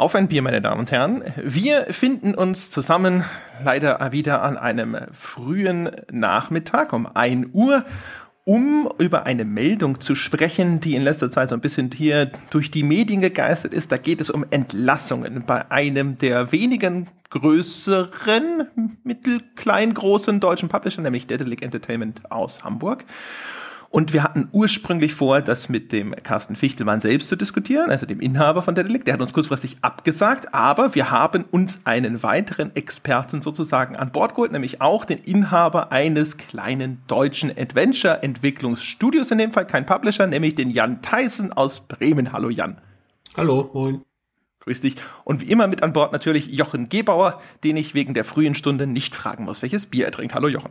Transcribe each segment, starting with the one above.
Auf ein Bier, meine Damen und Herren. Wir finden uns zusammen leider wieder an einem frühen Nachmittag um 1 Uhr, um über eine Meldung zu sprechen, die in letzter Zeit so ein bisschen hier durch die Medien gegeistert ist. Da geht es um Entlassungen bei einem der wenigen größeren, mittelklein großen deutschen Publisher, nämlich Dedelic Entertainment aus Hamburg. Und wir hatten ursprünglich vor, das mit dem Carsten Fichtelmann selbst zu diskutieren, also dem Inhaber von Dedelic. Der hat uns kurzfristig abgesagt, aber wir haben uns einen weiteren Experten sozusagen an Bord geholt, nämlich auch den Inhaber eines kleinen deutschen Adventure-Entwicklungsstudios, in dem Fall kein Publisher, nämlich den Jan Tyson aus Bremen. Hallo Jan. Hallo, moin. Grüß dich. Und wie immer mit an Bord natürlich Jochen Gebauer, den ich wegen der frühen Stunde nicht fragen muss, welches Bier er trinkt. Hallo Jochen.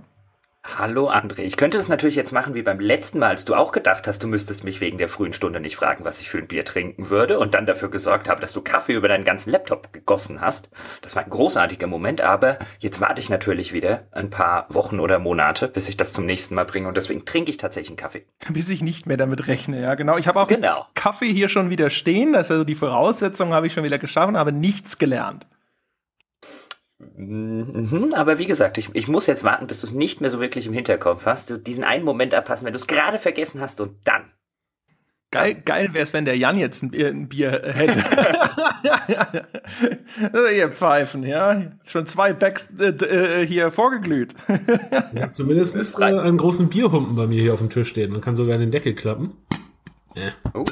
Hallo André, ich könnte es natürlich jetzt machen wie beim letzten Mal, als du auch gedacht hast, du müsstest mich wegen der frühen Stunde nicht fragen, was ich für ein Bier trinken würde und dann dafür gesorgt habe, dass du Kaffee über deinen ganzen Laptop gegossen hast. Das war ein großartiger Moment, aber jetzt warte ich natürlich wieder ein paar Wochen oder Monate, bis ich das zum nächsten Mal bringe und deswegen trinke ich tatsächlich einen Kaffee. Bis ich nicht mehr damit rechne, ja genau. Ich habe auch genau. Kaffee hier schon wieder stehen, das ist also die Voraussetzung habe ich schon wieder geschaffen, aber nichts gelernt. Mhm, aber wie gesagt, ich, ich muss jetzt warten, bis du es nicht mehr so wirklich im Hinterkopf hast. Du diesen einen Moment abpassen, wenn du es gerade vergessen hast und dann. Geil, geil wäre es, wenn der Jan jetzt ein Bier, ein Bier hätte. also ihr Pfeifen, ja. Schon zwei Backs äh, äh hier vorgeglüht. ja, zumindest äh, einen großen Bierhumpen bei mir hier auf dem Tisch stehen. Man kann sogar den Deckel klappen. Ja. Oh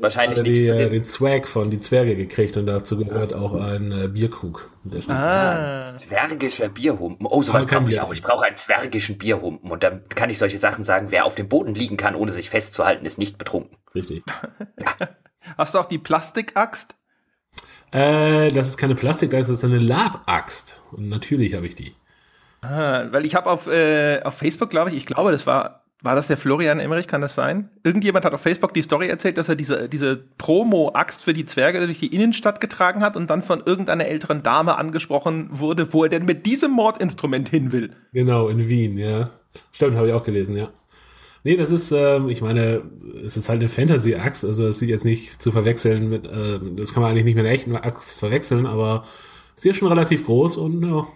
wahrscheinlich hat die, äh, den Swag von die Zwerge gekriegt und dazu gehört auch ein äh, Bierkrug. Ah. Zwergischer Bierhumpen. Oh, sowas brauche ich auch. Ich brauche einen zwergischen Bierhumpen und dann kann ich solche Sachen sagen, wer auf dem Boden liegen kann, ohne sich festzuhalten, ist nicht betrunken. Richtig. Ja. Hast du auch die Plastikaxt? Äh, das ist keine Plastikaxt, das ist eine Labaxt. Und natürlich habe ich die. Ah, weil ich habe auf, äh, auf Facebook, glaube ich, ich glaube, das war war das der Florian Emmerich, kann das sein? Irgendjemand hat auf Facebook die Story erzählt, dass er diese, diese Promo-Axt für die Zwerge durch die Innenstadt getragen hat und dann von irgendeiner älteren Dame angesprochen wurde, wo er denn mit diesem Mordinstrument hin will. Genau, in Wien, ja. Stimmt, habe ich auch gelesen, ja. Nee, das ist, ähm, ich meine, es ist halt eine Fantasy-Axt, also es sieht jetzt nicht zu verwechseln mit, äh, das kann man eigentlich nicht mit einer echten Axt verwechseln, aber sie ist schon relativ groß und ja,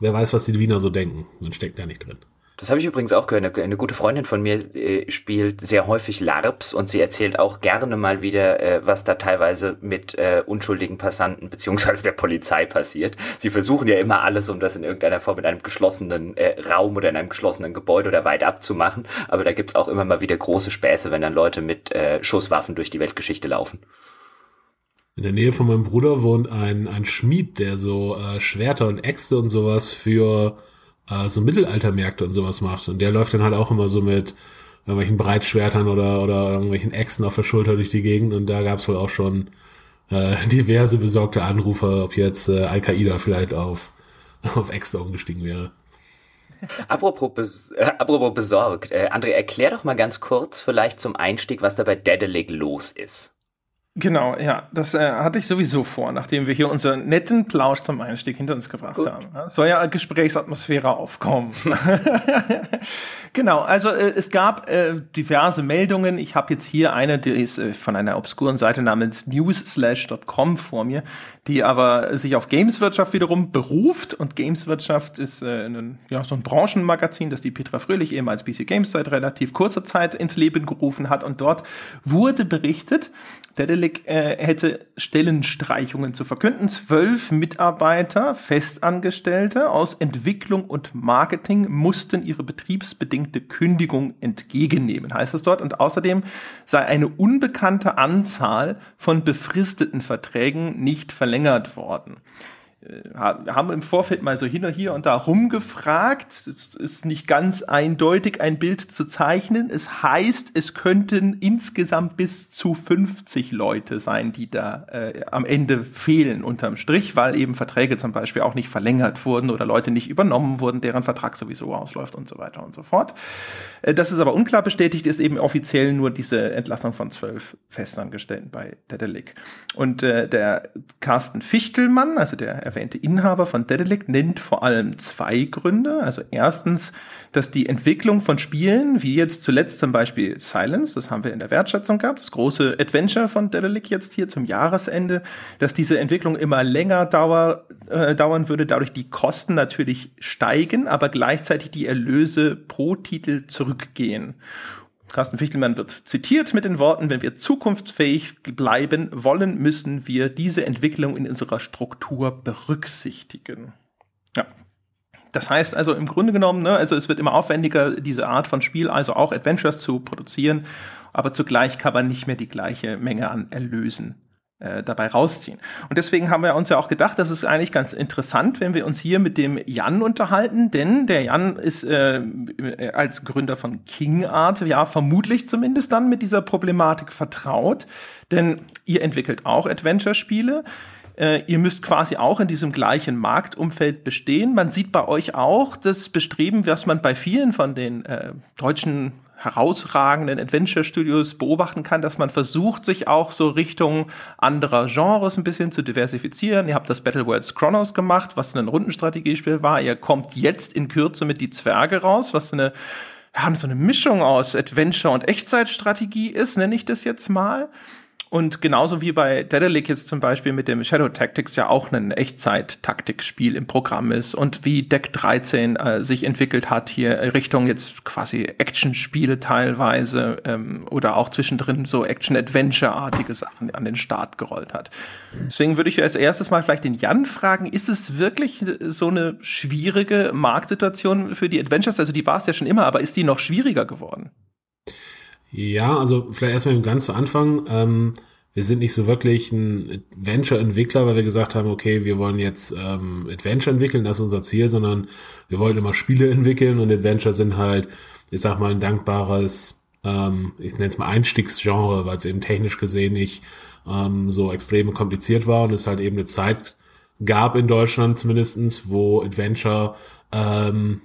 wer weiß, was die Wiener so denken. Man steckt da nicht drin. Das habe ich übrigens auch gehört. Eine, gute Freundin von mir äh, spielt sehr häufig LARPs und sie erzählt auch gerne mal wieder, äh, was da teilweise mit äh, unschuldigen Passanten beziehungsweise der Polizei passiert. Sie versuchen ja immer alles, um das in irgendeiner Form in einem geschlossenen äh, Raum oder in einem geschlossenen Gebäude oder weit abzumachen. Aber da gibt's auch immer mal wieder große Späße, wenn dann Leute mit äh, Schusswaffen durch die Weltgeschichte laufen. In der Nähe von meinem Bruder wohnt ein, ein Schmied, der so äh, Schwerter und Äxte und sowas für äh, so Mittelaltermärkte und sowas macht. Und der läuft dann halt auch immer so mit irgendwelchen Breitschwertern oder, oder irgendwelchen Echsen auf der Schulter durch die Gegend. Und da gab es wohl auch schon äh, diverse besorgte Anrufe, ob jetzt äh, Al-Qaida vielleicht auf, auf Äxte umgestiegen wäre. apropos, bes äh, apropos besorgt, äh, André, erklär doch mal ganz kurz vielleicht zum Einstieg, was da bei Dedelic los ist. Genau, ja, das äh, hatte ich sowieso vor, nachdem wir hier unseren netten Plausch zum Einstieg hinter uns gebracht Gut. haben. Soll ja Gesprächsatmosphäre aufkommen. genau, also äh, es gab äh, diverse Meldungen. Ich habe jetzt hier eine, die ist äh, von einer obskuren Seite namens newsslash.com vor mir, die aber sich auf Gameswirtschaft wiederum beruft. Und Gameswirtschaft ist äh, ein, ja, so ein Branchenmagazin, das die Petra Fröhlich ehemals PC Games seit relativ kurzer Zeit ins Leben gerufen hat. Und dort wurde berichtet, Dedelic äh, hätte Stellenstreichungen zu verkünden. Zwölf Mitarbeiter, Festangestellte aus Entwicklung und Marketing mussten ihre betriebsbedingte Kündigung entgegennehmen, heißt es dort. Und außerdem sei eine unbekannte Anzahl von befristeten Verträgen nicht verlängert worden. Haben im Vorfeld mal so hin und hier und da rumgefragt. Es ist nicht ganz eindeutig, ein Bild zu zeichnen. Es heißt, es könnten insgesamt bis zu 50 Leute sein, die da äh, am Ende fehlen unterm Strich, weil eben Verträge zum Beispiel auch nicht verlängert wurden oder Leute nicht übernommen wurden, deren Vertrag sowieso ausläuft und so weiter und so fort. Äh, das ist aber unklar bestätigt, ist eben offiziell nur diese Entlassung von zwölf Festangestellten bei Dedelic. Und äh, der Carsten Fichtelmann, also der erwähnte Inhaber von Dedelic nennt vor allem zwei Gründe. Also erstens, dass die Entwicklung von Spielen, wie jetzt zuletzt zum Beispiel Silence, das haben wir in der Wertschätzung gehabt, das große Adventure von Dedelic jetzt hier zum Jahresende, dass diese Entwicklung immer länger dauer, äh, dauern würde, dadurch die Kosten natürlich steigen, aber gleichzeitig die Erlöse pro Titel zurückgehen. Carsten Fichtelmann wird zitiert mit den Worten, wenn wir zukunftsfähig bleiben wollen, müssen wir diese Entwicklung in unserer Struktur berücksichtigen. Ja. Das heißt also im Grunde genommen, ne, also es wird immer aufwendiger, diese Art von Spiel, also auch Adventures zu produzieren, aber zugleich kann man nicht mehr die gleiche Menge an Erlösen äh, dabei rausziehen. Und deswegen haben wir uns ja auch gedacht, das ist eigentlich ganz interessant, wenn wir uns hier mit dem Jan unterhalten, denn der Jan ist äh, als Gründer von King Art ja vermutlich zumindest dann mit dieser Problematik vertraut, denn ihr entwickelt auch Adventure-Spiele. Äh, ihr müsst quasi auch in diesem gleichen Marktumfeld bestehen. Man sieht bei euch auch das Bestreben, was man bei vielen von den äh, deutschen herausragenden Adventure Studios beobachten kann, dass man versucht, sich auch so Richtung anderer Genres ein bisschen zu diversifizieren. Ihr habt das Battle Worlds Chronos gemacht, was ein Rundenstrategiespiel war. Ihr kommt jetzt in Kürze mit Die Zwerge raus, was eine ja, so eine Mischung aus Adventure und Echtzeitstrategie ist, nenne ich das jetzt mal. Und genauso wie bei Dedelic jetzt zum Beispiel mit dem Shadow Tactics ja auch ein Echtzeit-Taktikspiel im Programm ist und wie Deck 13 äh, sich entwickelt hat hier Richtung jetzt quasi Action-Spiele teilweise ähm, oder auch zwischendrin so Action-Adventure-artige Sachen an den Start gerollt hat. Deswegen würde ich als erstes mal vielleicht den Jan fragen, ist es wirklich so eine schwierige Marktsituation für die Adventures? Also die war es ja schon immer, aber ist die noch schwieriger geworden? Ja, also vielleicht erstmal ganz zu Anfang. Ähm, wir sind nicht so wirklich ein Adventure-Entwickler, weil wir gesagt haben, okay, wir wollen jetzt ähm, Adventure entwickeln, das ist unser Ziel, sondern wir wollen immer Spiele entwickeln und Adventure sind halt, ich sag mal, ein dankbares, ähm, ich nenne es mal Einstiegsgenre, weil es eben technisch gesehen nicht ähm, so extrem kompliziert war und es halt eben eine Zeit gab in Deutschland zumindestens, wo Adventure ähm,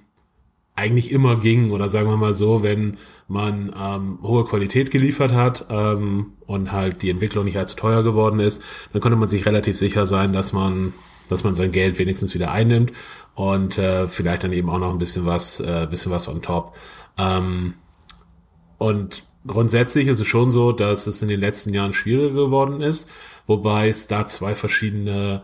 eigentlich immer ging oder sagen wir mal so, wenn man ähm, hohe Qualität geliefert hat ähm, und halt die Entwicklung nicht allzu teuer geworden ist, dann konnte man sich relativ sicher sein, dass man dass man sein Geld wenigstens wieder einnimmt und äh, vielleicht dann eben auch noch ein bisschen was, äh, bisschen was on top. Ähm, und grundsätzlich ist es schon so, dass es in den letzten Jahren schwieriger geworden ist, wobei es da zwei verschiedene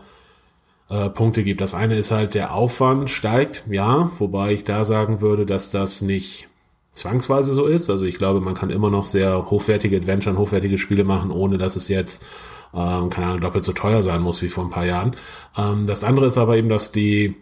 äh, Punkte gibt. Das eine ist halt, der Aufwand steigt, ja, wobei ich da sagen würde, dass das nicht zwangsweise so ist. Also ich glaube, man kann immer noch sehr hochwertige Adventure und hochwertige Spiele machen, ohne dass es jetzt, ähm, keine Ahnung, doppelt so teuer sein muss wie vor ein paar Jahren. Ähm, das andere ist aber eben, dass die,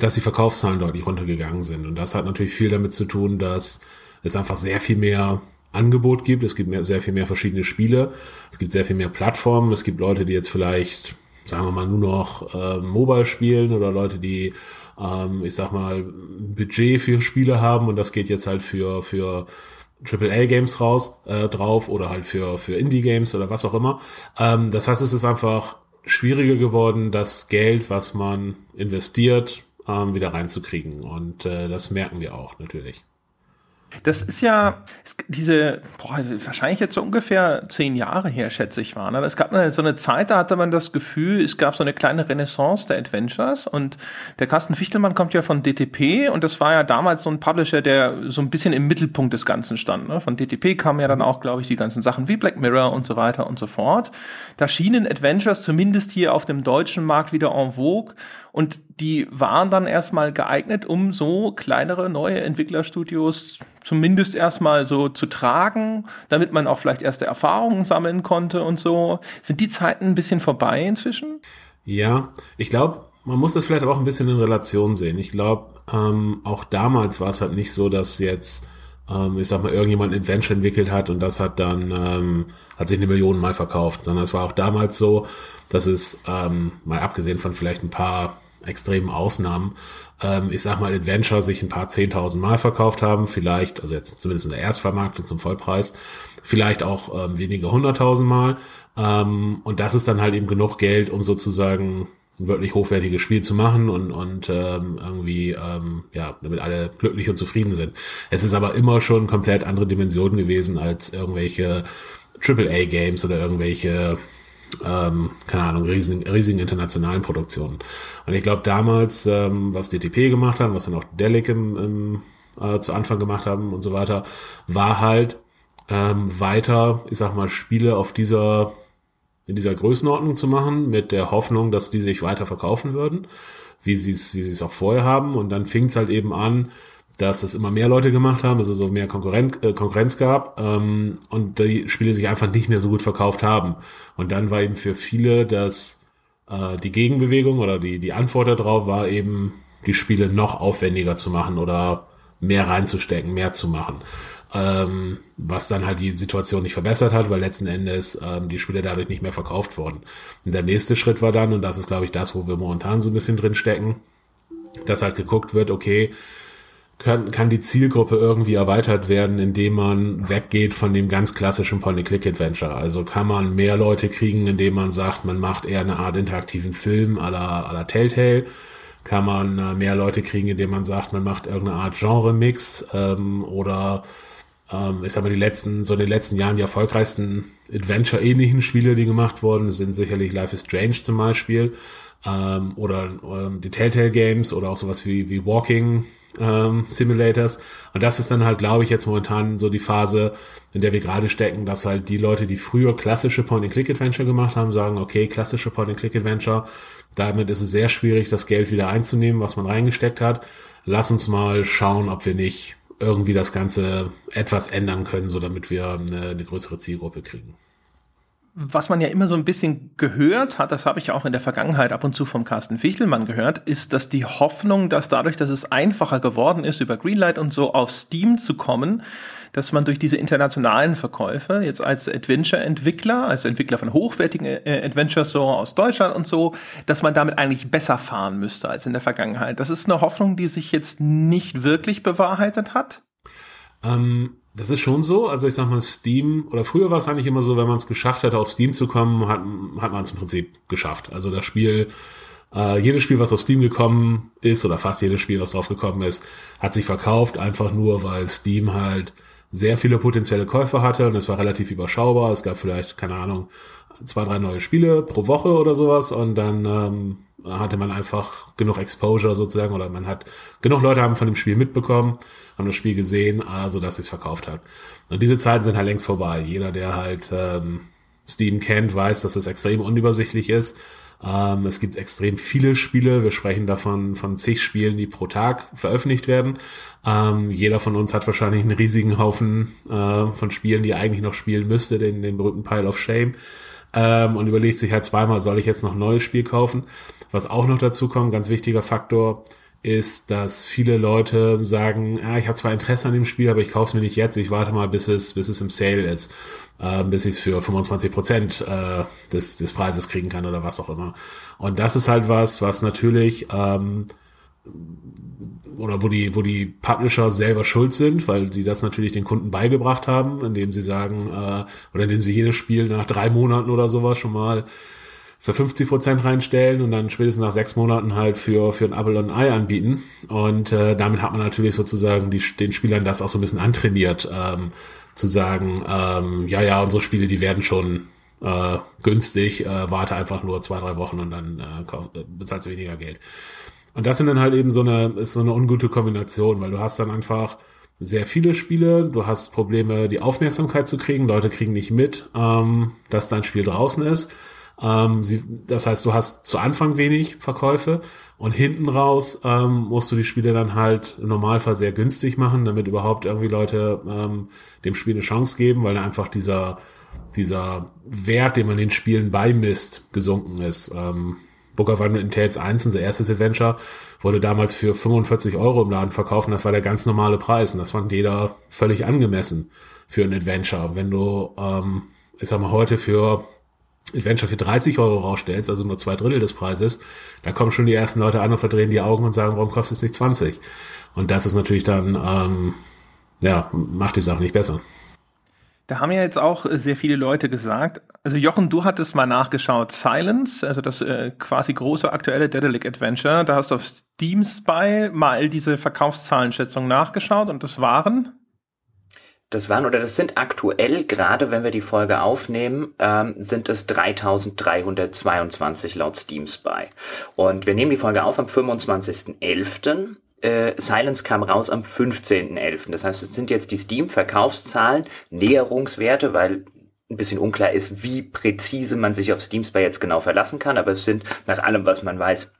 dass die Verkaufszahlen deutlich runtergegangen sind. Und das hat natürlich viel damit zu tun, dass es einfach sehr viel mehr Angebot gibt. Es gibt mehr, sehr viel mehr verschiedene Spiele. Es gibt sehr viel mehr Plattformen. Es gibt Leute, die jetzt vielleicht sagen wir mal, nur noch äh, Mobile spielen oder Leute, die, ähm, ich sag mal, Budget für Spiele haben und das geht jetzt halt für, für AAA-Games raus, äh, drauf oder halt für, für Indie-Games oder was auch immer. Ähm, das heißt, es ist einfach schwieriger geworden, das Geld, was man investiert, ähm, wieder reinzukriegen. Und äh, das merken wir auch natürlich. Das ist ja diese, boah, wahrscheinlich jetzt so ungefähr zehn Jahre her, schätze ich mal. Ne? Es gab so eine Zeit, da hatte man das Gefühl, es gab so eine kleine Renaissance der Adventures und der Carsten Fichtelmann kommt ja von DTP und das war ja damals so ein Publisher, der so ein bisschen im Mittelpunkt des Ganzen stand. Ne? Von DTP kamen ja dann auch, glaube ich, die ganzen Sachen wie Black Mirror und so weiter und so fort. Da schienen Adventures zumindest hier auf dem deutschen Markt wieder en vogue und die waren dann erstmal geeignet, um so kleinere neue Entwicklerstudios zumindest erstmal so zu tragen, damit man auch vielleicht erste Erfahrungen sammeln konnte und so. Sind die Zeiten ein bisschen vorbei inzwischen? Ja, ich glaube, man muss das vielleicht auch ein bisschen in Relation sehen. Ich glaube, ähm, auch damals war es halt nicht so, dass jetzt ähm, ich sag mal, irgendjemand ein Adventure entwickelt hat und das hat dann, ähm, hat sich eine Million Mal verkauft, sondern es war auch damals so, dass es, ähm, mal abgesehen von vielleicht ein paar extremen Ausnahmen, ähm, ich sag mal, Adventure sich ein paar zehntausend Mal verkauft haben, vielleicht, also jetzt zumindest in der Erstvermarktung zum Vollpreis, vielleicht auch ähm, wenige hunderttausend Mal. Ähm, und das ist dann halt eben genug Geld, um sozusagen ein wirklich hochwertiges Spiel zu machen und, und ähm, irgendwie, ähm, ja, damit alle glücklich und zufrieden sind. Es ist aber immer schon komplett andere Dimensionen gewesen als irgendwelche AAA-Games oder irgendwelche ähm, keine Ahnung, riesigen, riesigen internationalen Produktionen. Und ich glaube damals, ähm, was DTP gemacht haben, was dann auch Delic im, im, äh, zu Anfang gemacht haben und so weiter, war halt ähm, weiter, ich sag mal, Spiele auf dieser in dieser Größenordnung zu machen, mit der Hoffnung, dass die sich weiter verkaufen würden, wie sie es wie sie es auch vorher haben. Und dann fing es halt eben an, dass es immer mehr Leute gemacht haben, dass es so mehr Konkurrenz, äh, Konkurrenz gab ähm, und die Spiele sich einfach nicht mehr so gut verkauft haben. Und dann war eben für viele das äh, die Gegenbewegung oder die, die Antwort darauf war eben, die Spiele noch aufwendiger zu machen oder mehr reinzustecken, mehr zu machen. Ähm, was dann halt die Situation nicht verbessert hat, weil letzten Endes ähm, die Spiele dadurch nicht mehr verkauft wurden. Und der nächste Schritt war dann, und das ist glaube ich das, wo wir momentan so ein bisschen drin stecken, dass halt geguckt wird, okay, kann, kann die Zielgruppe irgendwie erweitert werden, indem man weggeht von dem ganz klassischen Point-and-Click-Adventure. Also kann man mehr Leute kriegen, indem man sagt, man macht eher eine Art interaktiven Film à la, à la Telltale. Kann man äh, mehr Leute kriegen, indem man sagt, man macht irgendeine Art Genre-Mix ähm, oder ähm, ich sag mal, die letzten, so in den letzten Jahren die erfolgreichsten Adventure-ähnlichen Spiele, die gemacht wurden, sind sicherlich Life is Strange zum Beispiel ähm, oder ähm, die Telltale Games oder auch sowas wie, wie Walking ähm, Simulators. Und das ist dann halt, glaube ich, jetzt momentan so die Phase, in der wir gerade stecken, dass halt die Leute, die früher klassische Point-and-Click-Adventure gemacht haben, sagen, okay, klassische Point-and-Click-Adventure, damit ist es sehr schwierig, das Geld wieder einzunehmen, was man reingesteckt hat. Lass uns mal schauen, ob wir nicht irgendwie das Ganze etwas ändern können, so damit wir eine, eine größere Zielgruppe kriegen was man ja immer so ein bisschen gehört hat, das habe ich auch in der Vergangenheit ab und zu vom Carsten Fichtelmann gehört, ist, dass die Hoffnung, dass dadurch, dass es einfacher geworden ist, über Greenlight und so auf Steam zu kommen, dass man durch diese internationalen Verkäufe jetzt als Adventure-Entwickler, als Entwickler von hochwertigen äh, Adventures so aus Deutschland und so, dass man damit eigentlich besser fahren müsste als in der Vergangenheit. Das ist eine Hoffnung, die sich jetzt nicht wirklich bewahrheitet hat. Ähm, das ist schon so. Also ich sag mal, Steam, oder früher war es eigentlich immer so, wenn man es geschafft hätte, auf Steam zu kommen, hat, hat man es im Prinzip geschafft. Also das Spiel, äh, jedes Spiel, was auf Steam gekommen ist, oder fast jedes Spiel, was drauf gekommen ist, hat sich verkauft, einfach nur, weil Steam halt sehr viele potenzielle Käufer hatte und es war relativ überschaubar. Es gab vielleicht, keine Ahnung, zwei, drei neue Spiele pro Woche oder sowas und dann ähm, hatte man einfach genug Exposure sozusagen oder man hat genug Leute haben von dem Spiel mitbekommen, haben das Spiel gesehen, also dass es verkauft hat. Und diese Zeiten sind halt längst vorbei. Jeder, der halt ähm, Steam kennt, weiß, dass es extrem unübersichtlich ist. Ähm, es gibt extrem viele Spiele. Wir sprechen davon von zig Spielen, die pro Tag veröffentlicht werden. Ähm, jeder von uns hat wahrscheinlich einen riesigen Haufen äh, von Spielen, die er eigentlich noch spielen müsste, den, den berühmten Pile of Shame ähm, und überlegt sich halt zweimal, soll ich jetzt noch ein neues Spiel kaufen? Was auch noch dazu kommt, ganz wichtiger Faktor, ist, dass viele Leute sagen, ja, ich habe zwar Interesse an dem Spiel, aber ich kaufe es mir nicht jetzt, ich warte mal, bis es, bis es im Sale ist, äh, bis ich es für 25 Prozent äh, des, des Preises kriegen kann oder was auch immer. Und das ist halt was, was natürlich ähm, oder wo die, wo die Publisher selber schuld sind, weil die das natürlich den Kunden beigebracht haben, indem sie sagen, äh, oder indem sie jedes Spiel nach drei Monaten oder sowas schon mal für 50 Prozent reinstellen und dann spätestens nach sechs Monaten halt für, für ein Apple und ein Ei anbieten. Und äh, damit hat man natürlich sozusagen die, den Spielern das auch so ein bisschen antrainiert, ähm, zu sagen, ähm, ja, ja, unsere Spiele, die werden schon äh, günstig, äh, warte einfach nur zwei, drei Wochen und dann äh, kauf, äh, bezahlst du weniger Geld. Und das sind dann halt eben so eine, ist so eine ungute Kombination, weil du hast dann einfach sehr viele Spiele, du hast Probleme, die Aufmerksamkeit zu kriegen, Leute kriegen nicht mit, ähm, dass dein Spiel draußen ist. Ähm, sie, das heißt, du hast zu Anfang wenig Verkäufe und hinten raus ähm, musst du die Spiele dann halt im Normalfall sehr günstig machen, damit überhaupt irgendwie Leute ähm, dem Spiel eine Chance geben, weil einfach dieser, dieser Wert, den man den Spielen beimisst, gesunken ist. Ähm, Book of in Tales 1, unser erstes Adventure, wurde damals für 45 Euro im Laden verkauft und das war der ganz normale Preis und das fand jeder völlig angemessen für ein Adventure. Wenn du, ähm, ich sag mal, heute für Adventure für 30 Euro rausstellst, also nur zwei Drittel des Preises, da kommen schon die ersten Leute an und verdrehen die Augen und sagen, warum kostet es nicht 20? Und das ist natürlich dann, ähm, ja, macht die Sache nicht besser. Da haben ja jetzt auch äh, sehr viele Leute gesagt, also Jochen, du hattest mal nachgeschaut, Silence, also das äh, quasi große aktuelle Daedalic Adventure, da hast du auf Steam Spy mal diese Verkaufszahlenschätzung nachgeschaut und das waren? Das waren oder das sind aktuell, gerade wenn wir die Folge aufnehmen, ähm, sind es 3322 laut Steam Spy. Und wir nehmen die Folge auf am 25.11. Äh, Silence kam raus am 15.11. Das heißt, es sind jetzt die Steam-Verkaufszahlen, Näherungswerte, weil ein bisschen unklar ist, wie präzise man sich auf Steam Spy jetzt genau verlassen kann, aber es sind nach allem, was man weiß,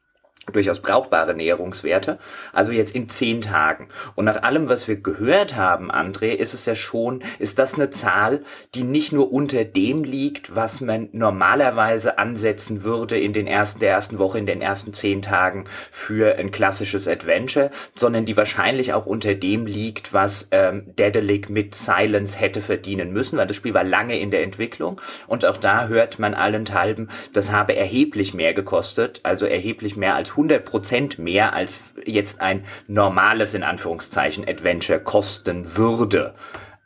durchaus brauchbare Näherungswerte, also jetzt in zehn Tagen. Und nach allem, was wir gehört haben, André, ist es ja schon, ist das eine Zahl, die nicht nur unter dem liegt, was man normalerweise ansetzen würde in den ersten, der ersten Woche, in den ersten zehn Tagen für ein klassisches Adventure, sondern die wahrscheinlich auch unter dem liegt, was ähm, Daedalic mit Silence hätte verdienen müssen, weil das Spiel war lange in der Entwicklung und auch da hört man allenthalben, das habe erheblich mehr gekostet, also erheblich mehr als 100 Prozent mehr als jetzt ein normales, in Anführungszeichen, Adventure kosten würde.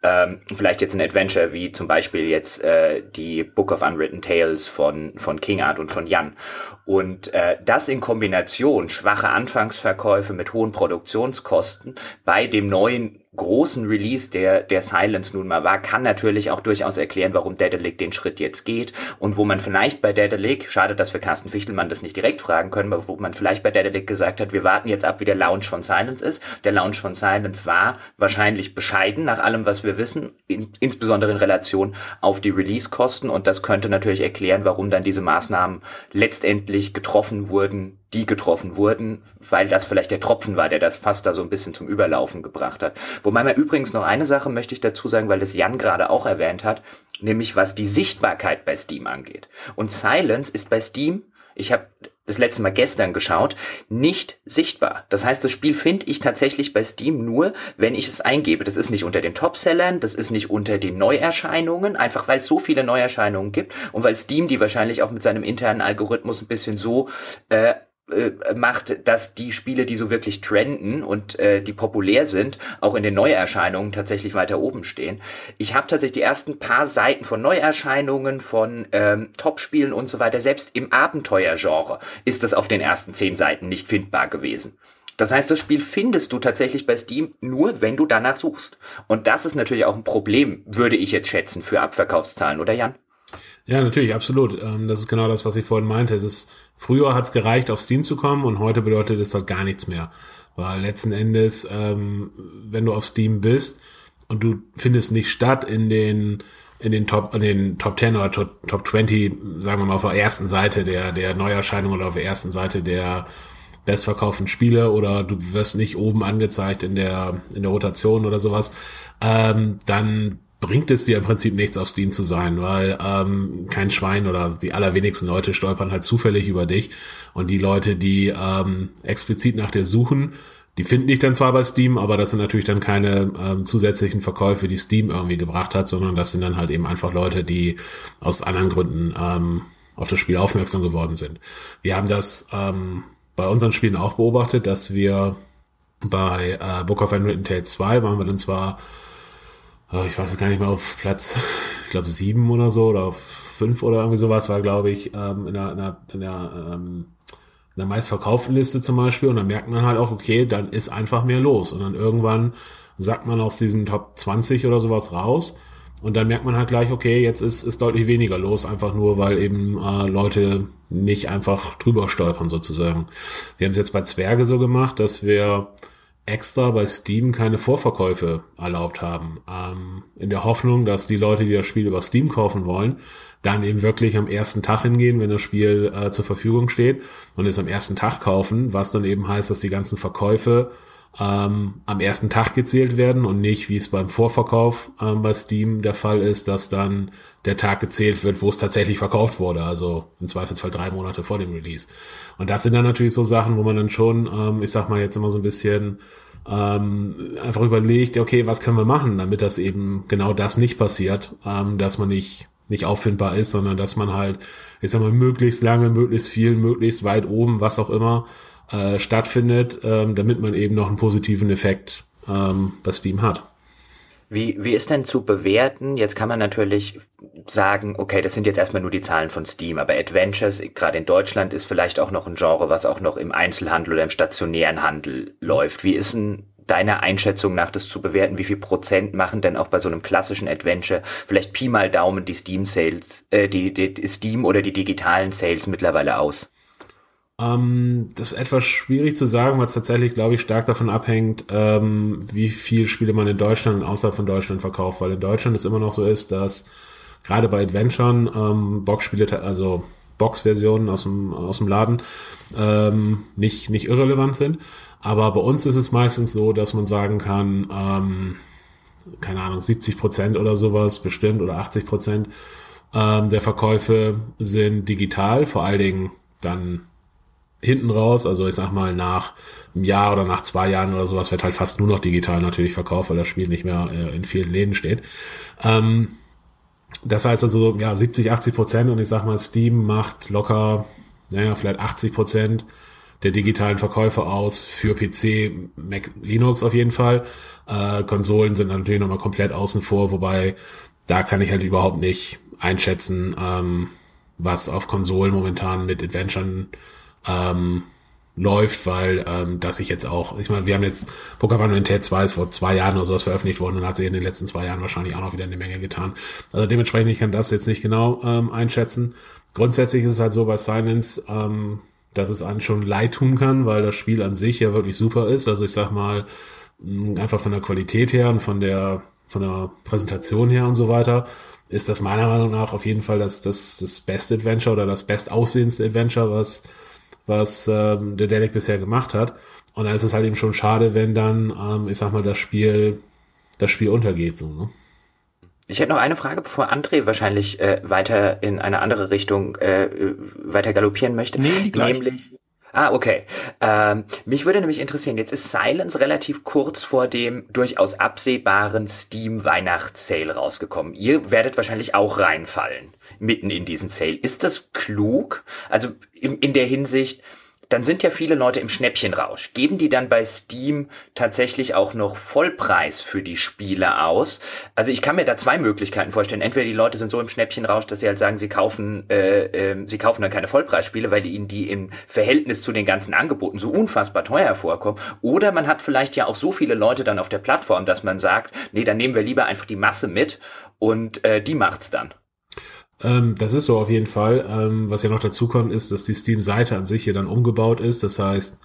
Ähm, vielleicht jetzt ein Adventure wie zum Beispiel jetzt äh, die Book of Unwritten Tales von, von King Art und von Jan. Und äh, das in Kombination, schwache Anfangsverkäufe mit hohen Produktionskosten bei dem neuen großen Release, der, der Silence nun mal war, kann natürlich auch durchaus erklären, warum Daedalic den Schritt jetzt geht und wo man vielleicht bei Daedalic, schade, dass wir Carsten Fichtelmann das nicht direkt fragen können, aber wo man vielleicht bei Daedalic gesagt hat, wir warten jetzt ab, wie der Launch von Silence ist. Der Launch von Silence war wahrscheinlich bescheiden, nach allem, was wir wissen, in, insbesondere in Relation auf die Release-Kosten und das könnte natürlich erklären, warum dann diese Maßnahmen letztendlich getroffen wurden, die getroffen wurden, weil das vielleicht der Tropfen war, der das fast da so ein bisschen zum Überlaufen gebracht hat. Wobei man übrigens noch eine Sache möchte ich dazu sagen, weil das Jan gerade auch erwähnt hat, nämlich was die Sichtbarkeit bei Steam angeht. Und Silence ist bei Steam, ich habe das letzte Mal gestern geschaut, nicht sichtbar. Das heißt, das Spiel finde ich tatsächlich bei Steam nur, wenn ich es eingebe. Das ist nicht unter den Topsellern, das ist nicht unter den Neuerscheinungen, einfach weil es so viele Neuerscheinungen gibt und weil Steam die wahrscheinlich auch mit seinem internen Algorithmus ein bisschen so äh, macht, dass die Spiele, die so wirklich trenden und äh, die populär sind, auch in den Neuerscheinungen tatsächlich weiter oben stehen. Ich habe tatsächlich die ersten paar Seiten von Neuerscheinungen, von ähm, Top-Spielen und so weiter, selbst im Abenteuergenre ist das auf den ersten zehn Seiten nicht findbar gewesen. Das heißt, das Spiel findest du tatsächlich bei Steam nur, wenn du danach suchst. Und das ist natürlich auch ein Problem, würde ich jetzt schätzen, für Abverkaufszahlen, oder Jan? Ja, natürlich, absolut. Ähm, das ist genau das, was ich vorhin meinte. Es ist, früher hat es gereicht, auf Steam zu kommen und heute bedeutet es halt gar nichts mehr. Weil letzten Endes, ähm, wenn du auf Steam bist und du findest nicht statt in den in den Top, in den Top 10 oder Top, Top 20, sagen wir mal, auf der ersten Seite der, der Neuerscheinung oder auf der ersten Seite der bestverkauften Spiele oder du wirst nicht oben angezeigt in der, in der Rotation oder sowas, ähm, dann bringt es dir im Prinzip nichts, auf Steam zu sein, weil ähm, kein Schwein oder die allerwenigsten Leute stolpern halt zufällig über dich. Und die Leute, die ähm, explizit nach dir suchen, die finden dich dann zwar bei Steam, aber das sind natürlich dann keine ähm, zusätzlichen Verkäufe, die Steam irgendwie gebracht hat, sondern das sind dann halt eben einfach Leute, die aus anderen Gründen ähm, auf das Spiel aufmerksam geworden sind. Wir haben das ähm, bei unseren Spielen auch beobachtet, dass wir bei äh, Book of Unwritten Tales 2 waren wir dann zwar ich weiß es gar nicht mehr, auf Platz, ich glaube, sieben oder so oder fünf oder irgendwie sowas war, glaube ich, ähm, in der, in der, in der, ähm, in der meistverkauften Liste zum Beispiel. Und dann merkt man halt auch, okay, dann ist einfach mehr los. Und dann irgendwann sagt man aus diesen Top 20 oder sowas raus. Und dann merkt man halt gleich, okay, jetzt ist, ist deutlich weniger los, einfach nur, weil eben äh, Leute nicht einfach drüber stolpern sozusagen. Wir haben es jetzt bei Zwerge so gemacht, dass wir extra bei Steam keine Vorverkäufe erlaubt haben. Ähm, in der Hoffnung, dass die Leute, die das Spiel über Steam kaufen wollen, dann eben wirklich am ersten Tag hingehen, wenn das Spiel äh, zur Verfügung steht und es am ersten Tag kaufen, was dann eben heißt, dass die ganzen Verkäufe ähm, am ersten Tag gezählt werden und nicht, wie es beim Vorverkauf ähm, bei Steam der Fall ist, dass dann der Tag gezählt wird, wo es tatsächlich verkauft wurde, also im Zweifelsfall drei Monate vor dem Release. Und das sind dann natürlich so Sachen, wo man dann schon, ähm, ich sag mal jetzt immer so ein bisschen ähm, einfach überlegt, okay, was können wir machen, damit das eben genau das nicht passiert, ähm, dass man nicht nicht auffindbar ist, sondern dass man halt, ich sag mal, möglichst lange, möglichst viel, möglichst weit oben, was auch immer, äh, stattfindet, ähm, damit man eben noch einen positiven Effekt ähm, bei Steam hat. Wie, wie ist denn zu bewerten? Jetzt kann man natürlich sagen, okay, das sind jetzt erstmal nur die Zahlen von Steam, aber Adventures, gerade in Deutschland, ist vielleicht auch noch ein Genre, was auch noch im Einzelhandel oder im stationären Handel läuft. Wie ist denn deiner Einschätzung nach das zu bewerten, wie viel Prozent machen denn auch bei so einem klassischen Adventure vielleicht Pi mal Daumen die Steam Sales, äh, die, die Steam oder die digitalen Sales mittlerweile aus? Ähm, das ist etwas schwierig zu sagen, weil es tatsächlich, glaube ich, stark davon abhängt, ähm, wie viel Spiele man in Deutschland und außerhalb von Deutschland verkauft, weil in Deutschland es immer noch so ist, dass gerade bei Adventuren ähm, Boxspiele, also Box-Versionen aus dem, aus dem Laden ähm, nicht, nicht irrelevant sind. Aber bei uns ist es meistens so, dass man sagen kann, ähm, keine Ahnung, 70 Prozent oder sowas bestimmt oder 80 Prozent ähm, der Verkäufe sind digital, vor allen Dingen dann hinten raus, also ich sag mal nach einem Jahr oder nach zwei Jahren oder sowas wird halt fast nur noch digital natürlich verkauft, weil das Spiel nicht mehr äh, in vielen Läden steht. Ähm, das heißt also, ja, 70, 80 Prozent und ich sag mal, Steam macht locker, naja, vielleicht 80 Prozent der digitalen Verkäufe aus für PC, Mac, Linux auf jeden Fall. Äh, Konsolen sind natürlich nochmal komplett außen vor, wobei da kann ich halt überhaupt nicht einschätzen, ähm, was auf Konsolen momentan mit Adventuren ähm, läuft, weil ähm, das ich jetzt auch, ich meine, wir haben jetzt Pokémon Unite 2 ist vor zwei Jahren oder sowas veröffentlicht worden und hat sich in den letzten zwei Jahren wahrscheinlich auch noch wieder eine Menge getan. Also dementsprechend, ich kann das jetzt nicht genau ähm, einschätzen. Grundsätzlich ist es halt so bei Silence, ähm, dass es einen schon leid tun kann, weil das Spiel an sich ja wirklich super ist. Also ich sag mal, einfach von der Qualität her und von der, von der Präsentation her und so weiter, ist das meiner Meinung nach auf jeden Fall das, das, das beste Adventure oder das bestaussehendste Adventure, was was ähm, der Delic bisher gemacht hat. Und da ist es halt eben schon schade, wenn dann, ähm, ich sag mal, das Spiel, das Spiel untergeht, so, ne? Ich hätte noch eine Frage, bevor André wahrscheinlich äh, weiter in eine andere Richtung äh, weiter galoppieren möchte. Nee, die. Nämlich, Ah, okay. Ähm, mich würde nämlich interessieren, jetzt ist Silence relativ kurz vor dem durchaus absehbaren Steam Weihnachtssale rausgekommen. Ihr werdet wahrscheinlich auch reinfallen, mitten in diesen Sale. Ist das klug? Also in, in der Hinsicht, dann sind ja viele Leute im Schnäppchenrausch. Geben die dann bei Steam tatsächlich auch noch Vollpreis für die Spiele aus? Also ich kann mir da zwei Möglichkeiten vorstellen. Entweder die Leute sind so im Schnäppchenrausch, dass sie halt sagen, sie kaufen, äh, äh, sie kaufen dann keine Vollpreisspiele, weil ihnen die im Verhältnis zu den ganzen Angeboten so unfassbar teuer vorkommen. Oder man hat vielleicht ja auch so viele Leute dann auf der Plattform, dass man sagt, nee, dann nehmen wir lieber einfach die Masse mit und äh, die macht's dann. Ähm, das ist so auf jeden Fall. Ähm, was ja noch dazu kommt, ist, dass die Steam-Seite an sich hier dann umgebaut ist. Das heißt,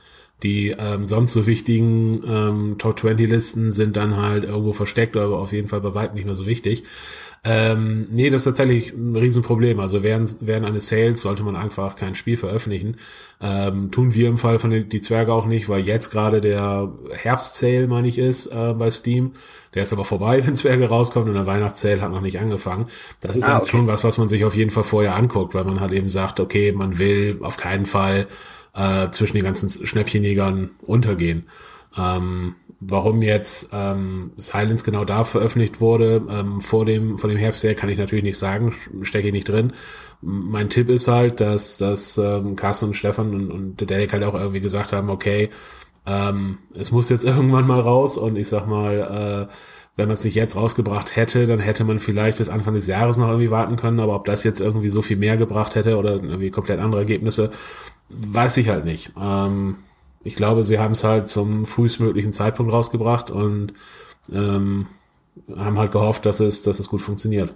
die ähm, sonst so wichtigen ähm, Top 20 Listen sind dann halt irgendwo versteckt, aber auf jeden Fall bei weitem nicht mehr so wichtig. Ähm, nee, das ist tatsächlich ein Riesenproblem. Also während, während eines Sales sollte man einfach kein Spiel veröffentlichen. Ähm, tun wir im Fall von den, die Zwerge auch nicht, weil jetzt gerade der Herbst-Sale, meine ich, ist äh, bei Steam. Der ist aber vorbei, wenn Zwerge rauskommt und der Weihnachts-Sale hat noch nicht angefangen. Das ist ah, okay. schon was, was man sich auf jeden Fall vorher anguckt, weil man halt eben sagt, okay, man will auf keinen Fall äh, zwischen den ganzen Schnäppchenjägern untergehen. Ähm, warum jetzt ähm, Silence genau da veröffentlicht wurde, ähm, vor dem, vor dem Herbstjahr, kann ich natürlich nicht sagen, stecke ich nicht drin. Mein Tipp ist halt, dass, dass ähm, Carsten und Stefan und, und der Derek halt auch irgendwie gesagt haben, okay, ähm, es muss jetzt irgendwann mal raus und ich sag mal, äh, wenn man es nicht jetzt rausgebracht hätte, dann hätte man vielleicht bis Anfang des Jahres noch irgendwie warten können, aber ob das jetzt irgendwie so viel mehr gebracht hätte oder irgendwie komplett andere Ergebnisse, weiß ich halt nicht. Ähm, ich glaube, sie haben es halt zum frühestmöglichen Zeitpunkt rausgebracht und ähm, haben halt gehofft, dass es, dass es gut funktioniert.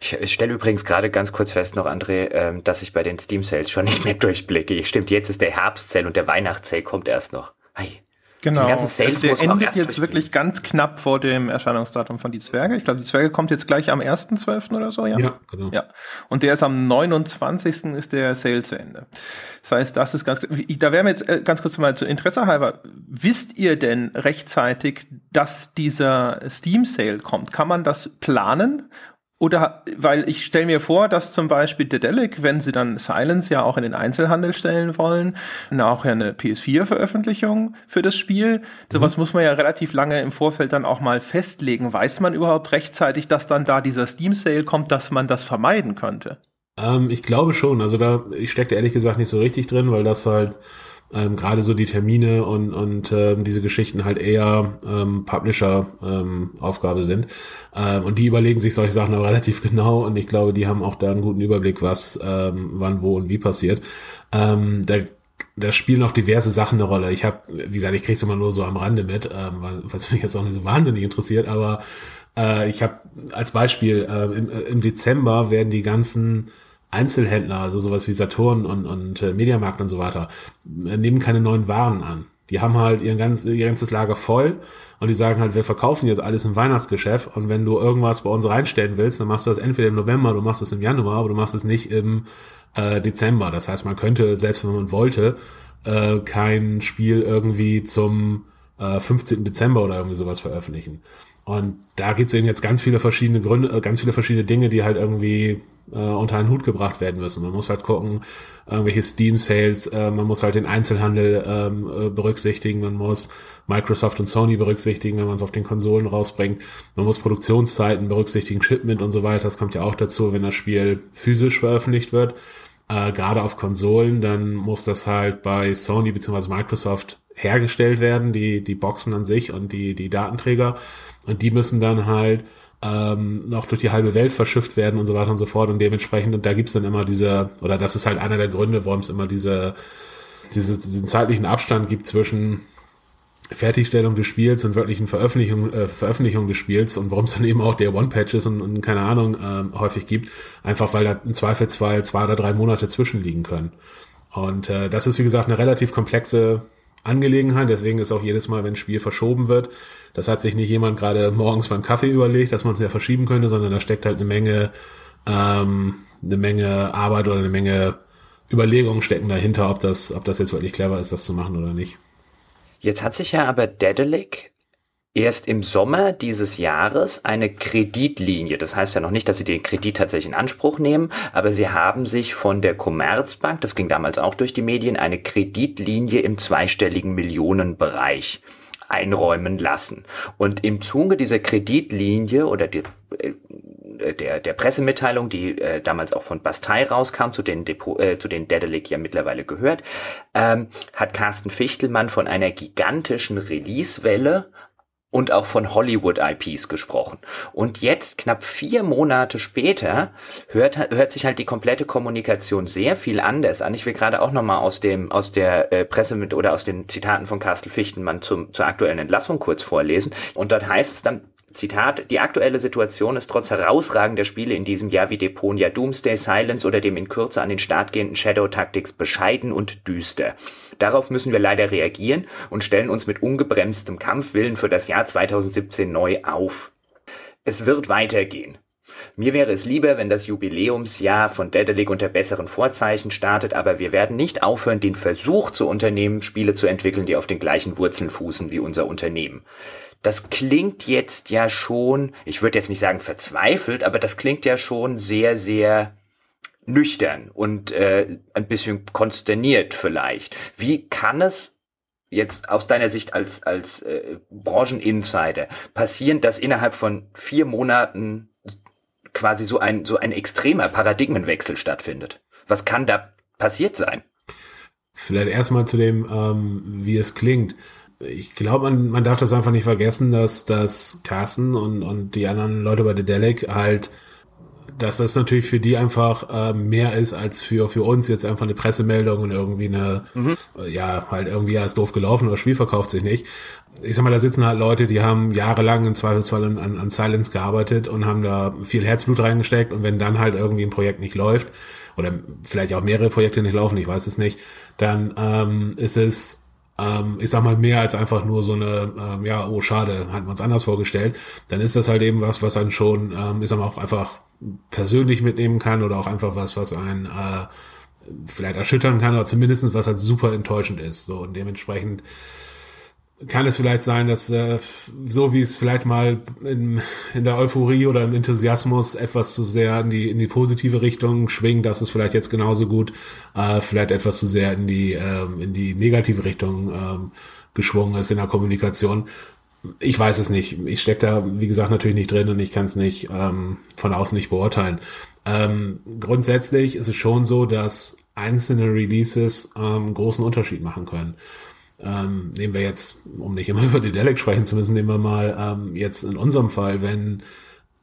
Ich, stelle übrigens gerade ganz kurz fest noch, André, ähm, dass ich bei den Steam Sales schon nicht mehr durchblicke. Stimmt, jetzt ist der Herbst-Sale und der Weihnachts-Sale kommt erst noch. Hey. Genau. Also der endet jetzt wirklich ganz knapp vor dem Erscheinungsdatum von Die Zwerge. Ich glaube, Die Zwerge kommt jetzt gleich am 1.12. oder so, ja? Ja, genau. Ja. Und der ist am 29. ist der Sale zu Ende. Das heißt, das ist ganz, da wären wir jetzt äh, ganz kurz mal zu Interesse halber. Wisst ihr denn rechtzeitig, dass dieser Steam Sale kommt? Kann man das planen? Oder weil ich stelle mir vor, dass zum Beispiel Dedelic, wenn sie dann Silence ja auch in den Einzelhandel stellen wollen, auch ja eine PS4-Veröffentlichung für das Spiel. Mhm. Sowas muss man ja relativ lange im Vorfeld dann auch mal festlegen. Weiß man überhaupt rechtzeitig, dass dann da dieser Steam-Sale kommt, dass man das vermeiden könnte? Ähm, ich glaube schon. Also da, ich stecke ehrlich gesagt nicht so richtig drin, weil das halt ähm, gerade so die Termine und, und ähm, diese Geschichten halt eher ähm, Publisher-Aufgabe ähm, sind. Ähm, und die überlegen sich solche Sachen aber relativ genau und ich glaube, die haben auch da einen guten Überblick, was ähm, wann, wo und wie passiert. Ähm, da da spielen auch diverse Sachen eine Rolle. Ich habe, wie gesagt, ich kriege es immer nur so am Rande mit, ähm, was mich jetzt auch nicht so wahnsinnig interessiert, aber äh, ich habe als Beispiel, äh, im, äh, im Dezember werden die ganzen Einzelhändler, also sowas wie Saturn und, und äh, Mediamarkt und so weiter, äh, nehmen keine neuen Waren an. Die haben halt ihr, ganz, ihr ganzes Lager voll und die sagen halt, wir verkaufen jetzt alles im Weihnachtsgeschäft und wenn du irgendwas bei uns reinstellen willst, dann machst du das entweder im November, du machst es im Januar, aber du machst es nicht im äh, Dezember. Das heißt, man könnte, selbst wenn man wollte, äh, kein Spiel irgendwie zum äh, 15. Dezember oder irgendwie sowas veröffentlichen. Und da gibt's eben jetzt ganz viele verschiedene Gründe, äh, ganz viele verschiedene Dinge, die halt irgendwie äh, unter einen Hut gebracht werden müssen. Man muss halt gucken, irgendwelche Steam-Sales, äh, man muss halt den Einzelhandel ähm, äh, berücksichtigen, man muss Microsoft und Sony berücksichtigen, wenn man es auf den Konsolen rausbringt. Man muss Produktionszeiten berücksichtigen, Shipment und so weiter. Das kommt ja auch dazu, wenn das Spiel physisch veröffentlicht wird. Äh, Gerade auf Konsolen, dann muss das halt bei Sony bzw. Microsoft hergestellt werden, die, die Boxen an sich und die, die Datenträger. Und die müssen dann halt ähm, noch durch die halbe Welt verschifft werden und so weiter und so fort. Und dementsprechend, und da gibt's dann immer diese, oder das ist halt einer der Gründe, warum es immer diese, diese, diesen zeitlichen Abstand gibt zwischen Fertigstellung des Spiels und wirklichen Veröffentlichung, äh, Veröffentlichung des Spiels und warum es dann eben auch der One-Patches und, und keine Ahnung äh, häufig gibt, einfach weil da im Zweifelsfall zwei oder drei Monate zwischenliegen können. Und äh, das ist, wie gesagt, eine relativ komplexe Angelegenheit. Deswegen ist auch jedes Mal, wenn ein Spiel verschoben wird, das hat sich nicht jemand gerade morgens beim Kaffee überlegt, dass man es ja verschieben könnte, sondern da steckt halt eine Menge, ähm, eine Menge Arbeit oder eine Menge Überlegungen stecken dahinter, ob das, ob das jetzt wirklich clever ist, das zu machen oder nicht. Jetzt hat sich ja aber Dedelic erst im Sommer dieses Jahres eine Kreditlinie. Das heißt ja noch nicht, dass sie den Kredit tatsächlich in Anspruch nehmen, aber sie haben sich von der Commerzbank, das ging damals auch durch die Medien, eine Kreditlinie im zweistelligen Millionenbereich einräumen lassen. Und im Zuge dieser Kreditlinie oder die, äh, der, der Pressemitteilung, die äh, damals auch von Bastei rauskam, zu den, Depot, äh, zu den Dedelic ja mittlerweile gehört, ähm, hat Carsten Fichtelmann von einer gigantischen Release-Welle und auch von Hollywood-IPs gesprochen. Und jetzt, knapp vier Monate später, hört, hört sich halt die komplette Kommunikation sehr viel anders an. Ich will gerade auch nochmal aus dem, aus der äh, Presse mit oder aus den Zitaten von Carsten Fichtenmann zum, zur aktuellen Entlassung kurz vorlesen. Und dort heißt es dann, Zitat, die aktuelle Situation ist trotz herausragender Spiele in diesem Jahr wie Deponia Doomsday Silence oder dem in Kürze an den Start gehenden Shadow Tactics bescheiden und düster. Darauf müssen wir leider reagieren und stellen uns mit ungebremstem Kampfwillen für das Jahr 2017 neu auf. Es wird weitergehen. Mir wäre es lieber, wenn das Jubiläumsjahr von Dedelic unter besseren Vorzeichen startet, aber wir werden nicht aufhören, den Versuch zu unternehmen, Spiele zu entwickeln, die auf den gleichen Wurzeln fußen wie unser Unternehmen. Das klingt jetzt ja schon, ich würde jetzt nicht sagen verzweifelt, aber das klingt ja schon sehr, sehr nüchtern und äh, ein bisschen konsterniert vielleicht. Wie kann es jetzt aus deiner Sicht als, als äh, Brancheninsider passieren, dass innerhalb von vier Monaten quasi so ein, so ein extremer Paradigmenwechsel stattfindet? Was kann da passiert sein? Vielleicht erstmal zu dem, ähm, wie es klingt. Ich glaube, man, man darf das einfach nicht vergessen, dass, dass Carsten und, und die anderen Leute bei The Delic halt dass das natürlich für die einfach äh, mehr ist als für für uns jetzt einfach eine Pressemeldung und irgendwie eine mhm. ja halt irgendwie ja ist doof gelaufen oder das Spiel verkauft sich nicht. Ich sag mal, da sitzen halt Leute, die haben jahrelang im Zweifelsfall an, an, an Silence gearbeitet und haben da viel Herzblut reingesteckt und wenn dann halt irgendwie ein Projekt nicht läuft oder vielleicht auch mehrere Projekte nicht laufen, ich weiß es nicht, dann ähm, ist es ähm, ich sag mal, mehr als einfach nur so eine, ähm, ja, oh schade, hatten wir uns anders vorgestellt, dann ist das halt eben was, was einen schon, ähm, ich sag mal, auch einfach persönlich mitnehmen kann oder auch einfach was, was einen äh, vielleicht erschüttern kann oder zumindest was halt super enttäuschend ist. So und dementsprechend kann es vielleicht sein, dass äh, so wie es vielleicht mal in, in der Euphorie oder im Enthusiasmus etwas zu sehr in die in die positive Richtung schwingt, dass es vielleicht jetzt genauso gut äh, vielleicht etwas zu sehr in die äh, in die negative Richtung äh, geschwungen ist in der Kommunikation. Ich weiß es nicht. Ich stecke da, wie gesagt, natürlich nicht drin und ich kann es nicht ähm, von außen nicht beurteilen. Ähm, grundsätzlich ist es schon so, dass einzelne Releases ähm, großen Unterschied machen können. Ähm, nehmen wir jetzt, um nicht immer über die Delic sprechen zu müssen, nehmen wir mal ähm, jetzt in unserem Fall, wenn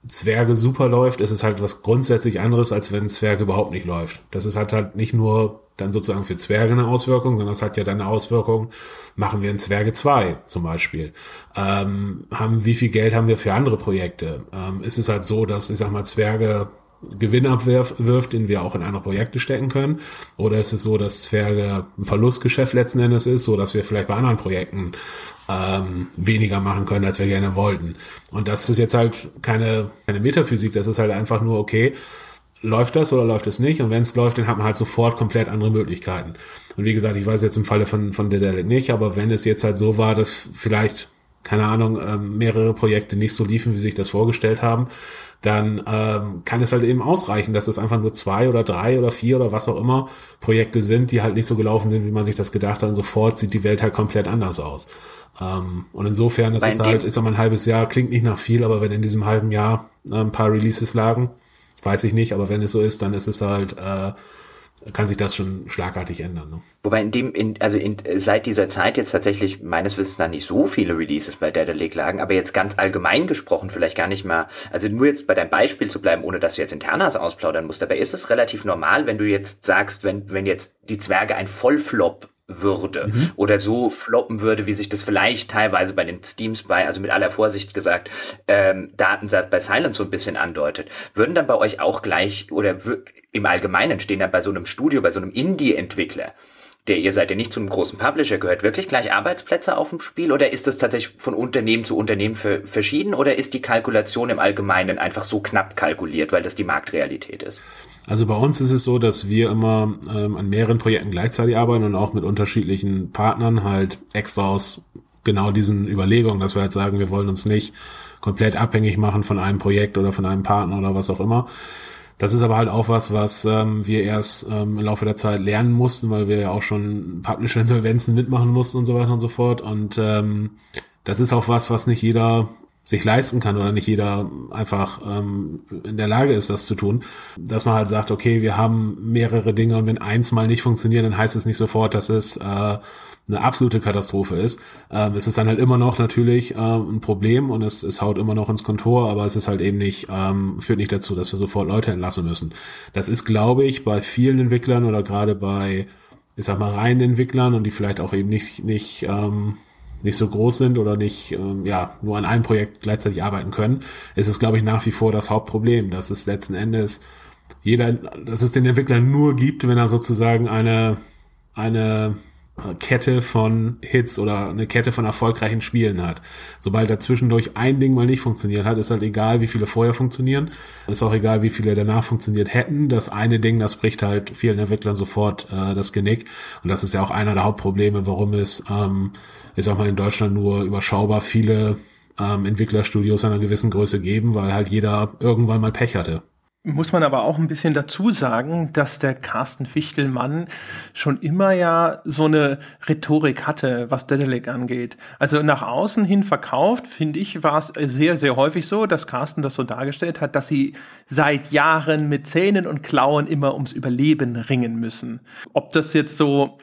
Zwerge super läuft, ist es halt was grundsätzlich anderes, als wenn Zwerge überhaupt nicht läuft. Das ist halt halt nicht nur dann sozusagen für Zwerge eine Auswirkung, sondern das hat ja dann eine Auswirkung, machen wir in Zwerge 2 zum Beispiel. Ähm, haben, wie viel Geld haben wir für andere Projekte? Ähm, ist es halt so, dass, ich sag mal, Zwerge Gewinn abwirft, den wir auch in andere Projekte stecken können? Oder ist es so, dass Zwerge ein Verlustgeschäft letzten Endes ist, so dass wir vielleicht bei anderen Projekten ähm, weniger machen können, als wir gerne wollten? Und das ist jetzt halt keine, keine Metaphysik, das ist halt einfach nur, okay, läuft das oder läuft es nicht? Und wenn es läuft, dann hat man halt sofort komplett andere Möglichkeiten. Und wie gesagt, ich weiß jetzt im Falle von, von Dedelic nicht, aber wenn es jetzt halt so war, dass vielleicht keine Ahnung, ähm, mehrere Projekte nicht so liefen, wie sich das vorgestellt haben, dann ähm, kann es halt eben ausreichen, dass es einfach nur zwei oder drei oder vier oder was auch immer Projekte sind, die halt nicht so gelaufen sind, wie man sich das gedacht hat. Und sofort sieht die Welt halt komplett anders aus. Ähm, und insofern ist es halt, ist aber ein halbes Jahr, klingt nicht nach viel, aber wenn in diesem halben Jahr äh, ein paar Releases lagen, weiß ich nicht, aber wenn es so ist, dann ist es halt äh, kann sich das schon schlagartig ändern. Ne? Wobei in dem, in, also in, seit dieser Zeit jetzt tatsächlich meines Wissens nach nicht so viele Releases bei Daedalic lagen, aber jetzt ganz allgemein gesprochen vielleicht gar nicht mal, also nur jetzt bei deinem Beispiel zu bleiben, ohne dass du jetzt Internas ausplaudern musst, aber ist es relativ normal, wenn du jetzt sagst, wenn, wenn jetzt die Zwerge ein Vollflop würde mhm. oder so floppen würde, wie sich das vielleicht teilweise bei den Steams bei, also mit aller Vorsicht gesagt, ähm, Datensatz bei Silence so ein bisschen andeutet, würden dann bei euch auch gleich oder im Allgemeinen stehen dann bei so einem Studio, bei so einem Indie-Entwickler, der ihr seid, der nicht zu einem großen Publisher gehört, wirklich gleich Arbeitsplätze auf dem Spiel oder ist das tatsächlich von Unternehmen zu Unternehmen für, verschieden oder ist die Kalkulation im Allgemeinen einfach so knapp kalkuliert, weil das die Marktrealität ist? Also bei uns ist es so, dass wir immer ähm, an mehreren Projekten gleichzeitig arbeiten und auch mit unterschiedlichen Partnern halt extra aus genau diesen Überlegungen, dass wir halt sagen, wir wollen uns nicht komplett abhängig machen von einem Projekt oder von einem Partner oder was auch immer. Das ist aber halt auch was, was ähm, wir erst ähm, im Laufe der Zeit lernen mussten, weil wir ja auch schon Publisher-Insolvenzen mitmachen mussten und so weiter und so fort. Und ähm, das ist auch was, was nicht jeder sich leisten kann oder nicht jeder einfach ähm, in der Lage ist, das zu tun, dass man halt sagt, okay, wir haben mehrere Dinge und wenn eins mal nicht funktioniert, dann heißt es nicht sofort, dass es äh, eine absolute Katastrophe ist. Ähm, es ist dann halt immer noch natürlich ähm, ein Problem und es, es haut immer noch ins Kontor, aber es ist halt eben nicht, ähm, führt nicht dazu, dass wir sofort Leute entlassen müssen. Das ist, glaube ich, bei vielen Entwicklern oder gerade bei, ich sag mal, reinen Entwicklern und die vielleicht auch eben nicht, nicht ähm, nicht so groß sind oder nicht ähm, ja nur an einem Projekt gleichzeitig arbeiten können, ist es glaube ich nach wie vor das Hauptproblem, dass es letzten Endes jeder, dass es den Entwickler nur gibt, wenn er sozusagen eine eine Kette von Hits oder eine Kette von erfolgreichen Spielen hat. Sobald da zwischendurch ein Ding mal nicht funktioniert hat, ist halt egal, wie viele vorher funktionieren. Ist auch egal, wie viele danach funktioniert hätten. Das eine Ding, das bricht halt vielen Entwicklern sofort äh, das Genick. Und das ist ja auch einer der Hauptprobleme, warum es, ähm, ich sag mal, in Deutschland nur überschaubar viele ähm, Entwicklerstudios einer gewissen Größe geben, weil halt jeder irgendwann mal Pech hatte. Muss man aber auch ein bisschen dazu sagen, dass der Carsten Fichtelmann schon immer ja so eine Rhetorik hatte, was Dedelic angeht. Also nach außen hin verkauft, finde ich, war es sehr, sehr häufig so, dass Carsten das so dargestellt hat, dass sie seit Jahren mit Zähnen und Klauen immer ums Überleben ringen müssen. Ob das jetzt so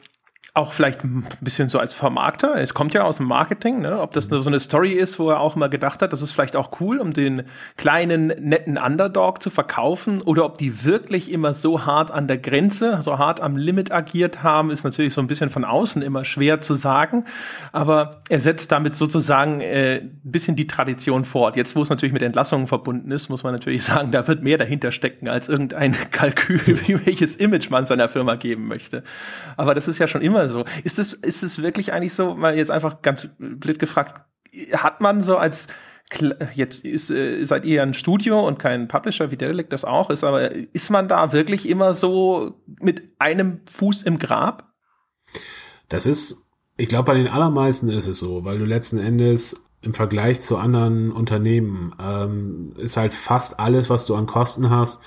auch vielleicht ein bisschen so als Vermarkter. Es kommt ja aus dem Marketing, ne? ob das mhm. so eine Story ist, wo er auch immer gedacht hat, das ist vielleicht auch cool, um den kleinen, netten Underdog zu verkaufen oder ob die wirklich immer so hart an der Grenze, so hart am Limit agiert haben, ist natürlich so ein bisschen von außen immer schwer zu sagen. Aber er setzt damit sozusagen äh, ein bisschen die Tradition fort. Jetzt, wo es natürlich mit Entlassungen verbunden ist, muss man natürlich sagen, da wird mehr dahinter stecken als irgendein Kalkül, wie welches Image man seiner Firma geben möchte. Aber das ist ja schon immer so. Ist es, ist es wirklich eigentlich so, mal jetzt einfach ganz blöd gefragt, hat man so als jetzt ist, äh, seid ihr ein Studio und kein Publisher, wie Dedelic das auch ist, aber ist man da wirklich immer so mit einem Fuß im Grab? Das ist, ich glaube, bei den allermeisten ist es so, weil du letzten Endes im Vergleich zu anderen Unternehmen ähm, ist halt fast alles, was du an Kosten hast,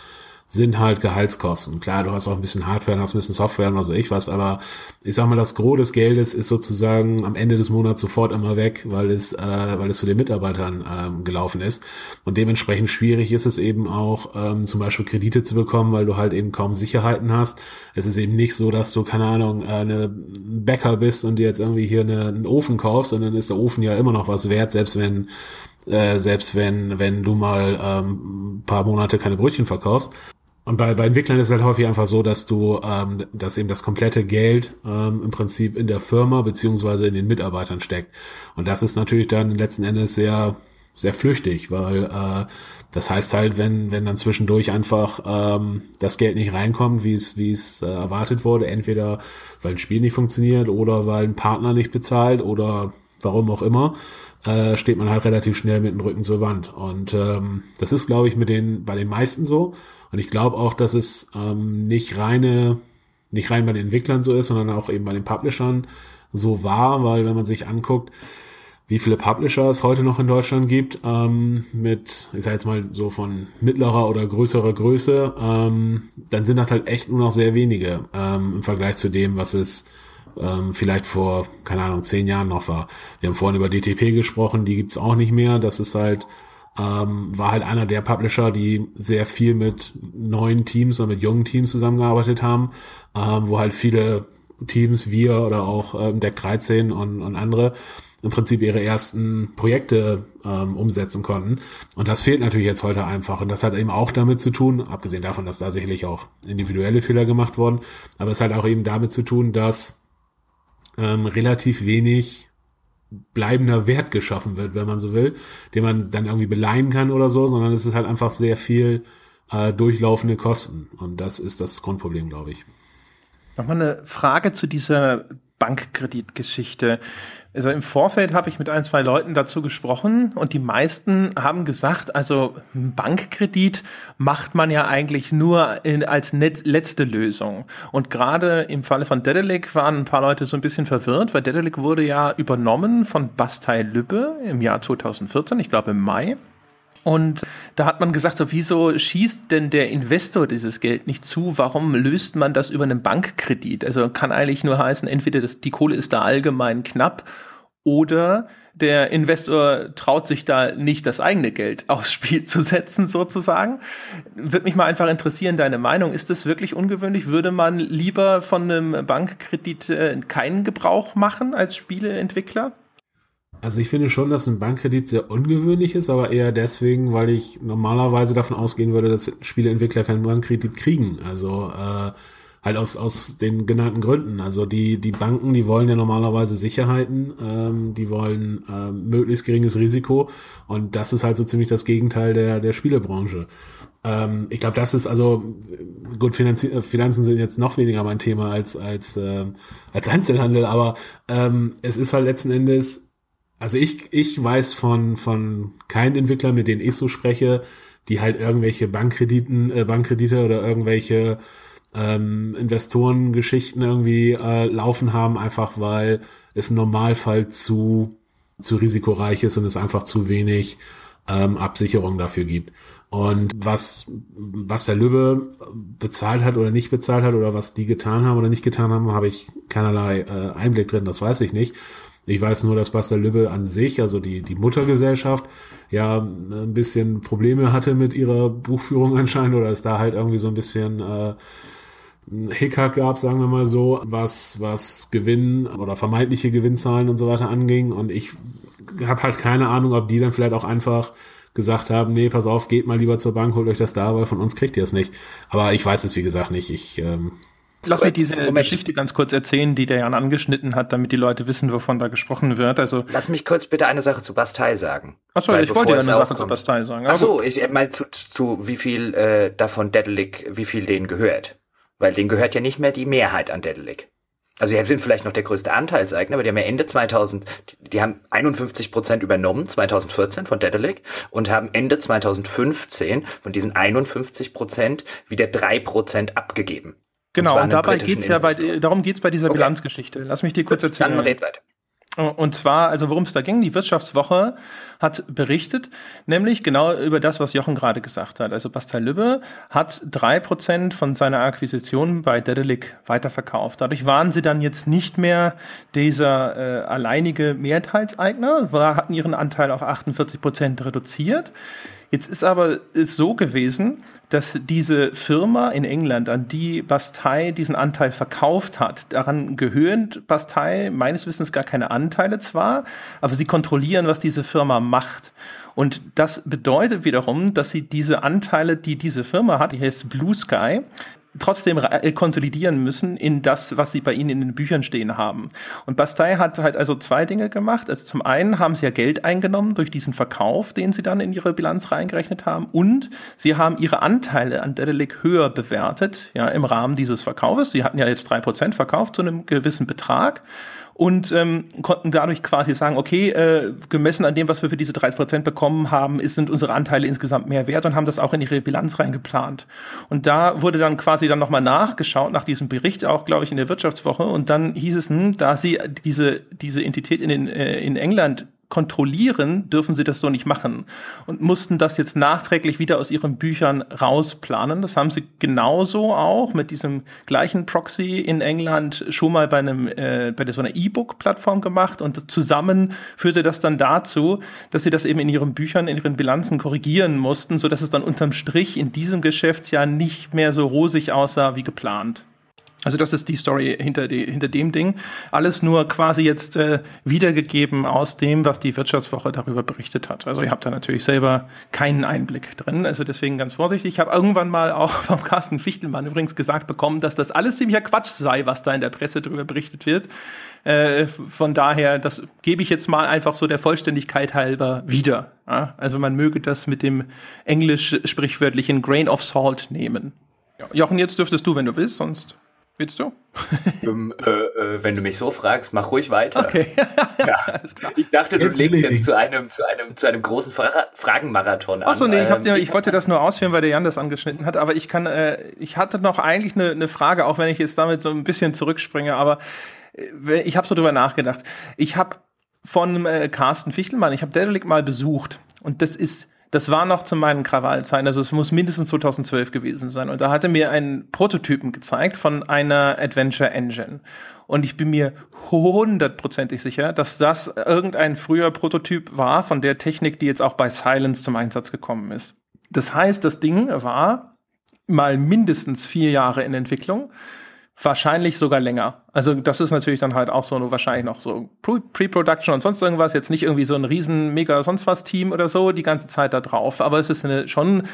sind halt Gehaltskosten. Klar, du hast auch ein bisschen Hardware, hast ein bisschen Software und was weiß ich was, aber ich sag mal, das Gros des Geldes ist sozusagen am Ende des Monats sofort immer weg, weil es, äh, weil es zu den Mitarbeitern ähm, gelaufen ist. Und dementsprechend schwierig ist es eben auch, ähm, zum Beispiel Kredite zu bekommen, weil du halt eben kaum Sicherheiten hast. Es ist eben nicht so, dass du, keine Ahnung, äh, eine Bäcker bist und dir jetzt irgendwie hier eine, einen Ofen kaufst, sondern ist der Ofen ja immer noch was wert, selbst wenn äh, selbst wenn wenn du mal ähm, paar Monate keine Brötchen verkaufst. Und bei, bei Entwicklern ist es halt häufig einfach so, dass du, ähm, dass eben das komplette Geld ähm, im Prinzip in der Firma beziehungsweise in den Mitarbeitern steckt. Und das ist natürlich dann letzten Endes sehr, sehr flüchtig, weil äh, das heißt halt, wenn, wenn dann zwischendurch einfach ähm, das Geld nicht reinkommt, wie es, wie es äh, erwartet wurde, entweder weil ein Spiel nicht funktioniert oder weil ein Partner nicht bezahlt oder warum auch immer, äh, steht man halt relativ schnell mit dem Rücken zur Wand. Und ähm, das ist, glaube ich, mit den, bei den meisten so. Und ich glaube auch, dass es ähm, nicht reine, nicht rein bei den Entwicklern so ist, sondern auch eben bei den Publishern so war, weil wenn man sich anguckt, wie viele Publisher es heute noch in Deutschland gibt, ähm, mit, ich sag jetzt mal so von mittlerer oder größerer Größe, ähm, dann sind das halt echt nur noch sehr wenige ähm, im Vergleich zu dem, was es ähm, vielleicht vor, keine Ahnung, zehn Jahren noch war. Wir haben vorhin über DTP gesprochen, die gibt's auch nicht mehr. Das ist halt, ähm, war halt einer der Publisher, die sehr viel mit neuen Teams oder mit jungen Teams zusammengearbeitet haben, ähm, wo halt viele Teams, wir oder auch ähm, Deck 13 und, und andere im Prinzip ihre ersten Projekte ähm, umsetzen konnten. Und das fehlt natürlich jetzt heute einfach. Und das hat eben auch damit zu tun, abgesehen davon, dass da sicherlich auch individuelle Fehler gemacht wurden, aber es hat auch eben damit zu tun, dass ähm, relativ wenig bleibender Wert geschaffen wird, wenn man so will, den man dann irgendwie beleihen kann oder so, sondern es ist halt einfach sehr viel äh, durchlaufende Kosten. Und das ist das Grundproblem, glaube ich. Nochmal eine Frage zu dieser Bankkreditgeschichte. Also im Vorfeld habe ich mit ein, zwei Leuten dazu gesprochen und die meisten haben gesagt, also Bankkredit macht man ja eigentlich nur in, als net, letzte Lösung. Und gerade im Falle von Dedelic waren ein paar Leute so ein bisschen verwirrt, weil Dedelic wurde ja übernommen von Bastei Lübbe im Jahr 2014, ich glaube im Mai. Und da hat man gesagt, so, wieso schießt denn der Investor dieses Geld nicht zu? Warum löst man das über einen Bankkredit? Also kann eigentlich nur heißen, entweder das, die Kohle ist da allgemein knapp oder der Investor traut sich da nicht das eigene Geld aufs Spiel zu setzen, sozusagen. Würde mich mal einfach interessieren, deine Meinung. Ist das wirklich ungewöhnlich? Würde man lieber von einem Bankkredit äh, keinen Gebrauch machen als Spieleentwickler? Also ich finde schon, dass ein Bankkredit sehr ungewöhnlich ist, aber eher deswegen, weil ich normalerweise davon ausgehen würde, dass Spieleentwickler keinen Bankkredit kriegen. Also äh, halt aus, aus den genannten Gründen. Also die, die Banken, die wollen ja normalerweise Sicherheiten, ähm, die wollen ähm, möglichst geringes Risiko und das ist halt so ziemlich das Gegenteil der, der Spielebranche. Ähm, ich glaube, das ist also, gut, Finanzi Finanzen sind jetzt noch weniger mein Thema als, als, äh, als Einzelhandel, aber ähm, es ist halt letzten Endes also ich, ich weiß von, von keinen Entwicklern, mit denen ich so spreche, die halt irgendwelche Bankkrediten, äh, Bankkredite oder irgendwelche ähm, Investorengeschichten irgendwie äh, laufen haben, einfach weil es im Normalfall zu, zu risikoreich ist und es einfach zu wenig ähm, Absicherung dafür gibt. Und was, was der Lübbe bezahlt hat oder nicht bezahlt hat oder was die getan haben oder nicht getan haben, habe ich keinerlei äh, Einblick drin, das weiß ich nicht. Ich weiß nur, dass Basta Lübbe an sich, also die, die Muttergesellschaft, ja ein bisschen Probleme hatte mit ihrer Buchführung anscheinend oder es da halt irgendwie so ein bisschen äh, Hickhack gab, sagen wir mal so, was, was Gewinn oder vermeintliche Gewinnzahlen und so weiter anging. Und ich habe halt keine Ahnung, ob die dann vielleicht auch einfach gesagt haben, nee, pass auf, geht mal lieber zur Bank, holt euch das da, weil von uns kriegt ihr es nicht. Aber ich weiß es, wie gesagt, nicht. Ich ähm, Lass mich diese Moment. Geschichte ganz kurz erzählen, die der Jan angeschnitten hat, damit die Leute wissen, wovon da gesprochen wird. Also Lass mich kurz bitte eine Sache zu Bastei sagen. Achso, ich wollte ja eine Sache zu Bastei sagen. Achso, ich meine zu, zu wie viel äh, davon Dedelic, wie viel denen gehört. Weil denen gehört ja nicht mehr die Mehrheit an Dedelic. Also die sind vielleicht noch der größte Anteilseigner, aber die haben ja Ende 2000, die haben 51 Prozent übernommen, 2014 von Dedelic und haben Ende 2015 von diesen 51 Prozent wieder drei Prozent abgegeben. Genau, und, und dabei geht's ja bei, darum geht's bei dieser okay. Bilanzgeschichte. Lass mich dir kurz erzählen. Dann red weiter. Und zwar, also worum es da ging, die Wirtschaftswoche hat berichtet, nämlich genau über das, was Jochen gerade gesagt hat. Also Bastei Lübbe hat drei Prozent von seiner Akquisition bei Dedelic weiterverkauft. Dadurch waren sie dann jetzt nicht mehr dieser äh, alleinige Mehrteilseigner, war, hatten ihren Anteil auf 48% reduziert. Jetzt ist aber ist so gewesen, dass diese Firma in England, an die Bastei diesen Anteil verkauft hat, daran gehören Bastei meines Wissens gar keine Anteile zwar, aber sie kontrollieren, was diese Firma macht. Und das bedeutet wiederum, dass sie diese Anteile, die diese Firma hat, die heißt Blue Sky, trotzdem äh, konsolidieren müssen in das, was sie bei ihnen in den Büchern stehen haben. Und Bastei hat halt also zwei Dinge gemacht. Also zum einen haben sie ja Geld eingenommen durch diesen Verkauf, den sie dann in ihre Bilanz reingerechnet haben. Und sie haben ihre Anteile an Dedelic höher bewertet, ja, im Rahmen dieses Verkaufes. Sie hatten ja jetzt drei Prozent verkauft zu einem gewissen Betrag und ähm, konnten dadurch quasi sagen, okay, äh, gemessen an dem, was wir für diese 30 Prozent bekommen haben, ist, sind unsere Anteile insgesamt mehr wert und haben das auch in ihre Bilanz reingeplant. Und da wurde dann quasi dann nochmal nachgeschaut, nach diesem Bericht, auch glaube ich in der Wirtschaftswoche, und dann hieß es, hm, da sie diese, diese Entität in, den, äh, in England kontrollieren, dürfen sie das so nicht machen und mussten das jetzt nachträglich wieder aus ihren Büchern rausplanen. Das haben sie genauso auch mit diesem gleichen Proxy in England schon mal bei einem äh, bei so einer E-Book-Plattform gemacht und zusammen führte das dann dazu, dass sie das eben in ihren Büchern, in ihren Bilanzen korrigieren mussten, so dass es dann unterm Strich in diesem Geschäftsjahr nicht mehr so rosig aussah wie geplant. Also das ist die Story hinter, die, hinter dem Ding. Alles nur quasi jetzt äh, wiedergegeben aus dem, was die Wirtschaftswoche darüber berichtet hat. Also ihr habt da natürlich selber keinen Einblick drin. Also deswegen ganz vorsichtig. Ich habe irgendwann mal auch vom Carsten Fichtelmann übrigens gesagt bekommen, dass das alles ziemlicher Quatsch sei, was da in der Presse darüber berichtet wird. Äh, von daher, das gebe ich jetzt mal einfach so der Vollständigkeit halber wieder. Ja? Also man möge das mit dem englisch sprichwörtlichen Grain of Salt nehmen. Ja. Jochen, jetzt dürftest du, wenn du willst, sonst Willst du? um, äh, äh, wenn du mich so fragst, mach ruhig weiter. Okay. ja. Ich dachte, du jetzt legst jetzt zu einem, zu einem, zu einem großen Fra Fragenmarathon an. Achso, nee, ich, hab, ähm, ich wollte das nur ausführen, weil der Jan das angeschnitten hat, aber ich kann, äh, ich hatte noch eigentlich eine, eine Frage, auch wenn ich jetzt damit so ein bisschen zurückspringe, aber äh, ich habe so drüber nachgedacht. Ich habe von äh, Carsten Fichtelmann, ich habe Dedelic mal besucht und das ist das war noch zu meinen Krawallzeiten, also es muss mindestens 2012 gewesen sein. Und da hatte mir einen Prototypen gezeigt von einer Adventure Engine. Und ich bin mir hundertprozentig sicher, dass das irgendein früher Prototyp war von der Technik, die jetzt auch bei Silence zum Einsatz gekommen ist. Das heißt, das Ding war mal mindestens vier Jahre in Entwicklung Wahrscheinlich sogar länger. Also das ist natürlich dann halt auch so nur wahrscheinlich noch so Pre-Production und sonst irgendwas. Jetzt nicht irgendwie so ein riesen mega sonst was Team oder so die ganze Zeit da drauf. Aber es ist eine schon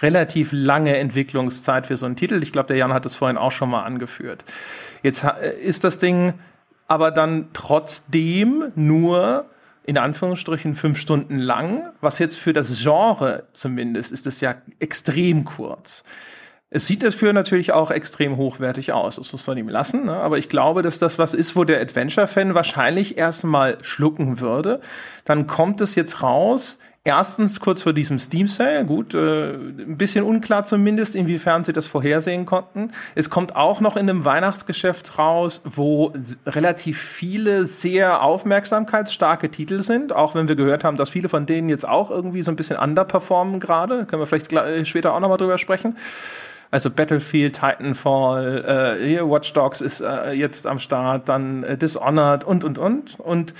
relativ lange Entwicklungszeit für so einen Titel. Ich glaube, der Jan hat es vorhin auch schon mal angeführt. Jetzt ist das Ding aber dann trotzdem nur in Anführungsstrichen fünf Stunden lang, was jetzt für das Genre zumindest ist es ja extrem kurz. Es sieht dafür natürlich auch extrem hochwertig aus, das muss man ihm lassen. Ne? Aber ich glaube, dass das was ist, wo der Adventure-Fan wahrscheinlich erstmal schlucken würde. Dann kommt es jetzt raus. Erstens kurz vor diesem Steam Sale, gut, äh, ein bisschen unklar zumindest, inwiefern sie das vorhersehen konnten. Es kommt auch noch in einem Weihnachtsgeschäft raus, wo relativ viele sehr aufmerksamkeitsstarke Titel sind, auch wenn wir gehört haben, dass viele von denen jetzt auch irgendwie so ein bisschen underperformen gerade. Können wir vielleicht später auch nochmal drüber sprechen. Also Battlefield, Titanfall, äh, Watch Dogs ist äh, jetzt am Start, dann äh, Dishonored und, und, und. Und äh,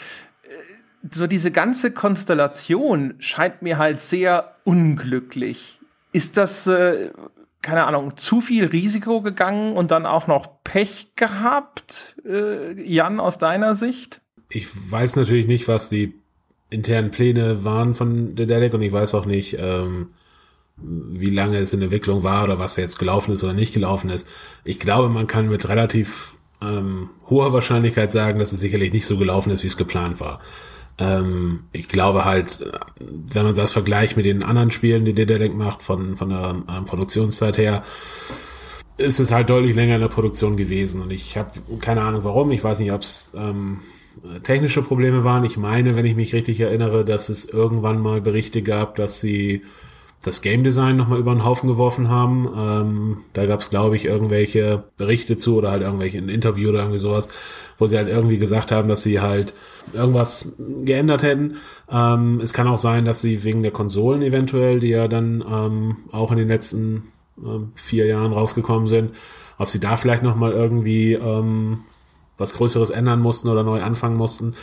so diese ganze Konstellation scheint mir halt sehr unglücklich. Ist das, äh, keine Ahnung, zu viel Risiko gegangen und dann auch noch Pech gehabt, äh, Jan, aus deiner Sicht? Ich weiß natürlich nicht, was die internen Pläne waren von der Dedek und ich weiß auch nicht, ähm, wie lange es in Entwicklung war oder was jetzt gelaufen ist oder nicht gelaufen ist. Ich glaube, man kann mit relativ ähm, hoher Wahrscheinlichkeit sagen, dass es sicherlich nicht so gelaufen ist, wie es geplant war. Ähm, ich glaube halt, wenn man das vergleicht mit den anderen Spielen, die Dedelic macht, von, von der ähm, Produktionszeit her, ist es halt deutlich länger in der Produktion gewesen. Und ich habe keine Ahnung warum. Ich weiß nicht, ob es ähm, technische Probleme waren. Ich meine, wenn ich mich richtig erinnere, dass es irgendwann mal Berichte gab, dass sie das Game Design nochmal über den Haufen geworfen haben. Ähm, da gab es, glaube ich, irgendwelche Berichte zu oder halt irgendwelche ein Interview oder irgendwie sowas, wo sie halt irgendwie gesagt haben, dass sie halt irgendwas geändert hätten. Ähm, es kann auch sein, dass sie wegen der Konsolen eventuell, die ja dann ähm, auch in den letzten ähm, vier Jahren rausgekommen sind, ob sie da vielleicht nochmal irgendwie ähm, was Größeres ändern mussten oder neu anfangen mussten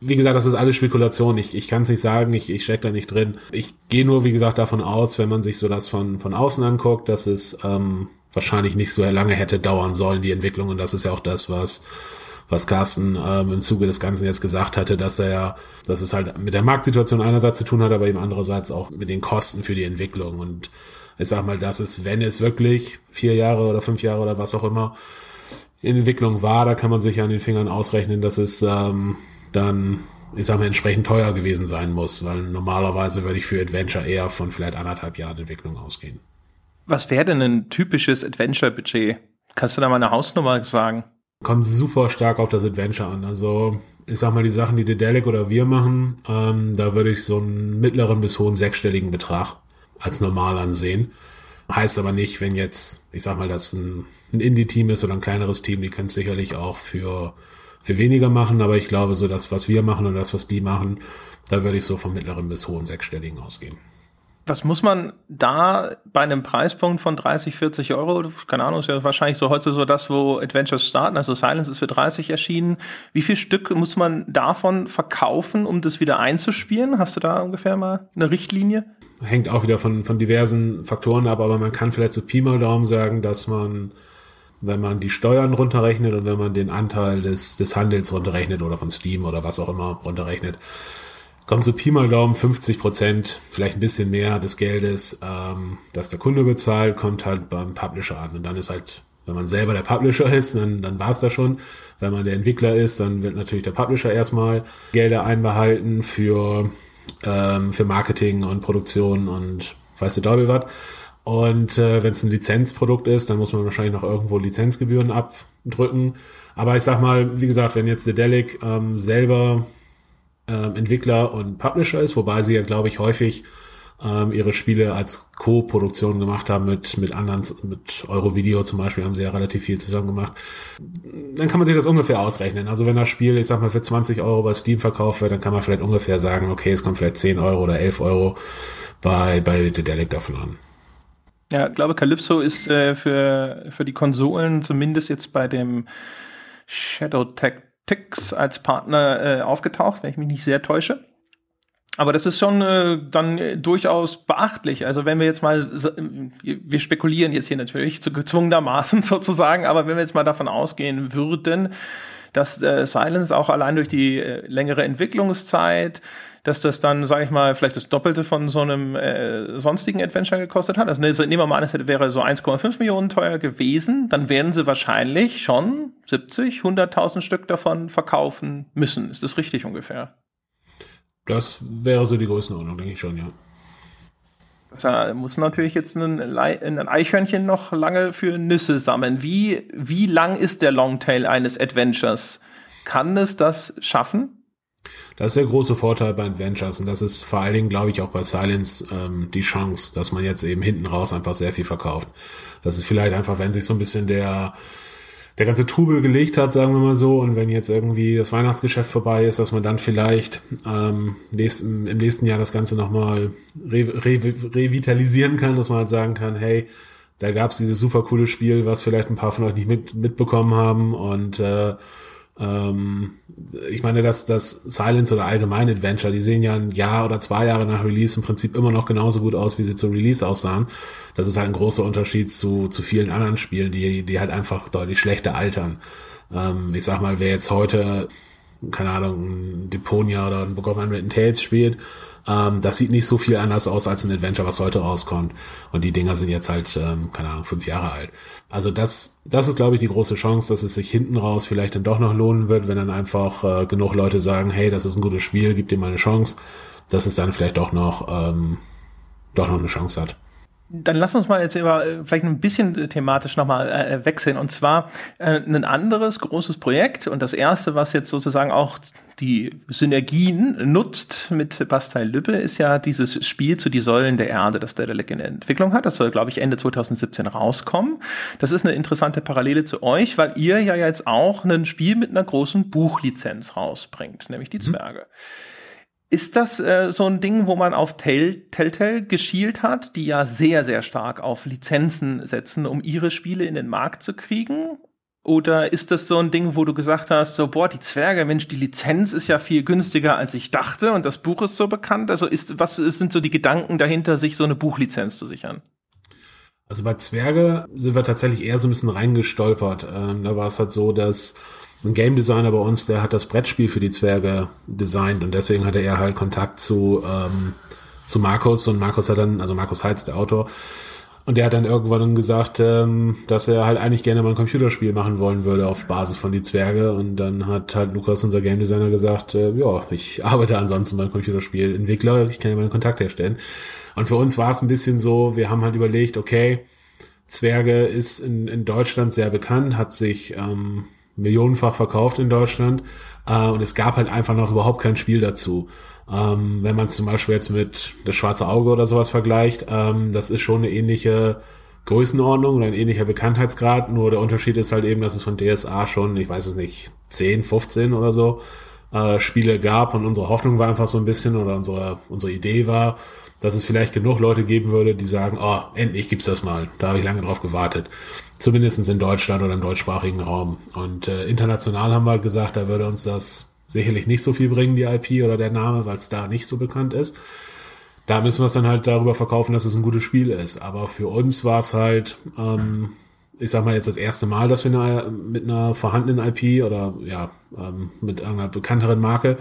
wie gesagt, das ist alles Spekulation. Ich, ich kann es nicht sagen, ich, ich stecke da nicht drin. Ich gehe nur, wie gesagt, davon aus, wenn man sich so das von, von außen anguckt, dass es ähm, wahrscheinlich nicht so lange hätte dauern sollen, die Entwicklung. Und das ist ja auch das, was was Carsten ähm, im Zuge des Ganzen jetzt gesagt hatte, dass er ja, dass es halt mit der Marktsituation einerseits zu tun hat, aber eben andererseits auch mit den Kosten für die Entwicklung. Und ich sag mal, das ist, wenn es wirklich vier Jahre oder fünf Jahre oder was auch immer in Entwicklung war, da kann man sich an den Fingern ausrechnen, dass es ähm, dann, ich sag mal, entsprechend teuer gewesen sein muss, weil normalerweise würde ich für Adventure eher von vielleicht anderthalb Jahren Entwicklung ausgehen. Was wäre denn ein typisches Adventure-Budget? Kannst du da mal eine Hausnummer sagen? Kommt super stark auf das Adventure an. Also, ich sag mal, die Sachen, die Dedelic oder wir machen, ähm, da würde ich so einen mittleren bis hohen sechsstelligen Betrag als normal ansehen. Heißt aber nicht, wenn jetzt, ich sag mal, das ein, ein Indie-Team ist oder ein kleineres Team, die können es sicherlich auch für, für weniger machen, aber ich glaube, so das, was wir machen und das, was die machen, da würde ich so vom mittleren bis hohen sechsstelligen ausgehen. Was muss man da bei einem Preispunkt von 30, 40 Euro, keine Ahnung, ist ja wahrscheinlich so heute so das, wo Adventures starten, also Silence ist für 30 erschienen. Wie viel Stück muss man davon verkaufen, um das wieder einzuspielen? Hast du da ungefähr mal eine Richtlinie? Hängt auch wieder von, von diversen Faktoren ab, aber man kann vielleicht so Pi mal Daumen sagen, dass man, wenn man die Steuern runterrechnet und wenn man den Anteil des, des Handels runterrechnet oder von Steam oder was auch immer runterrechnet, kommt so Pi mal Daumen 50 Prozent, vielleicht ein bisschen mehr des Geldes, ähm, das der Kunde bezahlt, kommt halt beim Publisher an. Und dann ist halt, wenn man selber der Publisher ist, dann, dann war es da schon. Wenn man der Entwickler ist, dann wird natürlich der Publisher erstmal Gelder einbehalten für, ähm, für Marketing und Produktion und weiß der Teufel was. Und äh, wenn es ein Lizenzprodukt ist, dann muss man wahrscheinlich noch irgendwo Lizenzgebühren abdrücken. Aber ich sag mal, wie gesagt, wenn jetzt der Delic ähm, selber ähm, Entwickler und Publisher ist, wobei sie ja, glaube ich, häufig ähm, ihre Spiele als Co-Produktion gemacht haben mit, mit anderen, mit Eurovideo zum Beispiel haben sie ja relativ viel zusammen gemacht. Dann kann man sich das ungefähr ausrechnen. Also wenn das Spiel, ich sag mal, für 20 Euro bei Steam verkauft wird, dann kann man vielleicht ungefähr sagen, okay, es kommt vielleicht 10 Euro oder 11 Euro bei, bei Dedelic davon an. Ja, ich glaube, Calypso ist äh, für, für die Konsolen zumindest jetzt bei dem Shadow Tix als Partner äh, aufgetaucht, wenn ich mich nicht sehr täusche. Aber das ist schon äh, dann äh, durchaus beachtlich. Also wenn wir jetzt mal, wir spekulieren jetzt hier natürlich zu gezwungenermaßen sozusagen, aber wenn wir jetzt mal davon ausgehen würden, dass äh, Silence auch allein durch die äh, längere Entwicklungszeit dass das dann, sage ich mal, vielleicht das Doppelte von so einem äh, sonstigen Adventure gekostet hat. Also nehmen wir mal an, es wäre so 1,5 Millionen teuer gewesen, dann werden sie wahrscheinlich schon 70, 100.000 Stück davon verkaufen müssen. Ist das richtig ungefähr? Das wäre so die Größenordnung, denke ich schon, ja. Da muss natürlich jetzt ein, ein, Eichhörnchen noch lange für Nüsse sammeln. Wie, wie lang ist der Longtail eines Adventures? Kann es das schaffen? Das ist der große Vorteil bei Adventures und das ist vor allen Dingen, glaube ich, auch bei Silence ähm, die Chance, dass man jetzt eben hinten raus einfach sehr viel verkauft. Das ist vielleicht einfach, wenn sich so ein bisschen der der ganze Trubel gelegt hat, sagen wir mal so, und wenn jetzt irgendwie das Weihnachtsgeschäft vorbei ist, dass man dann vielleicht ähm, nächsten, im nächsten Jahr das Ganze nochmal re, re, revitalisieren kann, dass man halt sagen kann, hey, da gab's dieses super coole Spiel, was vielleicht ein paar von euch nicht mit, mitbekommen haben und äh, ähm, ich meine, dass das Silence oder allgemein Adventure, die sehen ja ein Jahr oder zwei Jahre nach Release im Prinzip immer noch genauso gut aus, wie sie zu Release aussahen. Das ist halt ein großer Unterschied zu, zu vielen anderen Spielen, die, die halt einfach deutlich schlechter altern. Ähm, ich sag mal, wer jetzt heute, keine Ahnung, ein Deponia oder ein Book of Unwritten Tales spielt, ähm, das sieht nicht so viel anders aus als ein Adventure, was heute rauskommt. Und die Dinger sind jetzt halt, ähm, keine Ahnung, fünf Jahre alt. Also das, das ist, glaube ich, die große Chance, dass es sich hinten raus vielleicht dann doch noch lohnen wird, wenn dann einfach äh, genug Leute sagen, hey, das ist ein gutes Spiel, gib dir mal eine Chance, dass es dann vielleicht doch noch, ähm, doch noch eine Chance hat. Dann lass uns mal jetzt über äh, vielleicht ein bisschen thematisch nochmal äh, wechseln. Und zwar äh, ein anderes großes Projekt und das erste, was jetzt sozusagen auch die Synergien nutzt mit Bastei Lübbe, ist ja dieses Spiel zu die Säulen der Erde, das Dedelic in Entwicklung hat. Das soll, glaube ich, Ende 2017 rauskommen. Das ist eine interessante Parallele zu euch, weil ihr ja jetzt auch ein Spiel mit einer großen Buchlizenz rausbringt, nämlich die mhm. Zwerge. Ist das äh, so ein Ding, wo man auf Telltale geschielt hat, die ja sehr, sehr stark auf Lizenzen setzen, um ihre Spiele in den Markt zu kriegen? Oder ist das so ein Ding, wo du gesagt hast, so, boah, die Zwerge, Mensch, die Lizenz ist ja viel günstiger, als ich dachte und das Buch ist so bekannt? Also ist, was sind so die Gedanken dahinter, sich so eine Buchlizenz zu sichern? Also bei Zwerge sind wir tatsächlich eher so ein bisschen reingestolpert. Ähm, da war es halt so, dass ein Game Designer bei uns, der hat das Brettspiel für die Zwerge designt und deswegen hatte er halt Kontakt zu, ähm, zu Markus und Markus hat dann, also Markus Heitz, der Autor, und der hat dann irgendwann gesagt, ähm, dass er halt eigentlich gerne mal ein Computerspiel machen wollen würde auf Basis von die Zwerge. Und dann hat halt Lukas, unser Game Designer, gesagt, äh, ja, ich arbeite ansonsten beim Computerspielentwickler, ich kann ja mal einen Kontakt herstellen. Und für uns war es ein bisschen so, wir haben halt überlegt, okay, Zwerge ist in, in Deutschland sehr bekannt, hat sich ähm, millionenfach verkauft in Deutschland äh, und es gab halt einfach noch überhaupt kein Spiel dazu. Ähm, wenn man zum Beispiel jetzt mit das schwarze Auge oder sowas vergleicht, ähm, das ist schon eine ähnliche Größenordnung oder ein ähnlicher Bekanntheitsgrad, nur der Unterschied ist halt eben, dass es von DSA schon, ich weiß es nicht, 10, 15 oder so äh, Spiele gab und unsere Hoffnung war einfach so ein bisschen oder unsere, unsere Idee war, dass es vielleicht genug Leute geben würde, die sagen, oh, endlich gibt's das mal. Da habe ich lange drauf gewartet. Zumindestens in Deutschland oder im deutschsprachigen Raum. Und äh, international haben wir halt gesagt, da würde uns das sicherlich nicht so viel bringen, die IP oder der Name, weil es da nicht so bekannt ist. Da müssen wir es dann halt darüber verkaufen, dass es ein gutes Spiel ist. Aber für uns war es halt, ähm, ich sag mal jetzt das erste Mal, dass wir eine, mit einer vorhandenen IP oder ja, ähm, mit einer bekannteren Marke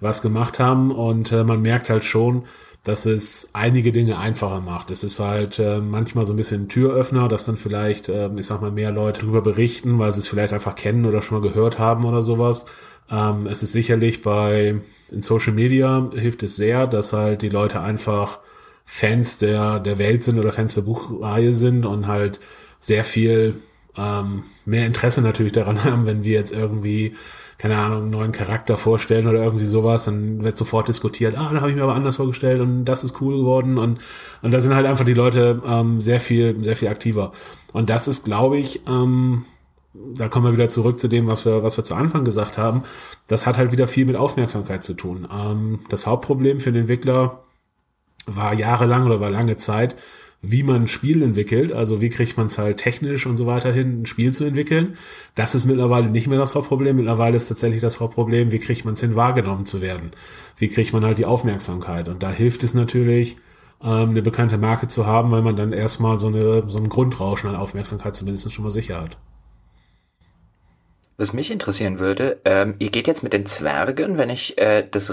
was gemacht haben. Und äh, man merkt halt schon, dass es einige Dinge einfacher macht. Es ist halt äh, manchmal so ein bisschen ein Türöffner, dass dann vielleicht, äh, ich sag mal, mehr Leute darüber berichten, weil sie es vielleicht einfach kennen oder schon mal gehört haben oder sowas. Ähm, es ist sicherlich bei in Social Media hilft es sehr, dass halt die Leute einfach Fans der, der Welt sind oder Fans der Buchreihe sind und halt sehr viel ähm, mehr Interesse natürlich daran haben, wenn wir jetzt irgendwie keine Ahnung, einen neuen Charakter vorstellen oder irgendwie sowas, dann wird sofort diskutiert, ah, da habe ich mir aber anders vorgestellt und das ist cool geworden und, und da sind halt einfach die Leute ähm, sehr viel, sehr viel aktiver. Und das ist, glaube ich, ähm, da kommen wir wieder zurück zu dem, was wir, was wir zu Anfang gesagt haben. Das hat halt wieder viel mit Aufmerksamkeit zu tun. Ähm, das Hauptproblem für den Entwickler war jahrelang oder war lange Zeit, wie man ein Spiel entwickelt, also wie kriegt man es halt technisch und so weiter hin, ein Spiel zu entwickeln. Das ist mittlerweile nicht mehr das Hauptproblem. Mittlerweile ist tatsächlich das Hauptproblem, wie kriegt man es hin, wahrgenommen zu werden. Wie kriegt man halt die Aufmerksamkeit. Und da hilft es natürlich, ähm, eine bekannte Marke zu haben, weil man dann erstmal so, eine, so einen Grundrauschen an Aufmerksamkeit zumindest schon mal sicher hat. Was mich interessieren würde, ähm, ihr geht jetzt mit den Zwergen, wenn ich äh, das,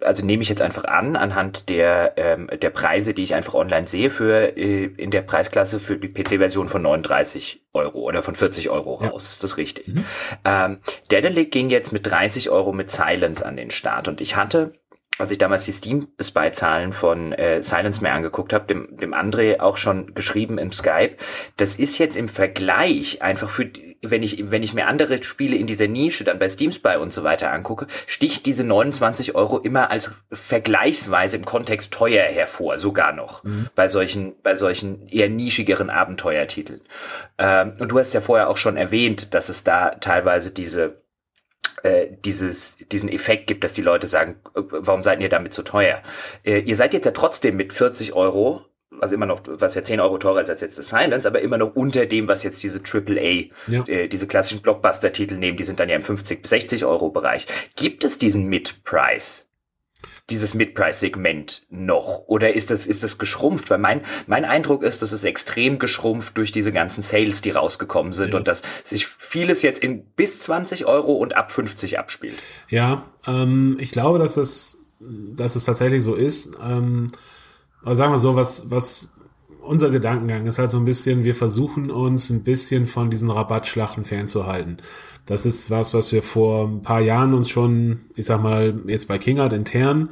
also nehme ich jetzt einfach an, anhand der, ähm, der Preise, die ich einfach online sehe, für äh, in der Preisklasse für die PC-Version von 39 Euro oder von 40 Euro raus. Ja. Ist das richtig? Mhm. Ähm, Dedelic ging jetzt mit 30 Euro mit Silence an den Start und ich hatte als ich damals die Steam-Spy-Zahlen von äh, Silence mir angeguckt habe, dem, dem André auch schon geschrieben im Skype, das ist jetzt im Vergleich einfach für, wenn ich, wenn ich mir andere Spiele in dieser Nische dann bei Steam Spy und so weiter angucke, sticht diese 29 Euro immer als vergleichsweise im Kontext teuer hervor, sogar noch, mhm. bei solchen, bei solchen eher nischigeren Abenteuertiteln. Ähm, und du hast ja vorher auch schon erwähnt, dass es da teilweise diese äh, dieses, diesen Effekt gibt, dass die Leute sagen, äh, warum seid ihr damit so teuer? Äh, ihr seid jetzt ja trotzdem mit 40 Euro, also immer noch, was ja 10 Euro teurer ist als jetzt das Silence, aber immer noch unter dem, was jetzt diese AAA, ja. äh, diese klassischen Blockbuster-Titel nehmen, die sind dann ja im 50 bis 60 Euro Bereich. Gibt es diesen Mid-Price? Dieses Mid-Price-Segment noch? Oder ist das, ist das geschrumpft? Weil mein, mein Eindruck ist, dass es extrem geschrumpft durch diese ganzen Sales, die rausgekommen sind ja. und dass sich vieles jetzt in bis 20 Euro und ab 50 abspielt. Ja, ähm, ich glaube, dass es, dass es tatsächlich so ist. Ähm, aber sagen wir so, was, was unser Gedankengang ist halt so ein bisschen, wir versuchen uns ein bisschen von diesen Rabattschlachten fernzuhalten. Das ist was, was wir vor ein paar Jahren uns schon, ich sag mal, jetzt bei Kingart intern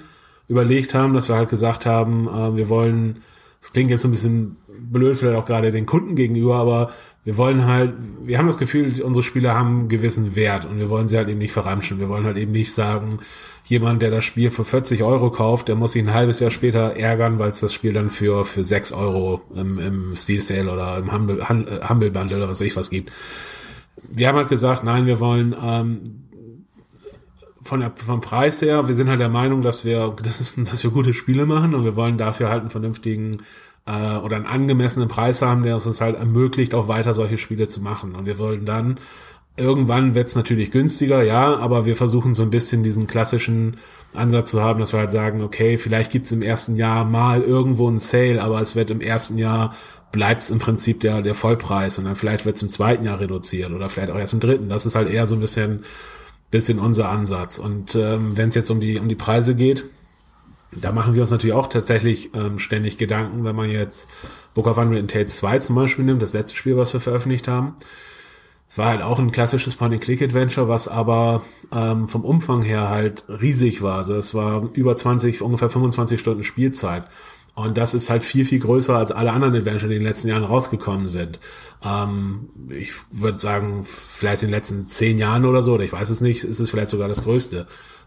überlegt haben, dass wir halt gesagt haben, äh, wir wollen, das klingt jetzt ein bisschen blöd, vielleicht auch gerade den Kunden gegenüber, aber wir wollen halt, wir haben das Gefühl, unsere Spiele haben einen gewissen Wert und wir wollen sie halt eben nicht verramschen. Wir wollen halt eben nicht sagen, jemand, der das Spiel für 40 Euro kauft, der muss sich ein halbes Jahr später ärgern, weil es das Spiel dann für, für 6 Euro im, im Steel Sale oder im Humble, Humble Bundle oder was weiß ich was gibt wir haben halt gesagt, nein, wir wollen ähm, von der, vom Preis her, wir sind halt der Meinung, dass wir, dass, dass wir gute Spiele machen und wir wollen dafür halt einen vernünftigen äh, oder einen angemessenen Preis haben, der uns halt ermöglicht, auch weiter solche Spiele zu machen. Und wir wollen dann Irgendwann wird's natürlich günstiger, ja, aber wir versuchen so ein bisschen diesen klassischen Ansatz zu haben, dass wir halt sagen, okay, vielleicht gibt's im ersten Jahr mal irgendwo einen Sale, aber es wird im ersten Jahr bleibt's im Prinzip der, der Vollpreis und dann vielleicht wird's im zweiten Jahr reduziert oder vielleicht auch erst im dritten. Das ist halt eher so ein bisschen, bisschen unser Ansatz. Und ähm, wenn es jetzt um die, um die Preise geht, da machen wir uns natürlich auch tatsächlich ähm, ständig Gedanken, wenn man jetzt Book of Unwritten Tales 2 zum Beispiel nimmt, das letzte Spiel, was wir veröffentlicht haben es war halt auch ein klassisches Point-and-Click-Adventure, was aber ähm, vom Umfang her halt riesig war. Also es war über 20, ungefähr 25 Stunden Spielzeit. Und das ist halt viel, viel größer als alle anderen Adventure, die in den letzten Jahren rausgekommen sind. Ähm, ich würde sagen, vielleicht in den letzten zehn Jahren oder so, oder ich weiß es nicht, ist es vielleicht sogar das Größte.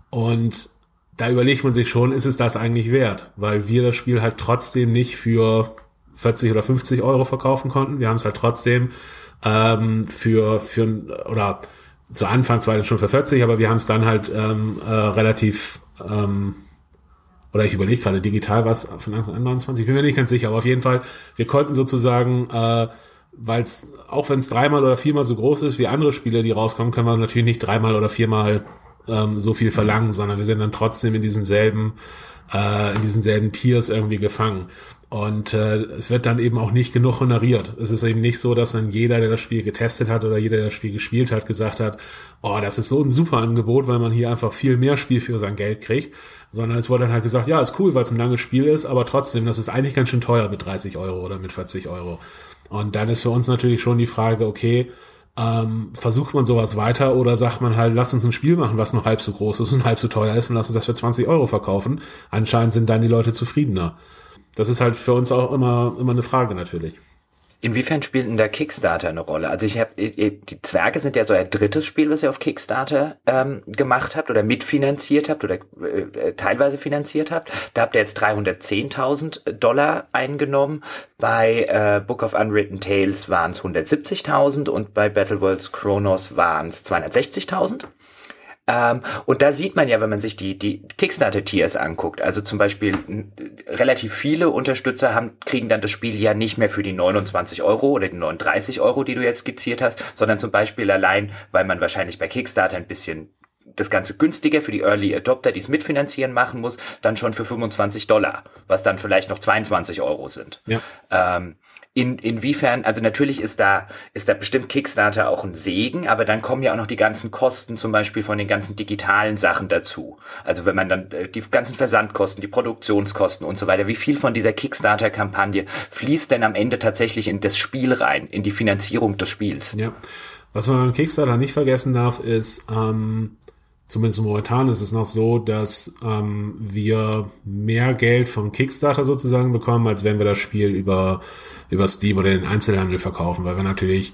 Und da überlegt man sich schon, ist es das eigentlich wert? Weil wir das Spiel halt trotzdem nicht für 40 oder 50 Euro verkaufen konnten. Wir haben es halt trotzdem ähm, für, für, oder zu Anfang zwar schon für 40, aber wir haben es dann halt ähm, äh, relativ, ähm, oder ich überlege gerade, digital was von Anfang an 29, ich bin mir nicht ganz sicher, aber auf jeden Fall, wir konnten sozusagen, äh, weil es, auch wenn es dreimal oder viermal so groß ist wie andere Spiele, die rauskommen, können wir natürlich nicht dreimal oder viermal ähm, so viel verlangen, sondern wir sind dann trotzdem in diesem selben, äh, in diesen selben Tiers irgendwie gefangen. Und äh, es wird dann eben auch nicht genug honoriert. Es ist eben nicht so, dass dann jeder, der das Spiel getestet hat oder jeder, der das Spiel gespielt hat, gesagt hat, oh, das ist so ein super Angebot, weil man hier einfach viel mehr Spiel für sein Geld kriegt. Sondern es wurde dann halt gesagt, ja, ist cool, weil es ein langes Spiel ist, aber trotzdem, das ist eigentlich ganz schön teuer mit 30 Euro oder mit 40 Euro. Und dann ist für uns natürlich schon die Frage, okay, ähm, versucht man sowas weiter oder sagt man halt, lass uns ein Spiel machen, was noch halb so groß ist und halb so teuer ist und lass uns das für 20 Euro verkaufen. Anscheinend sind dann die Leute zufriedener das ist halt für uns auch immer, immer eine Frage natürlich. Inwiefern spielt denn der Kickstarter eine Rolle? Also ich habe die Zwerge sind ja so ein drittes Spiel, was ihr auf Kickstarter ähm, gemacht habt oder mitfinanziert habt oder äh, teilweise finanziert habt. Da habt ihr jetzt 310.000 Dollar eingenommen. Bei äh, Book of Unwritten Tales waren es 170.000 und bei Battle Worlds Chronos waren es 260.000. Ähm, und da sieht man ja, wenn man sich die, die Kickstarter-Tiers anguckt, also zum Beispiel relativ viele Unterstützer haben, kriegen dann das Spiel ja nicht mehr für die 29 Euro oder die 39 Euro, die du jetzt skizziert hast, sondern zum Beispiel allein, weil man wahrscheinlich bei Kickstarter ein bisschen das Ganze günstiger für die Early Adopter, die es mitfinanzieren machen muss, dann schon für 25 Dollar, was dann vielleicht noch 22 Euro sind. Ja. Ähm, in, inwiefern, also natürlich ist da, ist da bestimmt Kickstarter auch ein Segen, aber dann kommen ja auch noch die ganzen Kosten zum Beispiel von den ganzen digitalen Sachen dazu. Also wenn man dann äh, die ganzen Versandkosten, die Produktionskosten und so weiter, wie viel von dieser Kickstarter-Kampagne fließt denn am Ende tatsächlich in das Spiel rein, in die Finanzierung des Spiels? Ja. Was man beim Kickstarter nicht vergessen darf, ist, ähm, zumindest momentan ist es noch so, dass ähm, wir mehr Geld vom Kickstarter sozusagen bekommen, als wenn wir das Spiel über, über Steam oder den Einzelhandel verkaufen, weil wir natürlich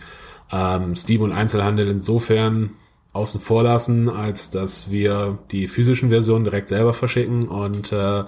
ähm, Steam und Einzelhandel insofern außen vor lassen, als dass wir die physischen Versionen direkt selber verschicken und äh,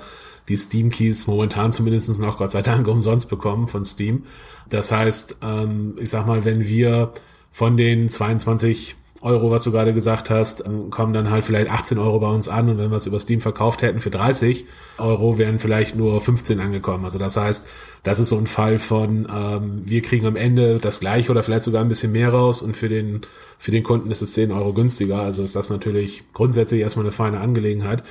die Steam Keys momentan zumindest noch Gott sei Dank umsonst bekommen von Steam. Das heißt, ähm, ich sag mal, wenn wir von den 22 Euro, was du gerade gesagt hast, ähm, kommen dann halt vielleicht 18 Euro bei uns an und wenn wir es über Steam verkauft hätten für 30 Euro, wären vielleicht nur 15 angekommen. Also das heißt, das ist so ein Fall von, ähm, wir kriegen am Ende das gleiche oder vielleicht sogar ein bisschen mehr raus und für den, für den Kunden ist es 10 Euro günstiger. Also ist das natürlich grundsätzlich erstmal eine feine Angelegenheit.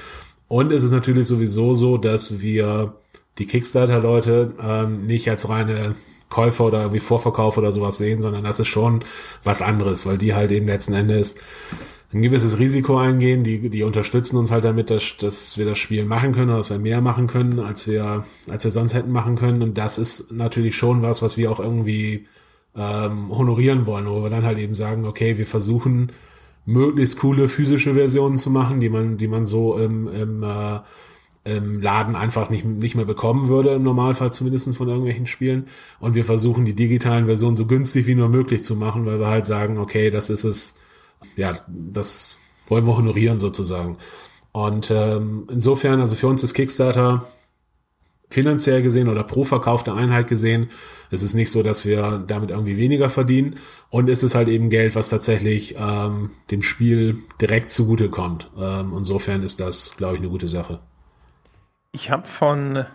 Und es ist natürlich sowieso so, dass wir die Kickstarter-Leute ähm, nicht als reine Käufer oder wie Vorverkauf oder sowas sehen, sondern das ist schon was anderes, weil die halt eben letzten Endes ein gewisses Risiko eingehen, die, die unterstützen uns halt damit, dass, dass wir das Spiel machen können oder dass wir mehr machen können, als wir, als wir sonst hätten machen können. Und das ist natürlich schon was, was wir auch irgendwie ähm, honorieren wollen, wo wir dann halt eben sagen, okay, wir versuchen möglichst coole physische Versionen zu machen, die man, die man so im, im äh, im Laden einfach nicht, nicht mehr bekommen würde, im Normalfall zumindest von irgendwelchen Spielen. Und wir versuchen die digitalen Versionen so günstig wie nur möglich zu machen, weil wir halt sagen, okay, das ist es, ja, das wollen wir honorieren sozusagen. Und ähm, insofern, also für uns ist Kickstarter finanziell gesehen oder pro verkaufte Einheit gesehen, es ist nicht so, dass wir damit irgendwie weniger verdienen. Und es ist halt eben Geld, was tatsächlich ähm, dem Spiel direkt zugute kommt. Ähm, insofern ist das, glaube ich, eine gute Sache. Ich habe von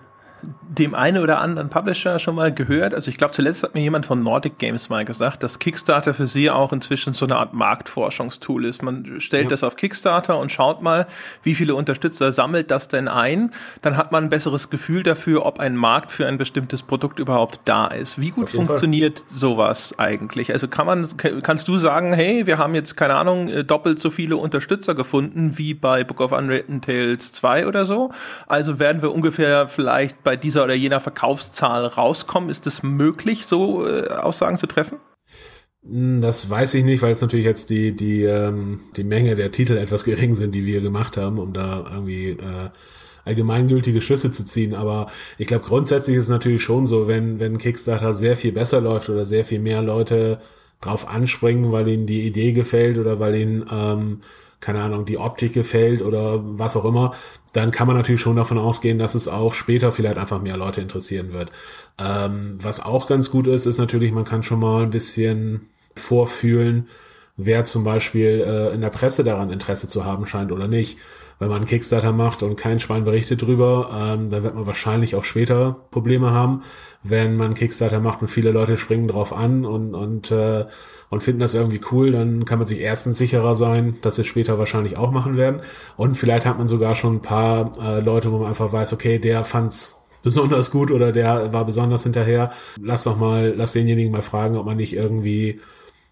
dem einen oder anderen Publisher schon mal gehört. Also ich glaube, zuletzt hat mir jemand von Nordic Games mal gesagt, dass Kickstarter für sie auch inzwischen so eine Art Marktforschungstool ist. Man stellt ja. das auf Kickstarter und schaut mal, wie viele Unterstützer sammelt das denn ein. Dann hat man ein besseres Gefühl dafür, ob ein Markt für ein bestimmtes Produkt überhaupt da ist. Wie gut funktioniert Fall. sowas eigentlich? Also kann man, kannst du sagen, hey, wir haben jetzt keine Ahnung, äh, doppelt so viele Unterstützer gefunden wie bei Book of Unwritten Tales 2 oder so? Also werden wir ungefähr vielleicht bei dieser oder jener Verkaufszahl rauskommen. Ist es möglich, so äh, Aussagen zu treffen? Hm, das weiß ich nicht, weil es natürlich jetzt die, die, ähm, die Menge der Titel etwas gering sind, die wir gemacht haben, um da irgendwie äh, allgemeingültige Schlüsse zu ziehen. Aber ich glaube, grundsätzlich ist es natürlich schon so, wenn, wenn Kickstarter sehr viel besser läuft oder sehr viel mehr Leute drauf anspringen, weil ihnen die Idee gefällt oder weil ihnen ähm, keine Ahnung, die Optik gefällt oder was auch immer, dann kann man natürlich schon davon ausgehen, dass es auch später vielleicht einfach mehr Leute interessieren wird. Ähm, was auch ganz gut ist, ist natürlich, man kann schon mal ein bisschen vorfühlen, wer zum Beispiel äh, in der Presse daran Interesse zu haben scheint oder nicht. Wenn man einen Kickstarter macht und kein Schwein berichtet drüber, ähm, dann wird man wahrscheinlich auch später Probleme haben. Wenn man einen Kickstarter macht und viele Leute springen drauf an und, und, äh, und finden das irgendwie cool, dann kann man sich erstens sicherer sein, dass sie später wahrscheinlich auch machen werden. Und vielleicht hat man sogar schon ein paar äh, Leute, wo man einfach weiß, okay, der fand's besonders gut oder der war besonders hinterher. Lass doch mal, lass denjenigen mal fragen, ob man nicht irgendwie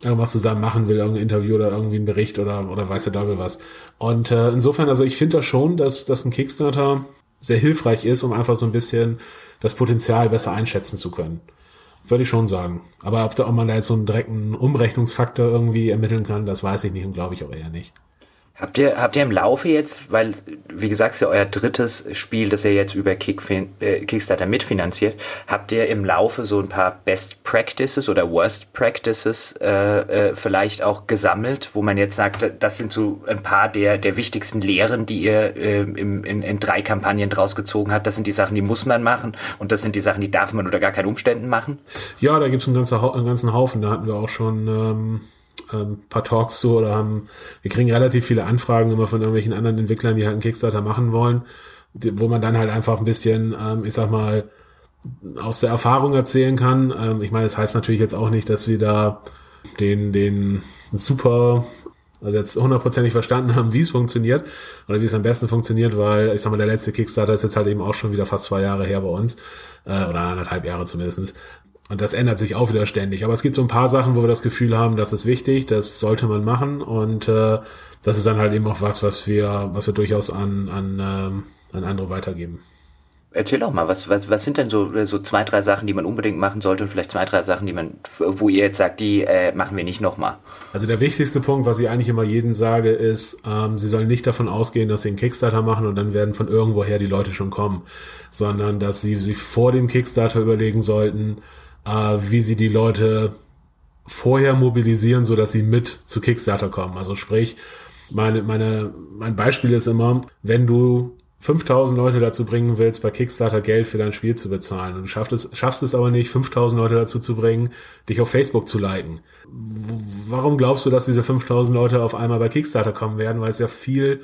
irgendwas zusammen machen will, irgendein Interview oder irgendwie ein Bericht oder, oder weiß der Teufel was. Und äh, insofern, also ich finde da schon, dass, dass ein Kickstarter sehr hilfreich ist, um einfach so ein bisschen das Potenzial besser einschätzen zu können. Würde ich schon sagen. Aber ob, da, ob man da jetzt so einen direkten Umrechnungsfaktor irgendwie ermitteln kann, das weiß ich nicht und glaube ich auch eher nicht. Habt ihr, habt ihr im Laufe jetzt, weil, wie gesagt, es ist ja euer drittes Spiel, das ihr jetzt über Kick, äh, Kickstarter mitfinanziert, habt ihr im Laufe so ein paar Best Practices oder Worst Practices äh, äh, vielleicht auch gesammelt, wo man jetzt sagt, das sind so ein paar der, der wichtigsten Lehren, die ihr äh, im, in, in drei Kampagnen draus gezogen habt. Das sind die Sachen, die muss man machen und das sind die Sachen, die darf man unter gar keinen Umständen machen? Ja, da gibt es einen, ganzen, einen ganzen Haufen. Da hatten wir auch schon... Ähm ähm, paar Talks zu oder haben, wir kriegen relativ viele Anfragen immer von irgendwelchen anderen Entwicklern, die halt einen Kickstarter machen wollen, wo man dann halt einfach ein bisschen, ähm, ich sag mal, aus der Erfahrung erzählen kann. Ähm, ich meine, das heißt natürlich jetzt auch nicht, dass wir da den, den super, also jetzt hundertprozentig verstanden haben, wie es funktioniert oder wie es am besten funktioniert, weil ich sag mal, der letzte Kickstarter ist jetzt halt eben auch schon wieder fast zwei Jahre her bei uns äh, oder anderthalb Jahre zumindestens. Und das ändert sich auch wieder ständig. Aber es gibt so ein paar Sachen, wo wir das Gefühl haben, das ist wichtig, das sollte man machen. Und äh, das ist dann halt eben auch was, was wir, was wir durchaus an, an, äh, an andere weitergeben. Erzähl doch mal, was, was, was sind denn so, so zwei, drei Sachen, die man unbedingt machen sollte und vielleicht zwei, drei Sachen, die man, wo ihr jetzt sagt, die äh, machen wir nicht nochmal? Also der wichtigste Punkt, was ich eigentlich immer jedem sage, ist, ähm, sie sollen nicht davon ausgehen, dass sie einen Kickstarter machen und dann werden von irgendwoher die Leute schon kommen, sondern dass sie sich vor dem Kickstarter überlegen sollten, äh, wie sie die Leute vorher mobilisieren, so dass sie mit zu Kickstarter kommen. Also sprich, meine, meine, mein Beispiel ist immer, wenn du 5000 Leute dazu bringen willst, bei Kickstarter Geld für dein Spiel zu bezahlen und du schaffst es, schaffst es aber nicht, 5000 Leute dazu zu bringen, dich auf Facebook zu liken. Warum glaubst du, dass diese 5000 Leute auf einmal bei Kickstarter kommen werden? Weil es ja viel,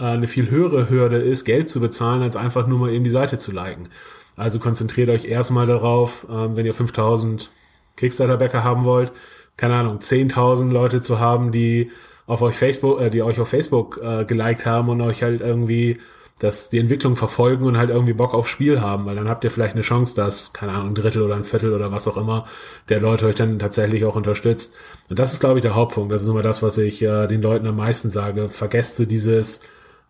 äh, eine viel höhere Hürde ist, Geld zu bezahlen, als einfach nur mal eben die Seite zu liken. Also konzentriert euch erstmal darauf, ähm, wenn ihr 5000 Kickstarter-Bäcker haben wollt, keine Ahnung, 10.000 Leute zu haben, die auf euch Facebook, äh, die euch auf Facebook äh, geliked haben und euch halt irgendwie dass die Entwicklung verfolgen und halt irgendwie Bock aufs Spiel haben, weil dann habt ihr vielleicht eine Chance, dass, keine Ahnung, ein Drittel oder ein Viertel oder was auch immer, der Leute euch dann tatsächlich auch unterstützt. Und das ist, glaube ich, der Hauptpunkt. Das ist immer das, was ich äh, den Leuten am meisten sage. Vergesst du dieses,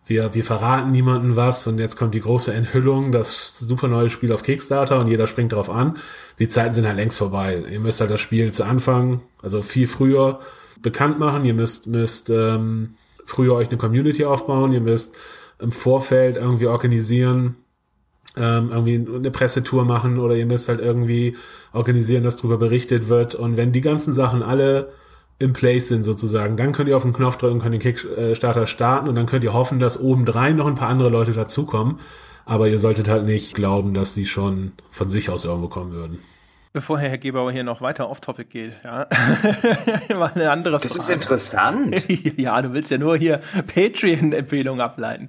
wir, wir verraten niemanden was und jetzt kommt die große Enthüllung, das super neue Spiel auf Kickstarter und jeder springt drauf an. Die Zeiten sind halt längst vorbei. Ihr müsst halt das Spiel zu Anfang, also viel früher bekannt machen. Ihr müsst, müsst ähm, früher euch eine Community aufbauen. Ihr müsst im Vorfeld irgendwie organisieren, ähm, irgendwie eine Pressetour machen oder ihr müsst halt irgendwie organisieren, dass darüber berichtet wird. Und wenn die ganzen Sachen alle in place sind sozusagen. Dann könnt ihr auf den Knopf drücken, könnt den Kickstarter starten und dann könnt ihr hoffen, dass obendrein noch ein paar andere Leute dazukommen. Aber ihr solltet halt nicht glauben, dass die schon von sich aus irgendwo kommen würden. Bevor Herr Gebauer hier noch weiter off-topic geht, ja. Mal eine andere Frage. Das ist interessant. ja, du willst ja nur hier Patreon-Empfehlungen ableiten.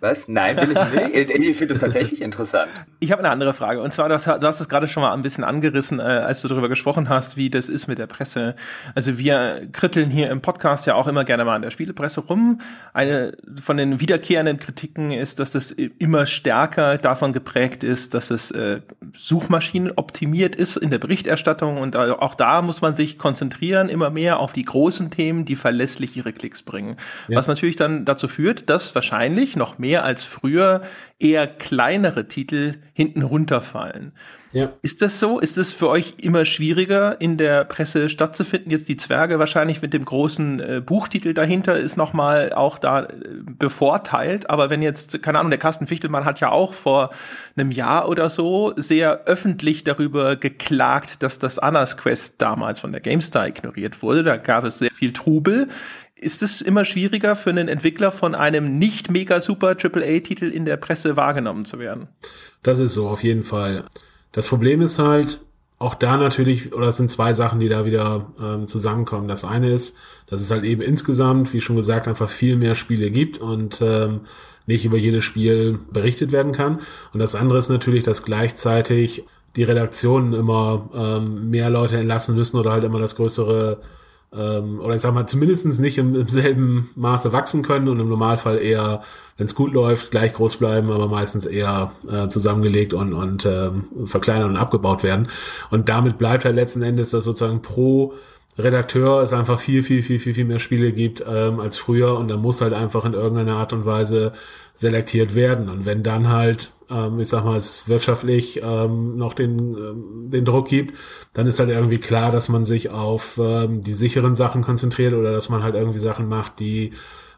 Was? Nein, will ich nicht. Ich finde es tatsächlich interessant. Ich habe eine andere Frage. Und zwar, du hast, du hast es gerade schon mal ein bisschen angerissen, äh, als du darüber gesprochen hast, wie das ist mit der Presse. Also wir kritteln hier im Podcast ja auch immer gerne mal an der Spielepresse rum. Eine von den wiederkehrenden Kritiken ist, dass das immer stärker davon geprägt ist, dass es äh, Suchmaschinen optimiert ist in der Berichterstattung und auch da muss man sich konzentrieren, immer mehr auf die großen Themen, die verlässlich ihre Klicks bringen. Ja. Was natürlich dann dazu führt, dass wahrscheinlich noch mehr als früher eher kleinere Titel hinten runterfallen. Ja. Ist das so? Ist es für euch immer schwieriger, in der Presse stattzufinden? Jetzt die Zwerge wahrscheinlich mit dem großen äh, Buchtitel dahinter ist nochmal auch da äh, bevorteilt. Aber wenn jetzt, keine Ahnung, der Carsten Fichtelmann hat ja auch vor einem Jahr oder so sehr öffentlich darüber geklagt, dass das Annas Quest damals von der GameStar ignoriert wurde. Da gab es sehr viel Trubel. Ist es immer schwieriger für einen Entwickler von einem nicht mega super AAA-Titel in der Presse wahrgenommen zu werden? Das ist so, auf jeden Fall. Das Problem ist halt, auch da natürlich, oder es sind zwei Sachen, die da wieder ähm, zusammenkommen. Das eine ist, dass es halt eben insgesamt, wie schon gesagt, einfach viel mehr Spiele gibt und ähm, nicht über jedes Spiel berichtet werden kann. Und das andere ist natürlich, dass gleichzeitig die Redaktionen immer ähm, mehr Leute entlassen müssen oder halt immer das größere ähm, oder ich sag mal, zumindestens nicht im, im, selben Maße wachsen können und im Normalfall eher, wenn es gut läuft, gleich groß bleiben, aber meistens eher äh, zusammengelegt und, und ähm, verkleinert und abgebaut werden. Und damit bleibt halt letzten Endes, dass sozusagen pro Redakteur es einfach viel, viel, viel, viel, viel mehr Spiele gibt ähm, als früher und da muss halt einfach in irgendeiner Art und Weise selektiert werden. Und wenn dann halt, ähm, ich sag mal, es wirtschaftlich ähm, noch den, ähm, den Druck gibt, dann ist halt irgendwie klar, dass man sich auf ähm, die sicheren Sachen konzentriert oder dass man halt irgendwie Sachen macht, die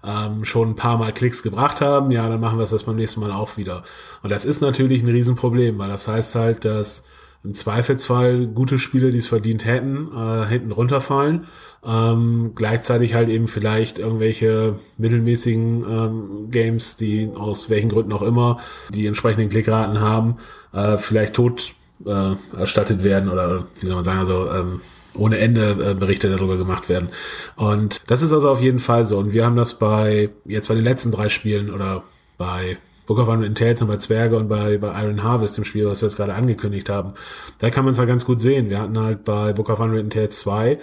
ähm, schon ein paar Mal Klicks gebracht haben, ja, dann machen wir das beim nächsten Mal auch wieder. Und das ist natürlich ein Riesenproblem, weil das heißt halt, dass im Zweifelsfall gute Spiele, die es verdient hätten, äh, hinten runterfallen. Ähm, gleichzeitig halt eben vielleicht irgendwelche mittelmäßigen ähm, Games, die aus welchen Gründen auch immer die entsprechenden Klickraten haben, äh, vielleicht tot äh, erstattet werden oder wie soll man sagen, also ähm, ohne Ende äh, Berichte darüber gemacht werden. Und das ist also auf jeden Fall so. Und wir haben das bei jetzt bei den letzten drei Spielen oder bei Book of Unwritten Tales und bei Zwerge und bei, bei Iron Harvest, dem Spiel, was wir jetzt gerade angekündigt haben. Da kann man es halt ganz gut sehen. Wir hatten halt bei Book of Unwritten Tales 2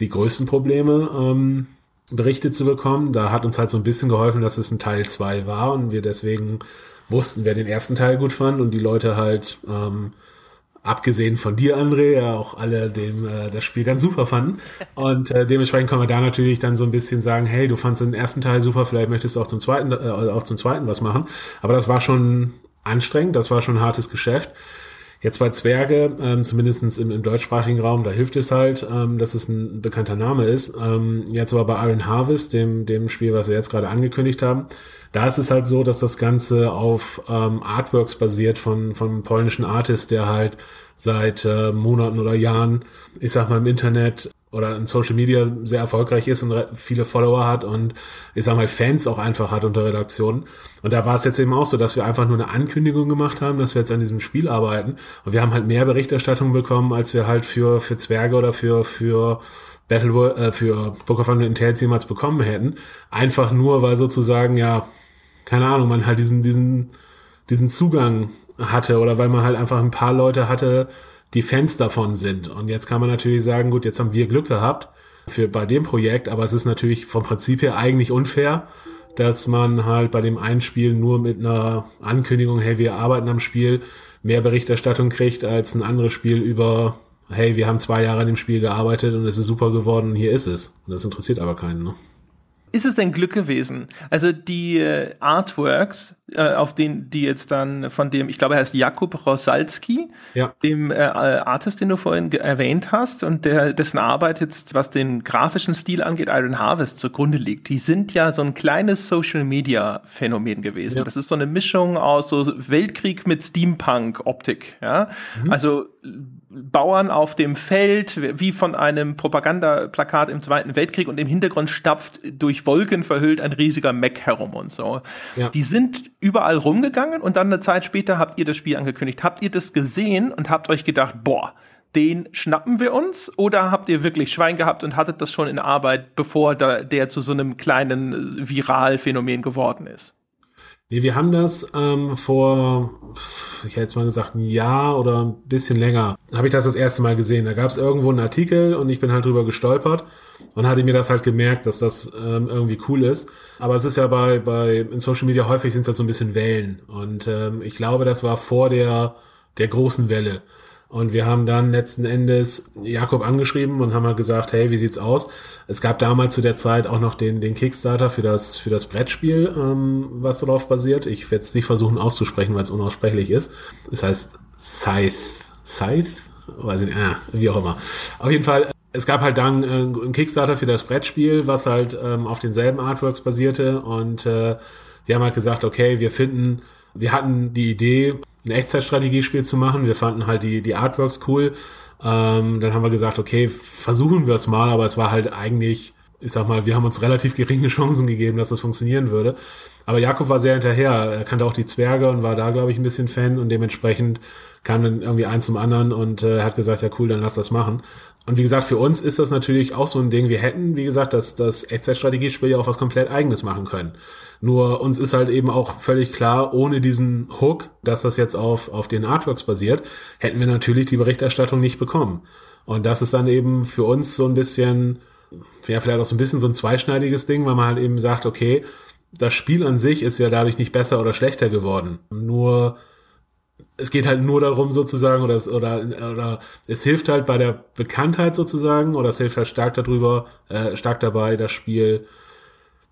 die größten Probleme, ähm, Berichte zu bekommen. Da hat uns halt so ein bisschen geholfen, dass es ein Teil 2 war und wir deswegen wussten, wer den ersten Teil gut fand und die Leute halt ähm, abgesehen von dir, André, ja auch alle dem äh, das Spiel ganz super fanden. Und äh, dementsprechend können wir da natürlich dann so ein bisschen sagen, hey, du fandst den ersten Teil super, vielleicht möchtest du auch zum zweiten, äh, auch zum zweiten was machen. Aber das war schon anstrengend, das war schon ein hartes Geschäft. Jetzt bei Zwerge, ähm, zumindest im, im deutschsprachigen Raum, da hilft es halt, ähm, dass es ein bekannter Name ist. Ähm, jetzt aber bei Iron Harvest, dem, dem Spiel, was wir jetzt gerade angekündigt haben, da ist es halt so, dass das Ganze auf ähm, Artworks basiert von, von einem polnischen Artist, der halt seit äh, Monaten oder Jahren, ich sag mal, im Internet oder in Social Media sehr erfolgreich ist und viele Follower hat und ich sag mal Fans auch einfach hat unter Redaktionen. Und da war es jetzt eben auch so, dass wir einfach nur eine Ankündigung gemacht haben, dass wir jetzt an diesem Spiel arbeiten. Und wir haben halt mehr Berichterstattung bekommen, als wir halt für, für Zwerge oder für, für Battle, äh, für Book of Unwritten Tales jemals bekommen hätten. Einfach nur, weil sozusagen, ja, keine Ahnung, man halt diesen, diesen, diesen Zugang hatte oder weil man halt einfach ein paar Leute hatte, die Fans davon sind. Und jetzt kann man natürlich sagen, gut, jetzt haben wir Glück gehabt für bei dem Projekt, aber es ist natürlich vom Prinzip her eigentlich unfair, dass man halt bei dem einen Spiel nur mit einer Ankündigung, hey, wir arbeiten am Spiel, mehr Berichterstattung kriegt als ein anderes Spiel über, hey, wir haben zwei Jahre an dem Spiel gearbeitet und es ist super geworden, hier ist es. Und das interessiert aber keinen, ne? Ist es denn Glück gewesen? Also die äh, Artworks, auf den die jetzt dann von dem, ich glaube, er heißt Jakub Rosalski, ja. dem äh, Artist, den du vorhin erwähnt hast und der dessen Arbeit jetzt, was den grafischen Stil angeht, Iron Harvest zugrunde liegt. Die sind ja so ein kleines Social Media Phänomen gewesen. Ja. Das ist so eine Mischung aus so Weltkrieg mit Steampunk Optik. Ja, mhm. also Bauern auf dem Feld, wie von einem Propagandaplakat im Zweiten Weltkrieg und im Hintergrund stapft durch Wolken verhüllt ein riesiger Mac herum und so. Ja. Die sind überall rumgegangen und dann eine Zeit später habt ihr das Spiel angekündigt. Habt ihr das gesehen und habt euch gedacht, boah, den schnappen wir uns? Oder habt ihr wirklich Schwein gehabt und hattet das schon in Arbeit, bevor da, der zu so einem kleinen Viralphänomen geworden ist? Nee, wir haben das ähm, vor, ich hätte jetzt mal gesagt, ein Jahr oder ein bisschen länger, habe ich das das erste Mal gesehen. Da gab es irgendwo einen Artikel und ich bin halt drüber gestolpert und hatte mir das halt gemerkt, dass das ähm, irgendwie cool ist. Aber es ist ja bei, bei in Social Media häufig sind es ja so ein bisschen Wellen. Und ähm, ich glaube, das war vor der, der großen Welle. Und wir haben dann letzten Endes Jakob angeschrieben und haben halt gesagt, hey, wie sieht's aus? Es gab damals zu der Zeit auch noch den, den Kickstarter für das, für das Brettspiel, ähm, was darauf basiert. Ich werde es nicht versuchen auszusprechen, weil es unaussprechlich ist. Es heißt Scythe. Scythe? Weiß ich nicht, ah, wie auch immer. Auf jeden Fall, es gab halt dann äh, einen Kickstarter für das Brettspiel, was halt ähm, auf denselben Artworks basierte. Und äh, wir haben halt gesagt, okay, wir finden, wir hatten die Idee, ein Echtzeitstrategiespiel zu machen. Wir fanden halt die, die Artworks cool. Ähm, dann haben wir gesagt, okay, versuchen wir es mal, aber es war halt eigentlich, ich sag mal, wir haben uns relativ geringe Chancen gegeben, dass das funktionieren würde. Aber Jakob war sehr hinterher. Er kannte auch die Zwerge und war da, glaube ich, ein bisschen Fan und dementsprechend kam dann irgendwie eins zum anderen und äh, hat gesagt, ja cool, dann lass das machen. Und wie gesagt, für uns ist das natürlich auch so ein Ding. Wir hätten, wie gesagt, das, das Echtzeitstrategiespiel ja auch was komplett eigenes machen können. Nur uns ist halt eben auch völlig klar, ohne diesen Hook, dass das jetzt auf, auf den Artworks basiert, hätten wir natürlich die Berichterstattung nicht bekommen. Und das ist dann eben für uns so ein bisschen, ja, vielleicht auch so ein bisschen so ein zweischneidiges Ding, weil man halt eben sagt, okay, das Spiel an sich ist ja dadurch nicht besser oder schlechter geworden. Nur es geht halt nur darum sozusagen oder es, oder, oder es hilft halt bei der Bekanntheit sozusagen oder es hilft halt stark darüber, äh, stark dabei, das Spiel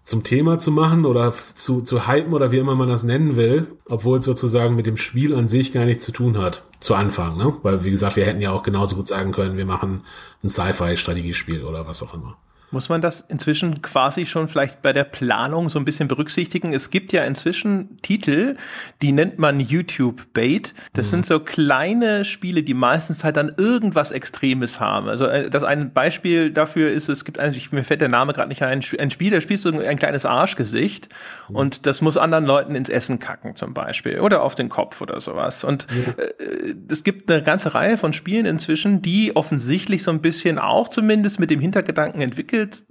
zum Thema zu machen oder zu, zu hypen oder wie immer man das nennen will, obwohl es sozusagen mit dem Spiel an sich gar nichts zu tun hat, zu Anfang, ne? Weil, wie gesagt, wir hätten ja auch genauso gut sagen können, wir machen ein Sci-Fi-Strategiespiel oder was auch immer. Muss man das inzwischen quasi schon vielleicht bei der Planung so ein bisschen berücksichtigen? Es gibt ja inzwischen Titel, die nennt man YouTube-Bait. Das mhm. sind so kleine Spiele, die meistens halt dann irgendwas Extremes haben. Also äh, das ein Beispiel dafür ist, es gibt eigentlich, mir fällt der Name gerade nicht ein, ein Spiel, da spielst du ein kleines Arschgesicht mhm. und das muss anderen Leuten ins Essen kacken zum Beispiel oder auf den Kopf oder sowas. Und äh, es gibt eine ganze Reihe von Spielen inzwischen, die offensichtlich so ein bisschen auch zumindest mit dem Hintergedanken entwickelt entwickelt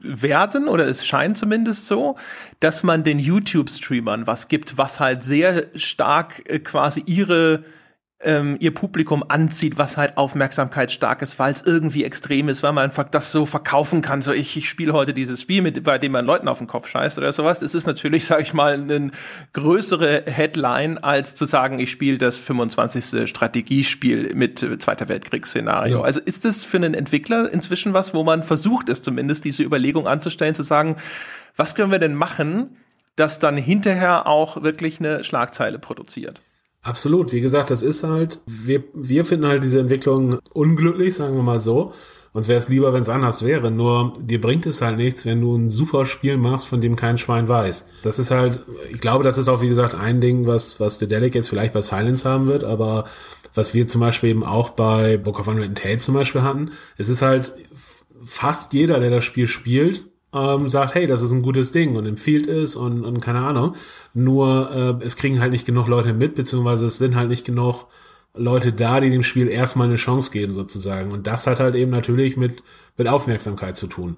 werden, oder es scheint zumindest so, dass man den YouTube-Streamern was gibt, was halt sehr stark äh, quasi ihre ähm, ihr Publikum anzieht, was halt aufmerksamkeitsstark ist, weil es irgendwie extrem ist, weil man einfach das so verkaufen kann. So, ich, ich spiele heute dieses Spiel, mit, bei dem man Leuten auf den Kopf scheißt oder sowas. Es ist natürlich, sage ich mal, eine größere Headline, als zu sagen, ich spiele das 25. Strategiespiel mit äh, Zweiter Weltkriegsszenario. Ja. Also ist das für einen Entwickler inzwischen was, wo man versucht ist, zumindest diese Überlegung anzustellen, zu sagen, was können wir denn machen, das dann hinterher auch wirklich eine Schlagzeile produziert? Absolut. Wie gesagt, das ist halt, wir, wir finden halt diese Entwicklung unglücklich, sagen wir mal so. Uns wäre es lieber, wenn es anders wäre. Nur dir bringt es halt nichts, wenn du ein super Spiel machst, von dem kein Schwein weiß. Das ist halt, ich glaube, das ist auch, wie gesagt, ein Ding, was, was The Delic jetzt vielleicht bei Silence haben wird, aber was wir zum Beispiel eben auch bei Book of Unwritten Tales zum Beispiel hatten. Es ist halt fast jeder, der das Spiel spielt, ähm, sagt, hey, das ist ein gutes Ding und empfiehlt es und, und keine Ahnung. Nur äh, es kriegen halt nicht genug Leute mit, beziehungsweise es sind halt nicht genug Leute da, die dem Spiel erstmal eine Chance geben, sozusagen. Und das hat halt eben natürlich mit, mit Aufmerksamkeit zu tun.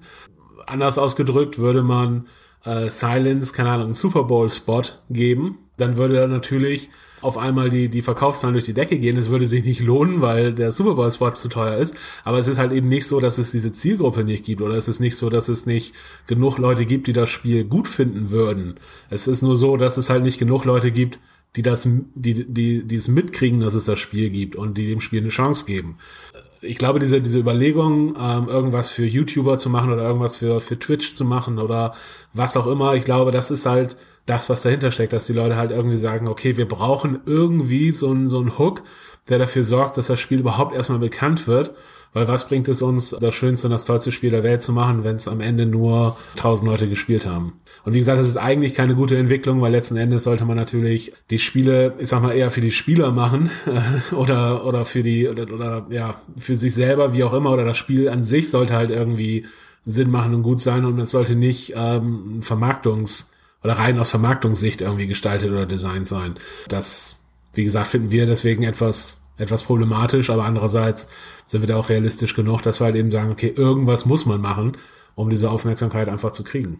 Anders ausgedrückt würde man äh, Silence, keine Ahnung, einen Super Bowl-Spot geben, dann würde er natürlich auf einmal die, die Verkaufszahlen durch die Decke gehen. Es würde sich nicht lohnen, weil der Super Bowl Spot zu teuer ist. Aber es ist halt eben nicht so, dass es diese Zielgruppe nicht gibt oder es ist nicht so, dass es nicht genug Leute gibt, die das Spiel gut finden würden. Es ist nur so, dass es halt nicht genug Leute gibt, die das, die, die, die es mitkriegen, dass es das Spiel gibt und die dem Spiel eine Chance geben. Ich glaube, diese, diese Überlegung, ähm, irgendwas für YouTuber zu machen oder irgendwas für, für Twitch zu machen oder was auch immer, ich glaube, das ist halt, das, was dahinter steckt, dass die Leute halt irgendwie sagen, okay, wir brauchen irgendwie so einen, so einen Hook, der dafür sorgt, dass das Spiel überhaupt erstmal bekannt wird. Weil was bringt es uns, das schönste und das tollste Spiel der Welt zu machen, wenn es am Ende nur tausend Leute gespielt haben? Und wie gesagt, das ist eigentlich keine gute Entwicklung, weil letzten Endes sollte man natürlich die Spiele, ich sag mal, eher für die Spieler machen oder, oder für die, oder, oder ja, für sich selber, wie auch immer, oder das Spiel an sich sollte halt irgendwie Sinn machen und gut sein und es sollte nicht ähm, Vermarktungs- oder rein aus Vermarktungssicht irgendwie gestaltet oder designt sein. Das, wie gesagt, finden wir deswegen etwas, etwas problematisch, aber andererseits sind wir da auch realistisch genug, dass wir halt eben sagen, okay, irgendwas muss man machen, um diese Aufmerksamkeit einfach zu kriegen.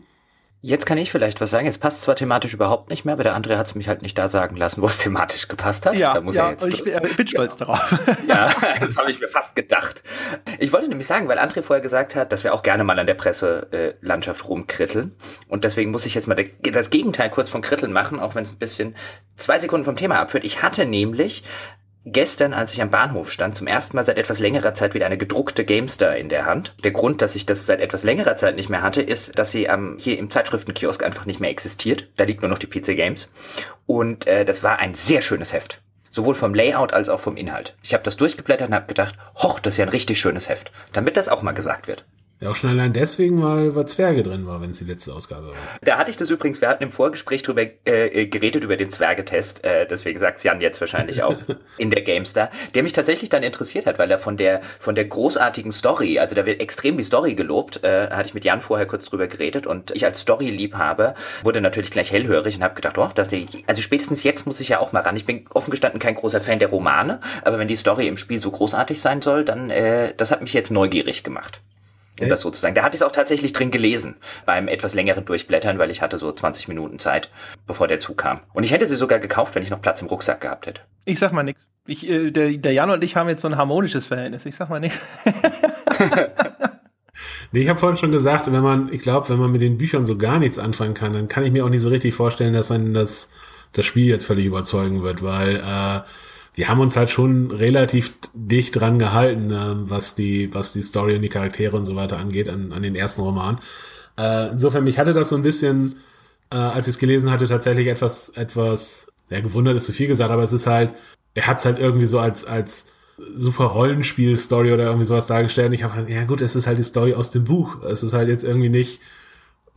Jetzt kann ich vielleicht was sagen. Jetzt passt zwar thematisch überhaupt nicht mehr, aber der André hat es mich halt nicht da sagen lassen, wo es thematisch gepasst hat. Ja, da muss ja er jetzt ich, bin, ich bin stolz ja. darauf. Ja, das habe ich mir fast gedacht. Ich wollte nämlich sagen, weil André vorher gesagt hat, dass wir auch gerne mal an der Presselandschaft äh, rumkritteln. Und deswegen muss ich jetzt mal das Gegenteil kurz von Kritteln machen, auch wenn es ein bisschen zwei Sekunden vom Thema abführt. Ich hatte nämlich gestern, als ich am Bahnhof stand, zum ersten Mal seit etwas längerer Zeit wieder eine gedruckte GameStar in der Hand. Der Grund, dass ich das seit etwas längerer Zeit nicht mehr hatte, ist, dass sie ähm, hier im Zeitschriftenkiosk einfach nicht mehr existiert. Da liegt nur noch die PC Games. Und äh, das war ein sehr schönes Heft. Sowohl vom Layout als auch vom Inhalt. Ich habe das durchgeblättert und habe gedacht, hoch, das ist ja ein richtig schönes Heft. Damit das auch mal gesagt wird. Ja, auch schon allein deswegen, weil, weil Zwerge drin war, wenn es die letzte Ausgabe war. Da hatte ich das übrigens, wir hatten im Vorgespräch drüber äh, geredet, über den Zwergetest, äh, deswegen sagt Jan jetzt wahrscheinlich auch in der GameStar, der mich tatsächlich dann interessiert hat, weil er von der von der großartigen Story, also da wird extrem die Story gelobt, äh, hatte ich mit Jan vorher kurz drüber geredet und ich als Story-Liebhaber wurde natürlich gleich hellhörig und habe gedacht, oh, das, also spätestens jetzt muss ich ja auch mal ran. Ich bin offen gestanden kein großer Fan der Romane, aber wenn die Story im Spiel so großartig sein soll, dann äh, das hat mich jetzt neugierig gemacht um okay. das so zu sagen. Da hatte ich es auch tatsächlich drin gelesen, beim etwas längeren Durchblättern, weil ich hatte so 20 Minuten Zeit, bevor der Zug kam. Und ich hätte sie sogar gekauft, wenn ich noch Platz im Rucksack gehabt hätte. Ich sag mal nichts. Ich, äh, der, der Jan und ich haben jetzt so ein harmonisches Verhältnis. Ich sag mal nichts. nee, ich habe vorhin schon gesagt, wenn man, ich glaube, wenn man mit den Büchern so gar nichts anfangen kann, dann kann ich mir auch nicht so richtig vorstellen, dass einen das, das Spiel jetzt völlig überzeugen wird, weil äh, wir haben uns halt schon relativ dicht dran gehalten, äh, was die, was die Story und die Charaktere und so weiter angeht, an, an den ersten Roman. Äh, insofern, mich hatte das so ein bisschen, äh, als ich es gelesen hatte, tatsächlich etwas, etwas, ja, gewundert ist zu viel gesagt, aber es ist halt, er hat es halt irgendwie so als, als super Rollenspiel-Story oder irgendwie sowas dargestellt. Und ich habe halt, ja gut, es ist halt die Story aus dem Buch. Es ist halt jetzt irgendwie nicht,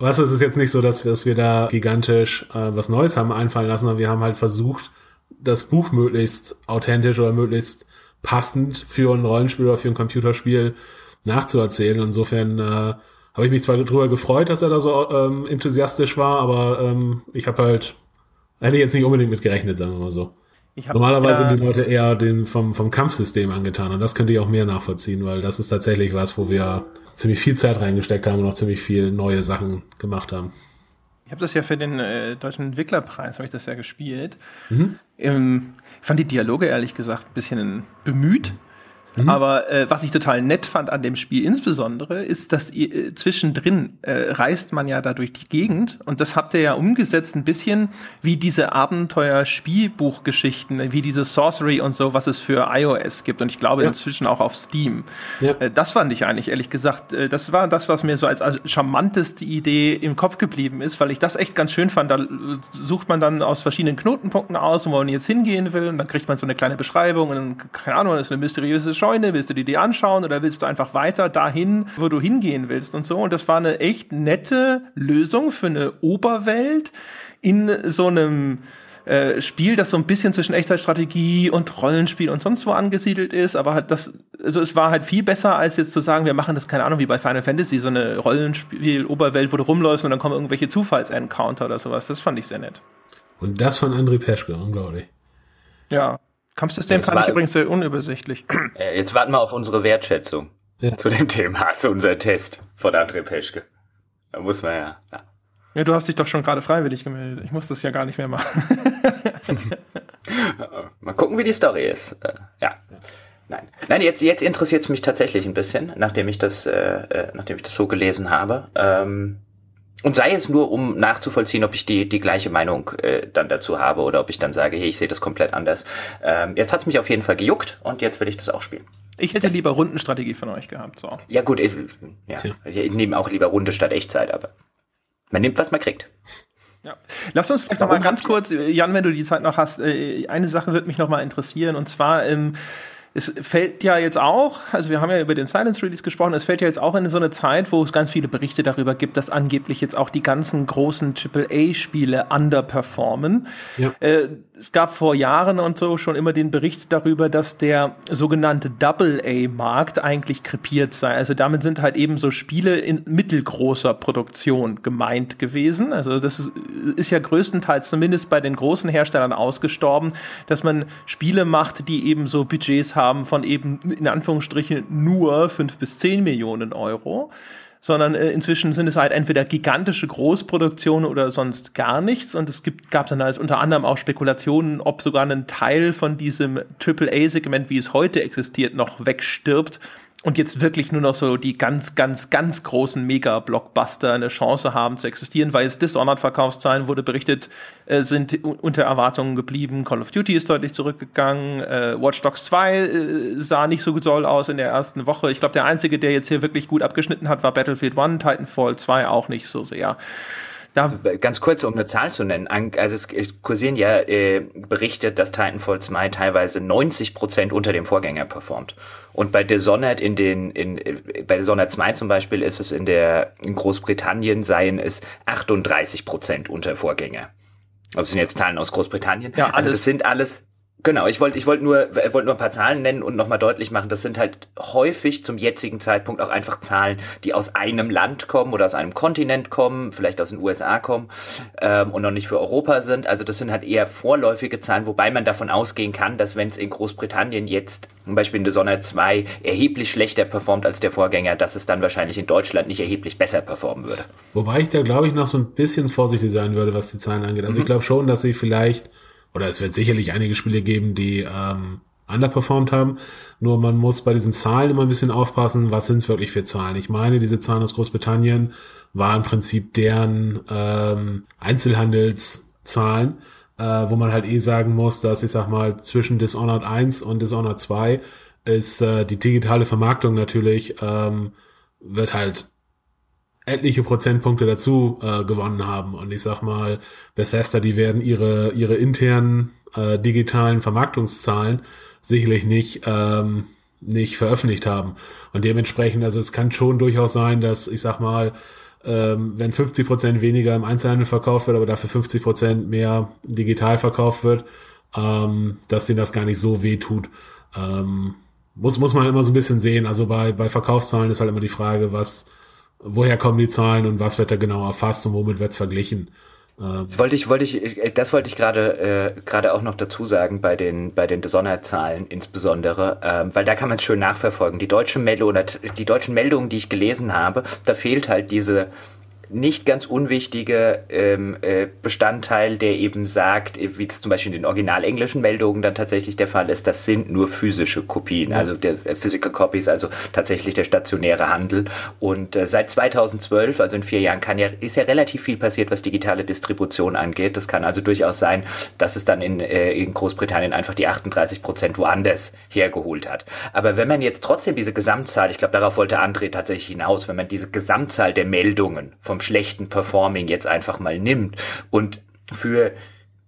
was, es ist jetzt nicht so, dass wir, dass wir da gigantisch äh, was Neues haben einfallen lassen, aber wir haben halt versucht, das Buch möglichst authentisch oder möglichst passend für ein Rollenspiel oder für ein Computerspiel nachzuerzählen. Insofern äh, habe ich mich zwar darüber gefreut, dass er da so ähm, enthusiastisch war, aber ähm, ich habe halt, hätte jetzt nicht unbedingt mit gerechnet, sagen wir mal so. Normalerweise sind die Leute eher den vom, vom Kampfsystem angetan und das könnte ich auch mehr nachvollziehen, weil das ist tatsächlich was, wo wir ziemlich viel Zeit reingesteckt haben und auch ziemlich viel neue Sachen gemacht haben. Ich habe das ja für den äh, deutschen Entwicklerpreis, habe ich das ja gespielt. Mhm. Ähm, ich fand die Dialoge ehrlich gesagt ein bisschen bemüht. Mhm. Aber äh, was ich total nett fand an dem Spiel insbesondere, ist, dass ihr, äh, zwischendrin äh, reist man ja da durch die Gegend und das habt ihr ja umgesetzt ein bisschen wie diese Abenteuer-Spielbuchgeschichten, wie diese Sorcery und so, was es für iOS gibt und ich glaube ja. inzwischen auch auf Steam. Ja. Äh, das fand ich eigentlich ehrlich gesagt, äh, das war das, was mir so als, als charmanteste Idee im Kopf geblieben ist, weil ich das echt ganz schön fand. Da äh, sucht man dann aus verschiedenen Knotenpunkten aus, wo man jetzt hingehen will und dann kriegt man so eine kleine Beschreibung und dann, keine Ahnung, das ist eine mysteriöse Scheune, willst du dir die anschauen oder willst du einfach weiter dahin, wo du hingehen willst und so. Und das war eine echt nette Lösung für eine Oberwelt in so einem äh, Spiel, das so ein bisschen zwischen Echtzeitstrategie und Rollenspiel und sonst wo angesiedelt ist, aber halt das, also es war halt viel besser, als jetzt zu sagen, wir machen das, keine Ahnung, wie bei Final Fantasy, so eine Rollenspiel-Oberwelt, wo du rumläufst und dann kommen irgendwelche Zufalls-Encounter oder sowas. Das fand ich sehr nett. Und das von André Peschke, unglaublich. Ja, Kampfsystem jetzt fand ich übrigens sehr unübersichtlich. Äh, jetzt warten wir auf unsere Wertschätzung ja. zu dem Thema, zu unserem Test von André Peschke. Da muss man ja, ja. Ja, du hast dich doch schon gerade freiwillig gemeldet. Ich muss das ja gar nicht mehr machen. Mal gucken, wie die Story ist. Äh, ja. Nein. Nein, jetzt, jetzt interessiert es mich tatsächlich ein bisschen, nachdem ich das, äh, äh, nachdem ich das so gelesen habe. Ähm, und sei es nur, um nachzuvollziehen, ob ich die, die gleiche Meinung äh, dann dazu habe oder ob ich dann sage, hey, ich sehe das komplett anders. Ähm, jetzt hat's mich auf jeden Fall gejuckt und jetzt will ich das auch spielen. Ich hätte lieber Rundenstrategie von euch gehabt. So. Ja gut, ich, ja, ich nehme auch lieber Runde statt Echtzeit, aber man nimmt, was man kriegt. Ja. Lass uns vielleicht noch mal ganz kurz, Jan, wenn du die Zeit noch hast, äh, eine Sache wird mich noch mal interessieren und zwar ähm, es fällt ja jetzt auch, also wir haben ja über den Silence Release gesprochen, es fällt ja jetzt auch in so eine Zeit, wo es ganz viele Berichte darüber gibt, dass angeblich jetzt auch die ganzen großen AAA-Spiele underperformen. Ja. Äh, es gab vor Jahren und so schon immer den Bericht darüber, dass der sogenannte Double-A-Markt eigentlich krepiert sei. Also damit sind halt eben so Spiele in mittelgroßer Produktion gemeint gewesen. Also das ist, ist ja größtenteils zumindest bei den großen Herstellern ausgestorben, dass man Spiele macht, die eben so Budgets haben von eben in Anführungsstrichen nur fünf bis zehn Millionen Euro sondern äh, inzwischen sind es halt entweder gigantische Großproduktionen oder sonst gar nichts. Und es gibt, gab dann als unter anderem auch Spekulationen, ob sogar ein Teil von diesem AAA-Segment, wie es heute existiert, noch wegstirbt und jetzt wirklich nur noch so die ganz, ganz, ganz großen Mega-Blockbuster eine Chance haben zu existieren, weil es Dishonored-Verkaufszahlen wurde berichtet, äh, sind unter Erwartungen geblieben. Call of Duty ist deutlich zurückgegangen. Äh, Watch Dogs 2 äh, sah nicht so doll aus in der ersten Woche. Ich glaube, der einzige, der jetzt hier wirklich gut abgeschnitten hat, war Battlefield 1, Titanfall 2 auch nicht so sehr. Da Ganz kurz, um eine Zahl zu nennen. Also es kursieren ja äh, Berichte, dass Titanfall 2 teilweise 90 Prozent unter dem Vorgänger performt. Und bei Dishonored in den, in, äh, bei Dishonored 2 zum Beispiel ist es in der, in Großbritannien seien es 38 Prozent unter Vorgänger. Also sind jetzt Zahlen aus Großbritannien. Ja, also das sind alles Genau, ich wollte ich wollte nur wollte nur ein paar Zahlen nennen und nochmal deutlich machen, das sind halt häufig zum jetzigen Zeitpunkt auch einfach Zahlen, die aus einem Land kommen oder aus einem Kontinent kommen, vielleicht aus den USA kommen ähm, und noch nicht für Europa sind. Also das sind halt eher vorläufige Zahlen, wobei man davon ausgehen kann, dass wenn es in Großbritannien jetzt zum Beispiel in Dishonored 2 erheblich schlechter performt als der Vorgänger, dass es dann wahrscheinlich in Deutschland nicht erheblich besser performen würde. Wobei ich da glaube ich noch so ein bisschen vorsichtig sein würde, was die Zahlen angeht. Also mhm. ich glaube schon, dass sie vielleicht oder es wird sicherlich einige Spiele geben, die ähm, underperformed haben. Nur man muss bei diesen Zahlen immer ein bisschen aufpassen, was sind es wirklich für Zahlen. Ich meine, diese Zahlen aus Großbritannien waren im Prinzip deren ähm, Einzelhandelszahlen, äh, wo man halt eh sagen muss, dass ich sag mal zwischen Dishonored 1 und Dishonored 2 ist äh, die digitale Vermarktung natürlich ähm, wird halt etliche Prozentpunkte dazu äh, gewonnen haben. Und ich sag mal, Bethesda, die werden ihre, ihre internen äh, digitalen Vermarktungszahlen sicherlich nicht, ähm, nicht veröffentlicht haben. Und dementsprechend, also es kann schon durchaus sein, dass, ich sag mal, ähm, wenn 50 Prozent weniger im Einzelhandel verkauft wird, aber dafür 50 Prozent mehr digital verkauft wird, ähm, dass denen das gar nicht so weh tut. Ähm, muss, muss man immer so ein bisschen sehen. Also bei, bei Verkaufszahlen ist halt immer die Frage, was, woher kommen die Zahlen und was wird da genau erfasst und womit wird es verglichen. Ähm, das wollte ich, wollte ich, das wollte ich gerade äh, gerade auch noch dazu sagen bei den bei den Besonderzahlen insbesondere, ähm, weil da kann man es schön nachverfolgen. Die deutsche Meldung die deutschen Meldungen, die ich gelesen habe, da fehlt halt diese nicht ganz unwichtige ähm, äh, Bestandteil, der eben sagt, äh, wie es zum Beispiel in den original englischen Meldungen dann tatsächlich der Fall ist, das sind nur physische Kopien, also der äh, Physical Copies, also tatsächlich der stationäre Handel. Und äh, seit 2012, also in vier Jahren, kann ja, ist ja relativ viel passiert, was digitale Distribution angeht. Das kann also durchaus sein, dass es dann in, äh, in Großbritannien einfach die 38 Prozent woanders hergeholt hat. Aber wenn man jetzt trotzdem diese Gesamtzahl, ich glaube, darauf wollte André tatsächlich hinaus, wenn man diese Gesamtzahl der Meldungen vom schlechten Performing jetzt einfach mal nimmt und für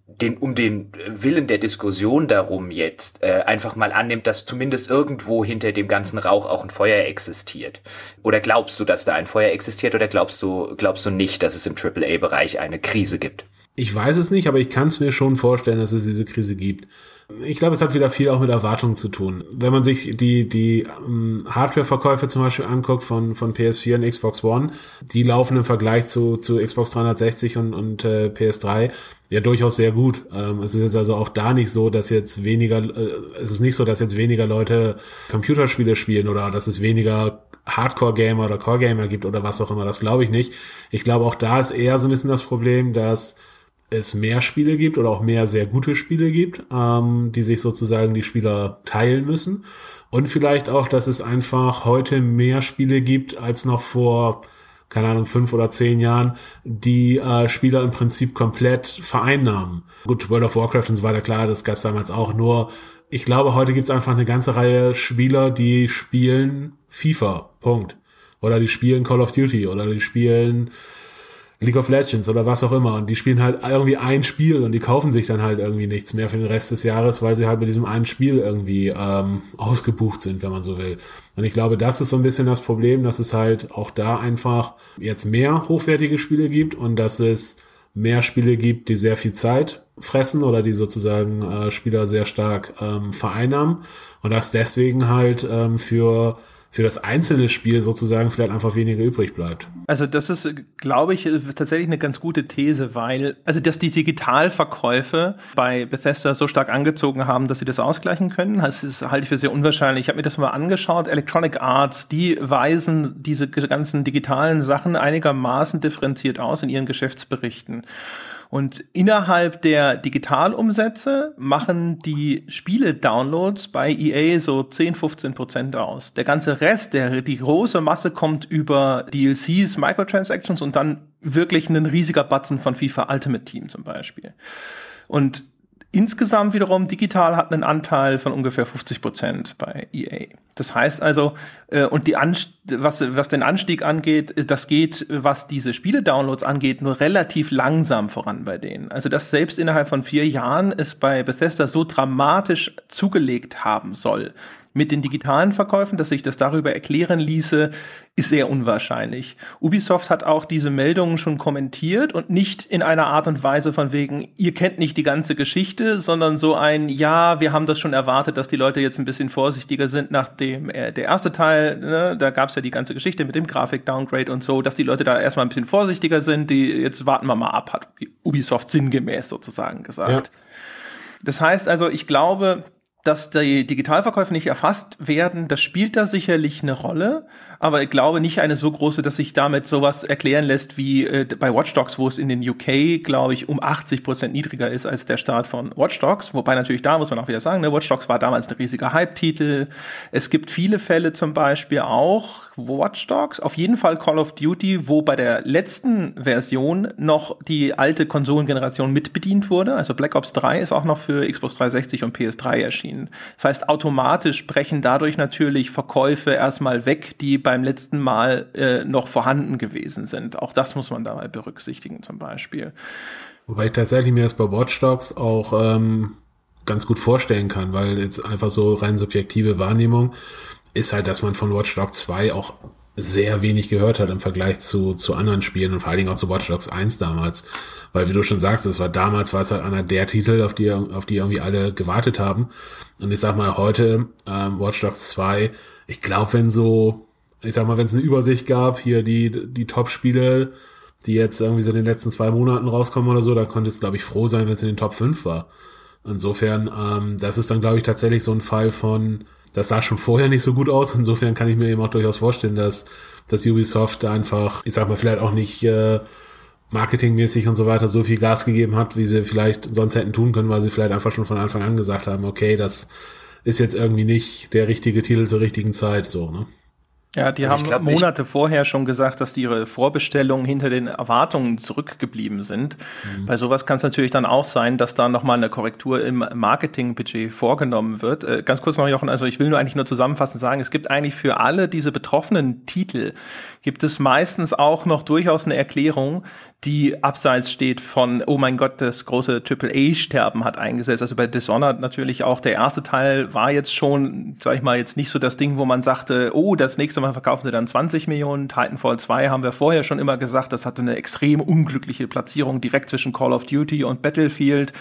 den, um den Willen der Diskussion darum jetzt äh, einfach mal annimmt, dass zumindest irgendwo hinter dem ganzen Rauch auch ein Feuer existiert. Oder glaubst du, dass da ein Feuer existiert oder glaubst du, glaubst du nicht, dass es im AAA-Bereich eine Krise gibt? Ich weiß es nicht, aber ich kann es mir schon vorstellen, dass es diese Krise gibt. Ich glaube, es hat wieder viel auch mit Erwartungen zu tun. Wenn man sich die, die ähm, Hardware-Verkäufe zum Beispiel anguckt von, von PS4 und Xbox One, die laufen im Vergleich zu, zu Xbox 360 und, und äh, PS3 ja durchaus sehr gut. Ähm, es ist jetzt also auch da nicht so, dass jetzt weniger, äh, es ist nicht so, dass jetzt weniger Leute Computerspiele spielen oder dass es weniger Hardcore-Gamer oder Core-Gamer gibt oder was auch immer. Das glaube ich nicht. Ich glaube, auch da ist eher so ein bisschen das Problem, dass es mehr Spiele gibt oder auch mehr sehr gute Spiele gibt, ähm, die sich sozusagen die Spieler teilen müssen. Und vielleicht auch, dass es einfach heute mehr Spiele gibt als noch vor, keine Ahnung, fünf oder zehn Jahren, die äh, Spieler im Prinzip komplett vereinnahmen. Gut, World of Warcraft und so weiter, klar, das gab es damals auch. Nur, ich glaube, heute gibt es einfach eine ganze Reihe Spieler, die spielen FIFA. Punkt. Oder die spielen Call of Duty oder die spielen League of Legends oder was auch immer und die spielen halt irgendwie ein Spiel und die kaufen sich dann halt irgendwie nichts mehr für den Rest des Jahres, weil sie halt mit diesem einen Spiel irgendwie ähm, ausgebucht sind, wenn man so will. Und ich glaube, das ist so ein bisschen das Problem, dass es halt auch da einfach jetzt mehr hochwertige Spiele gibt und dass es mehr Spiele gibt, die sehr viel Zeit fressen oder die sozusagen äh, Spieler sehr stark ähm, vereinnahmen und dass deswegen halt ähm, für für das einzelne Spiel sozusagen vielleicht einfach weniger übrig bleibt. Also das ist, glaube ich, tatsächlich eine ganz gute These, weil, also dass die Digitalverkäufe bei Bethesda so stark angezogen haben, dass sie das ausgleichen können, das ist, halte ich für sehr unwahrscheinlich. Ich habe mir das mal angeschaut, Electronic Arts, die weisen diese ganzen digitalen Sachen einigermaßen differenziert aus in ihren Geschäftsberichten. Und innerhalb der Digitalumsätze machen die Spiele-Downloads bei EA so 10, 15 Prozent aus. Der ganze Rest, der, die große Masse kommt über DLCs, Microtransactions und dann wirklich ein riesiger Batzen von FIFA Ultimate Team zum Beispiel. Und Insgesamt wiederum digital hat einen Anteil von ungefähr 50 Prozent bei EA. Das heißt also, äh, und die Anst was, was den Anstieg angeht, das geht, was diese Spiele-Downloads angeht, nur relativ langsam voran bei denen. Also, dass selbst innerhalb von vier Jahren es bei Bethesda so dramatisch zugelegt haben soll, mit den digitalen Verkäufen, dass sich das darüber erklären ließe, ist sehr unwahrscheinlich. Ubisoft hat auch diese Meldungen schon kommentiert und nicht in einer Art und Weise von wegen, ihr kennt nicht die ganze Geschichte, sondern so ein, ja, wir haben das schon erwartet, dass die Leute jetzt ein bisschen vorsichtiger sind, nachdem äh, der erste Teil, ne, da gab es ja die ganze Geschichte mit dem Grafik-Downgrade und so, dass die Leute da erstmal ein bisschen vorsichtiger sind, die jetzt warten wir mal ab, hat Ubisoft sinngemäß sozusagen gesagt. Ja. Das heißt also, ich glaube, dass die Digitalverkäufe nicht erfasst werden, das spielt da sicherlich eine Rolle, aber ich glaube nicht eine so große, dass sich damit sowas erklären lässt wie äh, bei Watch Dogs, wo es in den UK, glaube ich, um 80 Prozent niedriger ist als der Start von Watch Dogs. Wobei natürlich da muss man auch wieder sagen, ne, Watch Dogs war damals ein riesiger Hype-Titel. Es gibt viele Fälle zum Beispiel auch, Watch Dogs, auf jeden Fall Call of Duty, wo bei der letzten Version noch die alte Konsolengeneration mitbedient wurde. Also Black Ops 3 ist auch noch für Xbox 360 und PS3 erschienen. Das heißt, automatisch brechen dadurch natürlich Verkäufe erstmal weg, die beim letzten Mal äh, noch vorhanden gewesen sind. Auch das muss man dabei berücksichtigen zum Beispiel. Wobei ich tatsächlich mir das bei Watch Dogs auch ähm, ganz gut vorstellen kann, weil jetzt einfach so rein subjektive Wahrnehmung ist halt, dass man von Watch Dogs 2 auch sehr wenig gehört hat im Vergleich zu, zu anderen Spielen und vor allen Dingen auch zu Watch Dogs 1 damals. Weil, wie du schon sagst, es war damals war es halt einer der Titel, auf die, auf die irgendwie alle gewartet haben. Und ich sag mal, heute, ähm, Watch Dogs 2, ich glaube, wenn so, ich sag mal, wenn es eine Übersicht gab, hier die, die Top-Spiele, die jetzt irgendwie so in den letzten zwei Monaten rauskommen oder so, da konnte es, glaube ich, froh sein, wenn es in den Top 5 war. Insofern, ähm, das ist dann, glaube ich, tatsächlich so ein Fall von, das sah schon vorher nicht so gut aus. Insofern kann ich mir eben auch durchaus vorstellen, dass, dass Ubisoft einfach, ich sag mal, vielleicht auch nicht äh, marketingmäßig und so weiter so viel Gas gegeben hat, wie sie vielleicht sonst hätten tun können, weil sie vielleicht einfach schon von Anfang an gesagt haben, okay, das ist jetzt irgendwie nicht der richtige Titel zur richtigen Zeit, so, ne? Ja, die also haben Monate vorher schon gesagt, dass ihre Vorbestellungen hinter den Erwartungen zurückgeblieben sind. Mhm. Bei sowas kann es natürlich dann auch sein, dass da nochmal eine Korrektur im Marketingbudget vorgenommen wird. Äh, ganz kurz noch, Jochen, also ich will nur eigentlich nur zusammenfassend sagen, es gibt eigentlich für alle diese betroffenen Titel, gibt es meistens auch noch durchaus eine Erklärung, die abseits steht von, oh mein Gott, das große AAA-Sterben hat eingesetzt. Also bei Dishonored natürlich auch der erste Teil war jetzt schon, sag ich mal, jetzt nicht so das Ding, wo man sagte, oh, das nächste Mal verkaufen sie dann 20 Millionen. Titanfall 2 haben wir vorher schon immer gesagt, das hatte eine extrem unglückliche Platzierung direkt zwischen Call of Duty und Battlefield.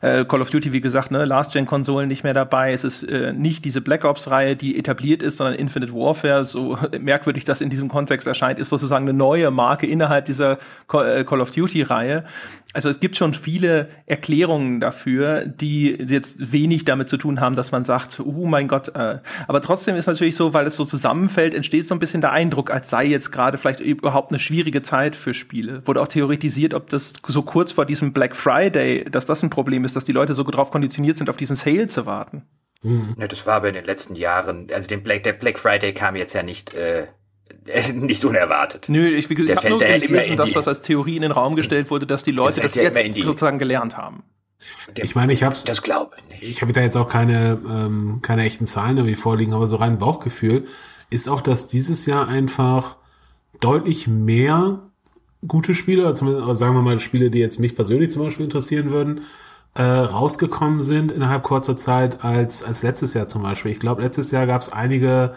Äh, Call of Duty, wie gesagt, ne, Last-Gen-Konsolen nicht mehr dabei. Es ist äh, nicht diese Black Ops-Reihe, die etabliert ist, sondern Infinite Warfare, so merkwürdig das in diesem Kontext erscheint, ist sozusagen eine neue Marke innerhalb dieser äh, Call of Duty-Reihe. Also es gibt schon viele Erklärungen dafür, die jetzt wenig damit zu tun haben, dass man sagt, oh mein Gott. Äh. Aber trotzdem ist natürlich so, weil es so zusammenfällt, entsteht so ein bisschen der Eindruck, als sei jetzt gerade vielleicht überhaupt eine schwierige Zeit für Spiele. Wurde auch theoretisiert, ob das so kurz vor diesem Black Friday, dass das ein Problem ist, dass die Leute so darauf konditioniert sind, auf diesen Sale zu warten. Ja, das war aber in den letzten Jahren, also den Black, der Black Friday kam jetzt ja nicht äh, nicht unerwartet. Nö, ich, ich habe nur gelesen, dass das als Theorie in den Raum gestellt wurde, dass die Leute das jetzt sozusagen gelernt haben. Ich meine, ich habe das glaube ich. Ich habe da jetzt auch keine ähm, keine echten Zahlen irgendwie vorliegen, aber so rein Bauchgefühl ist auch, dass dieses Jahr einfach deutlich mehr gute Spiele, oder zumindest sagen wir mal Spiele, die jetzt mich persönlich zum Beispiel interessieren würden, äh, rausgekommen sind innerhalb kurzer Zeit als, als letztes Jahr zum Beispiel. Ich glaube, letztes Jahr gab es einige,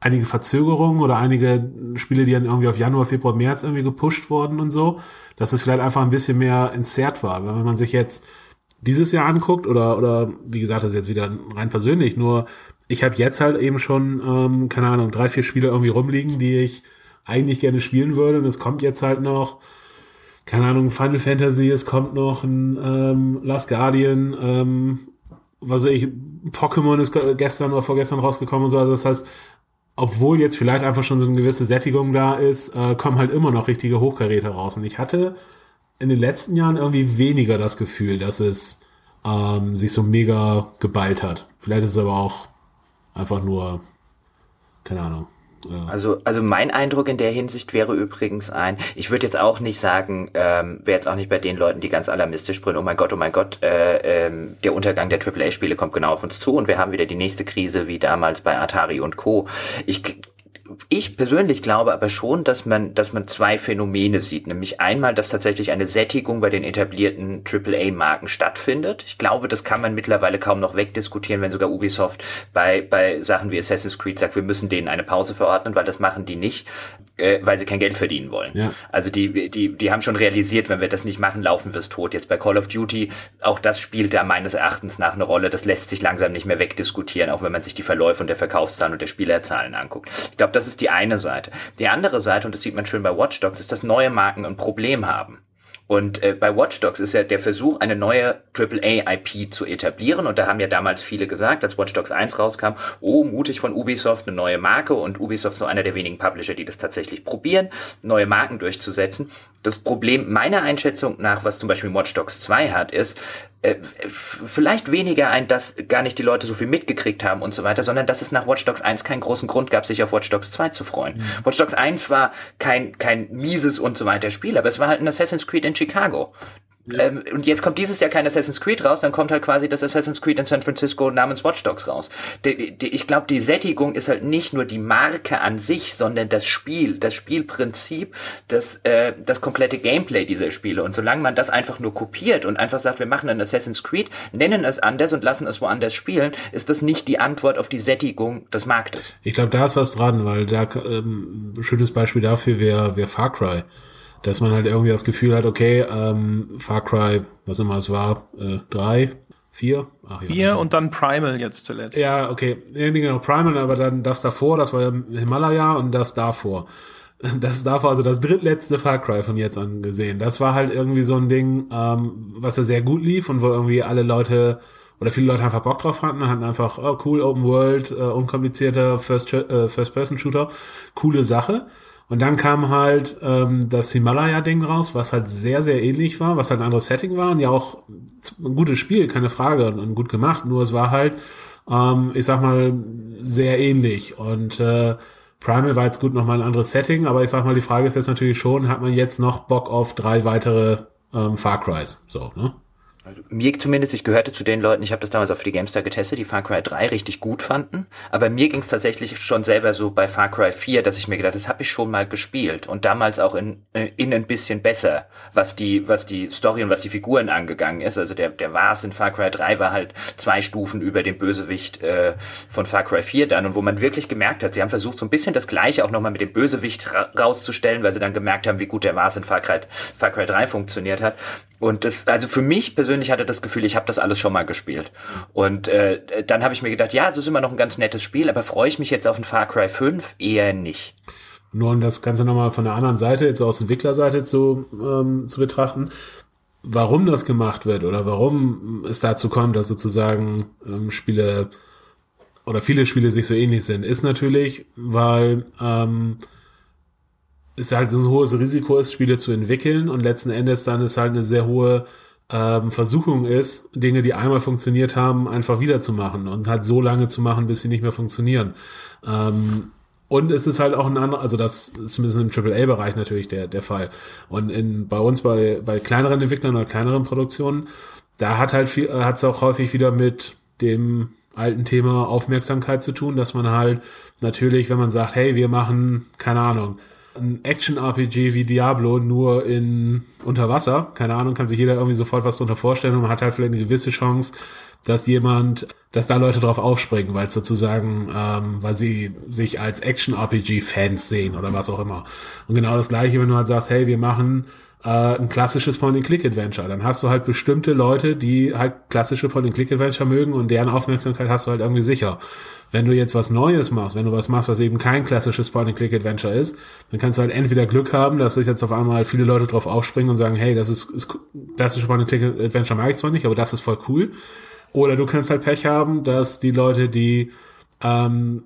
einige Verzögerungen oder einige Spiele, die dann irgendwie auf Januar, Februar, März irgendwie gepusht wurden und so, dass es vielleicht einfach ein bisschen mehr entzerrt war. Wenn man sich jetzt dieses Jahr anguckt oder, oder wie gesagt, das ist jetzt wieder rein persönlich, nur ich habe jetzt halt eben schon, ähm, keine Ahnung, drei, vier Spiele irgendwie rumliegen, die ich eigentlich gerne spielen würde und es kommt jetzt halt noch keine Ahnung, Final Fantasy, es kommt noch ein ähm, Last Guardian, ähm, was weiß ich, Pokémon ist gestern oder vorgestern rausgekommen und so. Also das heißt, obwohl jetzt vielleicht einfach schon so eine gewisse Sättigung da ist, äh, kommen halt immer noch richtige Hochkaräte raus. Und ich hatte in den letzten Jahren irgendwie weniger das Gefühl, dass es ähm, sich so mega geballt hat. Vielleicht ist es aber auch einfach nur, keine Ahnung, also, also mein Eindruck in der Hinsicht wäre übrigens ein, ich würde jetzt auch nicht sagen, ähm, wäre jetzt auch nicht bei den Leuten, die ganz alarmistisch brüllen, oh mein Gott, oh mein Gott, äh, ähm, der Untergang der AAA-Spiele kommt genau auf uns zu und wir haben wieder die nächste Krise wie damals bei Atari und Co. Ich ich persönlich glaube aber schon, dass man, dass man zwei Phänomene sieht. Nämlich einmal, dass tatsächlich eine Sättigung bei den etablierten AAA-Marken stattfindet. Ich glaube, das kann man mittlerweile kaum noch wegdiskutieren, wenn sogar Ubisoft bei, bei Sachen wie Assassin's Creed sagt, wir müssen denen eine Pause verordnen, weil das machen die nicht, äh, weil sie kein Geld verdienen wollen. Ja. Also die, die, die haben schon realisiert, wenn wir das nicht machen, laufen wir es tot. Jetzt bei Call of Duty, auch das spielt da meines Erachtens nach eine Rolle. Das lässt sich langsam nicht mehr wegdiskutieren, auch wenn man sich die Verläufe und der Verkaufszahlen und der Spielerzahlen anguckt. Ich glaube, das ist die eine Seite. Die andere Seite, und das sieht man schön bei Watch Dogs, ist, dass neue Marken ein Problem haben. Und äh, bei Watch Dogs ist ja der Versuch, eine neue AAA-IP zu etablieren. Und da haben ja damals viele gesagt, als Watch Dogs 1 rauskam, oh, mutig von Ubisoft, eine neue Marke. Und Ubisoft ist so einer der wenigen Publisher, die das tatsächlich probieren, neue Marken durchzusetzen. Das Problem meiner Einschätzung nach, was zum Beispiel Watch Dogs 2 hat, ist, äh, vielleicht weniger ein, dass gar nicht die Leute so viel mitgekriegt haben und so weiter, sondern dass es nach Watch Dogs 1 keinen großen Grund gab, sich auf Watch Dogs 2 zu freuen. Mhm. Watch Dogs 1 war kein, kein mieses und so weiter Spiel, aber es war halt ein Assassin's Creed in Chicago. Ähm, und jetzt kommt dieses Jahr kein Assassin's Creed raus, dann kommt halt quasi das Assassin's Creed in San Francisco namens Watch Dogs raus. Die, die, ich glaube, die Sättigung ist halt nicht nur die Marke an sich, sondern das Spiel, das Spielprinzip, das, äh, das komplette Gameplay dieser Spiele. Und solange man das einfach nur kopiert und einfach sagt, wir machen ein Assassin's Creed, nennen es anders und lassen es woanders spielen, ist das nicht die Antwort auf die Sättigung des Marktes. Ich glaube, da ist was dran, weil da ähm, schönes Beispiel dafür wäre wär Far Cry dass man halt irgendwie das Gefühl hat, okay, ähm, Far Cry, was immer es war, äh, drei, vier? Ach, ja, vier und dann Primal jetzt zuletzt. Ja, okay. Nee, genau, Primal, aber dann das davor, das war ja Himalaya und das davor. Das davor, also das drittletzte Far Cry von jetzt an gesehen. Das war halt irgendwie so ein Ding, ähm, was ja sehr gut lief und wo irgendwie alle Leute oder viele Leute einfach Bock drauf hatten, hatten einfach, oh cool, Open World, äh, unkomplizierter First, äh, First-Person-Shooter, coole Sache. Und dann kam halt ähm, das Himalaya-Ding raus, was halt sehr, sehr ähnlich war, was halt ein anderes Setting war und ja auch ein gutes Spiel, keine Frage, und, und gut gemacht. Nur es war halt, ähm, ich sag mal, sehr ähnlich. Und äh, Primal war jetzt gut nochmal ein anderes Setting, aber ich sag mal, die Frage ist jetzt natürlich schon, hat man jetzt noch Bock auf drei weitere ähm, Far Crys? So, ne? Also mir zumindest, ich gehörte zu den Leuten, ich habe das damals auch für die GameStar getestet, die Far Cry 3 richtig gut fanden. Aber mir ging es tatsächlich schon selber so bei Far Cry 4, dass ich mir gedacht, das habe ich schon mal gespielt. Und damals auch in, in ein bisschen besser, was die, was die Story und was die Figuren angegangen ist. Also der, der Vars in Far Cry 3 war halt zwei Stufen über dem Bösewicht äh, von Far Cry 4 dann. Und wo man wirklich gemerkt hat, sie haben versucht, so ein bisschen das Gleiche auch nochmal mit dem Bösewicht ra rauszustellen, weil sie dann gemerkt haben, wie gut der Vars in Far Cry, Far Cry 3 funktioniert hat. Und das, also für mich persönlich hatte das Gefühl, ich habe das alles schon mal gespielt. Und äh, dann habe ich mir gedacht, ja, es ist immer noch ein ganz nettes Spiel, aber freue ich mich jetzt auf ein Far Cry 5 eher nicht. Nur um das Ganze nochmal von der anderen Seite, jetzt aus Entwicklerseite zu, ähm, zu betrachten, warum das gemacht wird oder warum es dazu kommt, dass sozusagen ähm, Spiele oder viele Spiele sich so ähnlich sind, ist natürlich, weil ähm, ist halt so ein hohes Risiko ist, Spiele zu entwickeln und letzten Endes dann ist halt eine sehr hohe ähm, Versuchung ist, Dinge, die einmal funktioniert haben, einfach wiederzumachen und halt so lange zu machen, bis sie nicht mehr funktionieren. Ähm, und es ist halt auch ein anderer, also das ist zumindest im AAA-Bereich natürlich der, der Fall. Und in, bei uns, bei, bei kleineren Entwicklern oder kleineren Produktionen, da hat halt viel, hat es auch häufig wieder mit dem alten Thema Aufmerksamkeit zu tun, dass man halt natürlich, wenn man sagt, hey, wir machen, keine Ahnung, ein Action-RPG wie Diablo nur in unter Wasser. Keine Ahnung, kann sich jeder irgendwie sofort was darunter vorstellen und man hat halt vielleicht eine gewisse Chance, dass jemand, dass da Leute drauf aufspringen, weil sozusagen, ähm, weil sie sich als Action-RPG-Fans sehen oder was auch immer. Und genau das gleiche, wenn du halt sagst, hey, wir machen äh, ein klassisches Point-and-Click-Adventure, dann hast du halt bestimmte Leute, die halt klassische Point-and-Click-Adventure mögen und deren Aufmerksamkeit hast du halt irgendwie sicher. Wenn du jetzt was Neues machst, wenn du was machst, was eben kein klassisches Point-and-Click-Adventure ist, dann kannst du halt entweder Glück haben, dass sich jetzt auf einmal viele Leute drauf aufspringen und sagen, hey, das ist, ist klassische Point-and-Click-Adventure mag ich zwar nicht, aber das ist voll cool. Oder du kannst halt Pech haben, dass die Leute, die ähm,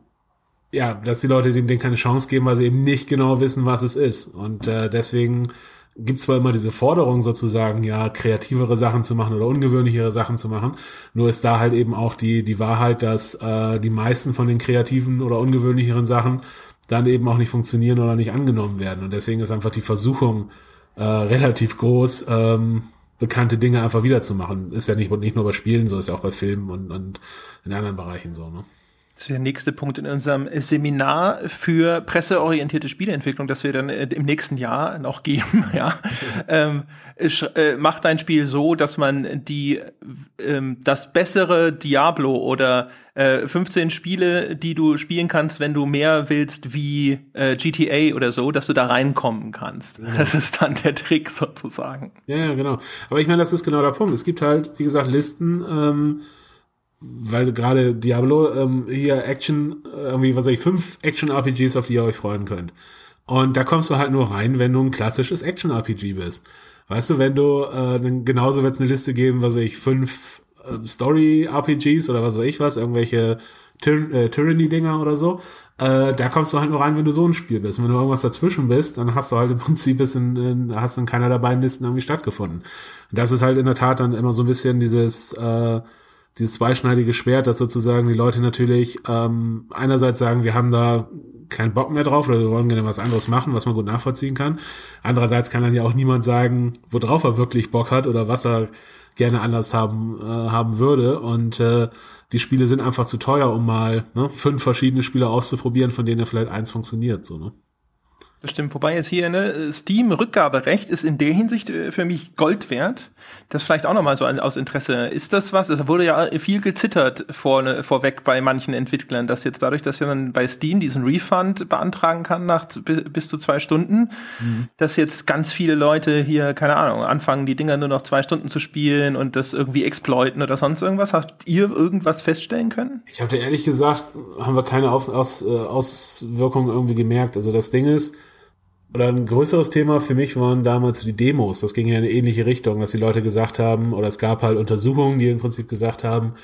ja, dass die Leute dem Ding keine Chance geben, weil sie eben nicht genau wissen, was es ist. Und äh, deswegen gibt zwar immer diese Forderung sozusagen, ja, kreativere Sachen zu machen oder ungewöhnlichere Sachen zu machen, nur ist da halt eben auch die, die Wahrheit, dass äh, die meisten von den kreativen oder ungewöhnlicheren Sachen dann eben auch nicht funktionieren oder nicht angenommen werden. Und deswegen ist einfach die Versuchung äh, relativ groß, ähm, bekannte Dinge einfach wiederzumachen. Ist ja nicht, nicht nur bei Spielen so, ist ja auch bei Filmen und, und in anderen Bereichen so, ne? Das ist der nächste Punkt in unserem Seminar für presseorientierte Spieleentwicklung, das wir dann äh, im nächsten Jahr noch geben. ja. ähm, äh, macht dein Spiel so, dass man die ähm, das bessere Diablo oder äh, 15 Spiele, die du spielen kannst, wenn du mehr willst wie äh, GTA oder so, dass du da reinkommen kannst. Ja. Das ist dann der Trick sozusagen. Ja, ja, genau. Aber ich meine, das ist genau der Punkt. Es gibt halt, wie gesagt, Listen. Ähm weil gerade Diablo ähm, hier Action, irgendwie, was weiß ich, fünf Action-RPGs, auf die ihr euch freuen könnt. Und da kommst du halt nur rein, wenn du ein klassisches Action-RPG bist. Weißt du, wenn du, äh, dann genauso wird es eine Liste geben, was weiß ich, fünf äh, Story-RPGs oder was weiß ich was, irgendwelche Tyr äh, Tyranny-Dinger oder so. Äh, da kommst du halt nur rein, wenn du so ein Spiel bist. Und wenn du irgendwas dazwischen bist, dann hast du halt im Prinzip bis in, in hast in keiner der beiden Listen irgendwie stattgefunden. Und das ist halt in der Tat dann immer so ein bisschen dieses, äh, dieses zweischneidige Schwert, dass sozusagen die Leute natürlich ähm, einerseits sagen, wir haben da keinen Bock mehr drauf oder wir wollen gerne was anderes machen, was man gut nachvollziehen kann. Andererseits kann dann ja auch niemand sagen, worauf er wirklich Bock hat oder was er gerne anders haben, äh, haben würde. Und äh, die Spiele sind einfach zu teuer, um mal ne, fünf verschiedene Spiele auszuprobieren, von denen ja vielleicht eins funktioniert. So, ne? Das stimmt. Wobei jetzt hier, ne, Steam-Rückgaberecht ist in der Hinsicht äh, für mich Gold wert. Das vielleicht auch nochmal so aus Interesse. Ist das was? Es wurde ja viel gezittert vorne, vorweg bei manchen Entwicklern, dass jetzt dadurch, dass man bei Steam diesen Refund beantragen kann nach bis zu zwei Stunden, mhm. dass jetzt ganz viele Leute hier, keine Ahnung, anfangen, die Dinger nur noch zwei Stunden zu spielen und das irgendwie exploiten oder sonst irgendwas. Habt ihr irgendwas feststellen können? Ich habe dir ehrlich gesagt, haben wir keine Aus, Aus, äh, Auswirkungen irgendwie gemerkt. Also das Ding ist, oder ein größeres Thema für mich waren damals die Demos. Das ging ja in eine ähnliche Richtung, dass die Leute gesagt haben, oder es gab halt Untersuchungen, die im Prinzip gesagt haben,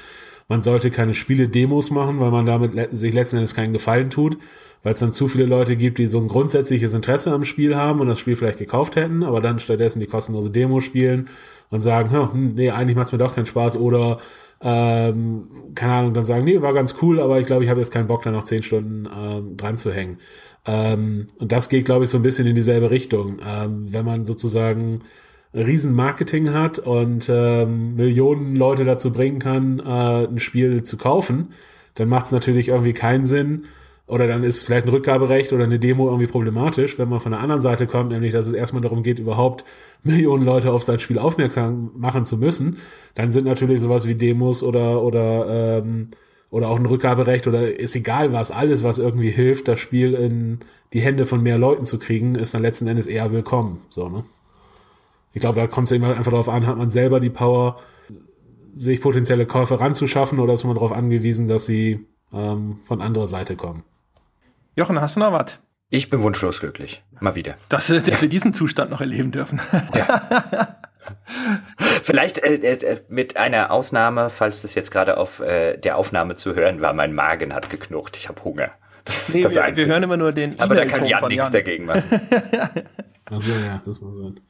man sollte keine Spiele-Demos machen, weil man damit sich letzten Endes keinen Gefallen tut, weil es dann zu viele Leute gibt, die so ein grundsätzliches Interesse am Spiel haben und das Spiel vielleicht gekauft hätten, aber dann stattdessen die kostenlose Demo spielen und sagen, hm, nee, eigentlich macht's mir doch keinen Spaß oder ähm, keine Ahnung, dann sagen, nee, war ganz cool, aber ich glaube, ich habe jetzt keinen Bock, da noch zehn Stunden ähm, dran zu hängen. Ähm, und das geht, glaube ich, so ein bisschen in dieselbe Richtung. Ähm, wenn man sozusagen riesen Marketing hat und ähm, Millionen Leute dazu bringen kann, äh, ein Spiel zu kaufen, dann macht es natürlich irgendwie keinen Sinn, oder dann ist vielleicht ein Rückgaberecht oder eine Demo irgendwie problematisch, wenn man von der anderen Seite kommt, nämlich dass es erstmal darum geht, überhaupt Millionen Leute auf sein Spiel aufmerksam machen zu müssen, dann sind natürlich sowas wie Demos oder oder ähm, oder auch ein Rückgaberecht oder ist egal was, alles, was irgendwie hilft, das Spiel in die Hände von mehr Leuten zu kriegen, ist dann letzten Endes eher willkommen. So, ne? Ich glaube, da kommt es immer einfach darauf an, hat man selber die Power, sich potenzielle Käufer ranzuschaffen oder ist man darauf angewiesen, dass sie ähm, von anderer Seite kommen. Jochen, hast du noch was? Ich bin wunschlos glücklich. Mal wieder. Dass, dass wir diesen Zustand noch erleben dürfen. Ja. Vielleicht äh, äh, mit einer Ausnahme, falls das jetzt gerade auf äh, der Aufnahme zu hören war, mein Magen hat geknurrt, ich habe Hunger. Das nee, wir, wir, hören immer nur den Aber da kann Jan nichts dagegen machen. also ja, das muss sein.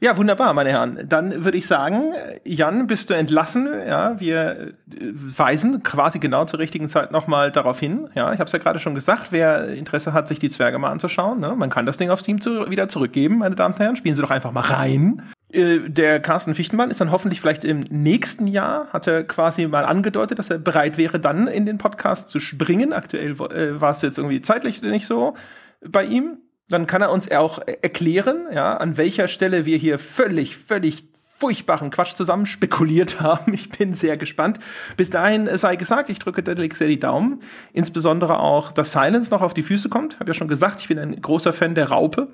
Ja, wunderbar, meine Herren. Dann würde ich sagen, Jan, bist du entlassen. Ja, wir weisen quasi genau zur richtigen Zeit nochmal darauf hin. Ja, ich habe es ja gerade schon gesagt, wer Interesse hat, sich die Zwerge mal anzuschauen, ne? man kann das Ding auf Steam zu, wieder zurückgeben, meine Damen und Herren. Spielen Sie doch einfach mal rein. Äh, der Carsten Fichtenmann ist dann hoffentlich vielleicht im nächsten Jahr, hat er quasi mal angedeutet, dass er bereit wäre, dann in den Podcast zu springen. Aktuell äh, war es jetzt irgendwie zeitlich nicht so bei ihm. Dann kann er uns auch erklären, ja, an welcher Stelle wir hier völlig, völlig furchtbaren Quatsch zusammen spekuliert haben. Ich bin sehr gespannt. Bis dahin sei gesagt, ich drücke Deadlick sehr die Daumen. Insbesondere auch, dass Silence noch auf die Füße kommt. Ich habe ja schon gesagt, ich bin ein großer Fan der Raupe,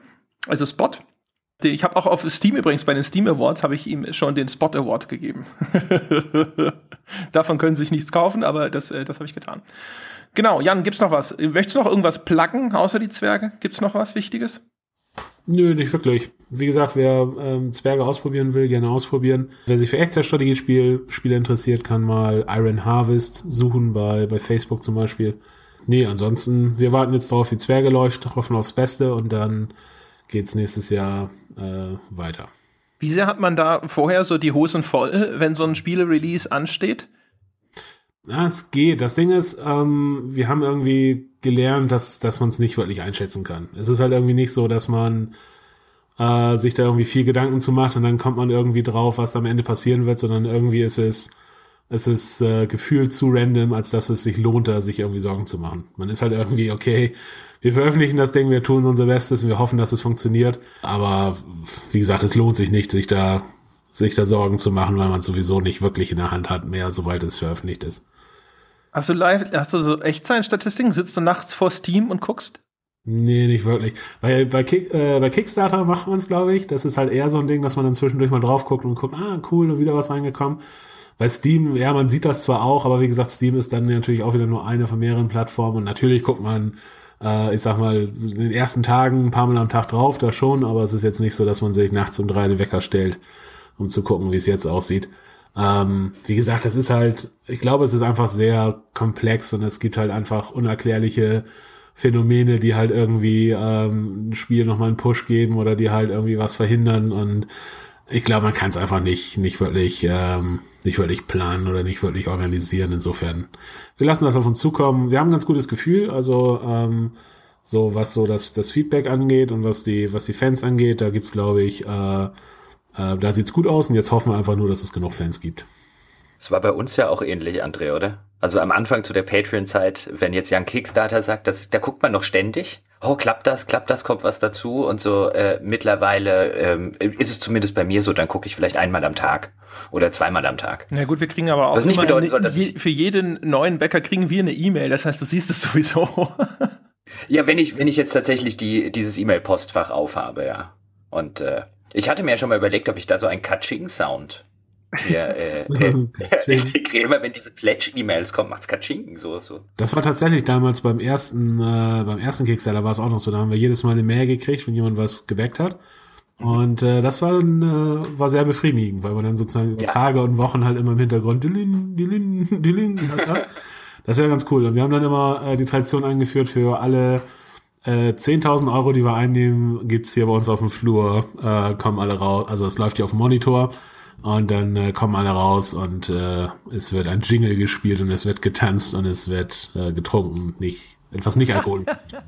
also Spot. Ich habe auch auf Steam übrigens bei den Steam Awards habe ich ihm schon den Spot Award gegeben. Davon können Sie sich nichts kaufen, aber das, äh, das habe ich getan. Genau, Jan, gibt's noch was? Möchtest du noch irgendwas placken außer die Zwerge? Gibt's noch was Wichtiges? Nö, nicht wirklich. Wie gesagt, wer ähm, Zwerge ausprobieren will, gerne ausprobieren. Wer sich für Echtzeitstrategiespiele Spiele interessiert, kann mal Iron Harvest suchen bei, bei Facebook zum Beispiel. Nee, ansonsten, wir warten jetzt drauf, wie Zwerge läuft, hoffen aufs Beste und dann geht's nächstes Jahr äh, weiter. Wie sehr hat man da vorher so die Hosen voll, wenn so ein Spiele-Release ansteht? Ja, es geht. Das Ding ist, ähm, wir haben irgendwie gelernt, dass, dass man es nicht wirklich einschätzen kann. Es ist halt irgendwie nicht so, dass man äh, sich da irgendwie viel Gedanken zu macht und dann kommt man irgendwie drauf, was am Ende passieren wird, sondern irgendwie ist es, es ist äh, gefühlt zu random, als dass es sich lohnt, da sich irgendwie Sorgen zu machen. Man ist halt irgendwie, okay, wir veröffentlichen das Ding, wir tun unser Bestes und wir hoffen, dass es funktioniert. Aber wie gesagt, es lohnt sich nicht, sich da sich da Sorgen zu machen, weil man es sowieso nicht wirklich in der Hand hat mehr, sobald es veröffentlicht ist. Hast du live, hast du so Echtzeitstatistiken? Sitzt du nachts vor Steam und guckst? Nee, nicht wirklich. Weil bei, Kick, äh, bei Kickstarter macht man es, glaube ich. Das ist halt eher so ein Ding, dass man dann zwischendurch mal drauf guckt und guckt, ah, cool, und wieder was reingekommen. Bei Steam, ja, man sieht das zwar auch, aber wie gesagt, Steam ist dann natürlich auch wieder nur eine von mehreren Plattformen. Und natürlich guckt man, äh, ich sag mal, in den ersten Tagen ein paar Mal am Tag drauf, da schon, aber es ist jetzt nicht so, dass man sich nachts um drei den Wecker stellt, um zu gucken, wie es jetzt aussieht. Ähm, wie gesagt, das ist halt, ich glaube, es ist einfach sehr komplex und es gibt halt einfach unerklärliche Phänomene, die halt irgendwie ähm, ein Spiel nochmal einen Push geben oder die halt irgendwie was verhindern und ich glaube, man kann es einfach nicht, nicht wirklich, ähm, nicht wirklich planen oder nicht wirklich organisieren. Insofern, wir lassen das auf uns zukommen. Wir haben ein ganz gutes Gefühl, also ähm, so was so das, das Feedback angeht und was die, was die Fans angeht, da gibt's glaube ich äh, äh, da sieht's gut aus und jetzt hoffen wir einfach nur, dass es genug Fans gibt. Es war bei uns ja auch ähnlich, André, oder? Also am Anfang zu der Patreon-Zeit, wenn jetzt Jan Kickstarter sagt, dass, da guckt man noch ständig. Oh, klappt das, klappt das, kommt was dazu und so. Äh, mittlerweile ähm, ist es zumindest bei mir so, dann gucke ich vielleicht einmal am Tag oder zweimal am Tag. Na gut, wir kriegen aber auch Was nicht bedeuten soll, dass je, für jeden neuen Bäcker kriegen wir eine E-Mail. Das heißt, du siehst es sowieso. ja, wenn ich wenn ich jetzt tatsächlich die dieses E-Mail-Postfach aufhabe, ja. Und äh, ich hatte mir ja schon mal überlegt, ob ich da so einen Katsching-Sound hier äh, äh, integriere. Wenn diese Pledge-E-Mails kommen, macht's Katsching so, so. Das war tatsächlich damals beim ersten, äh, beim ersten Kickstarter war es auch noch so. Da haben wir jedes Mal eine Mail gekriegt, wenn jemand was gebackt hat. Mhm. Und äh, das war dann, äh, war sehr befriedigend, weil man dann sozusagen über ja. Tage und Wochen halt immer im Hintergrund Dilin, Dilin, Dilin, halt, Das wäre ganz cool. Und wir haben dann immer äh, die Tradition eingeführt für alle äh, 10.000 Euro, die wir einnehmen, gibt's hier bei uns auf dem Flur, äh, kommen alle raus. Also es läuft hier auf dem Monitor und dann äh, kommen alle raus und äh, es wird ein Jingle gespielt und es wird getanzt und es wird äh, getrunken, nicht etwas nicht Alkohol.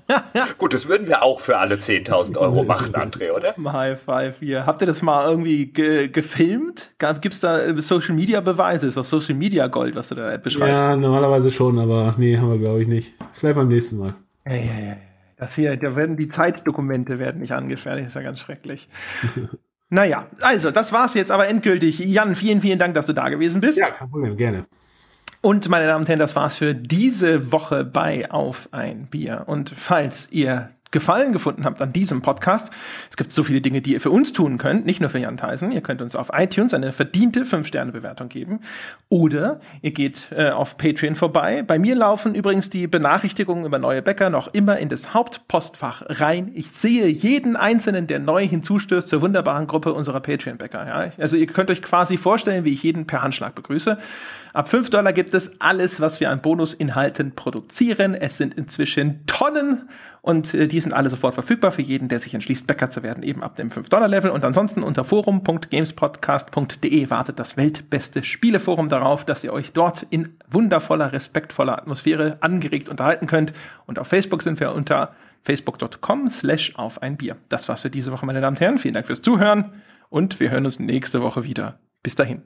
Gut, das würden wir auch für alle 10.000 Euro machen, André, oder? High Five hier. Habt ihr das mal irgendwie ge gefilmt? Gibt es da äh, Social Media Beweise? Ist das Social Media Gold, was du da beschreibst? Ja, normalerweise schon, aber nee, haben wir glaube ich nicht. Vielleicht beim nächsten Mal. Ja, ja, ja. Das hier, da werden die Zeitdokumente werden nicht angefertigt, ist ja ganz schrecklich. naja, also, das war's jetzt aber endgültig. Jan, vielen, vielen Dank, dass du da gewesen bist. Ja, kein Problem, gerne. Und meine Damen und Herren, das war's für diese Woche bei Auf ein Bier. Und falls ihr Gefallen gefunden habt an diesem Podcast. Es gibt so viele Dinge, die ihr für uns tun könnt, nicht nur für Jan Theisen. Ihr könnt uns auf iTunes eine verdiente 5-Sterne-Bewertung geben. Oder ihr geht äh, auf Patreon vorbei. Bei mir laufen übrigens die Benachrichtigungen über neue Bäcker noch immer in das Hauptpostfach rein. Ich sehe jeden einzelnen, der neu hinzustößt zur wunderbaren Gruppe unserer Patreon-Bäcker. Ja? Also ihr könnt euch quasi vorstellen, wie ich jeden per Handschlag begrüße. Ab 5 Dollar gibt es alles, was wir an Bonusinhalten produzieren. Es sind inzwischen Tonnen und äh, die sind alle sofort verfügbar für jeden, der sich entschließt, Bäcker zu werden, eben ab dem 5-Dollar-Level. Und ansonsten unter forum.gamespodcast.de wartet das weltbeste Spieleforum darauf, dass ihr euch dort in wundervoller, respektvoller Atmosphäre angeregt unterhalten könnt. Und auf Facebook sind wir unter facebook.com slash auf ein Bier. Das war's für diese Woche, meine Damen und Herren. Vielen Dank fürs Zuhören und wir hören uns nächste Woche wieder. Bis dahin.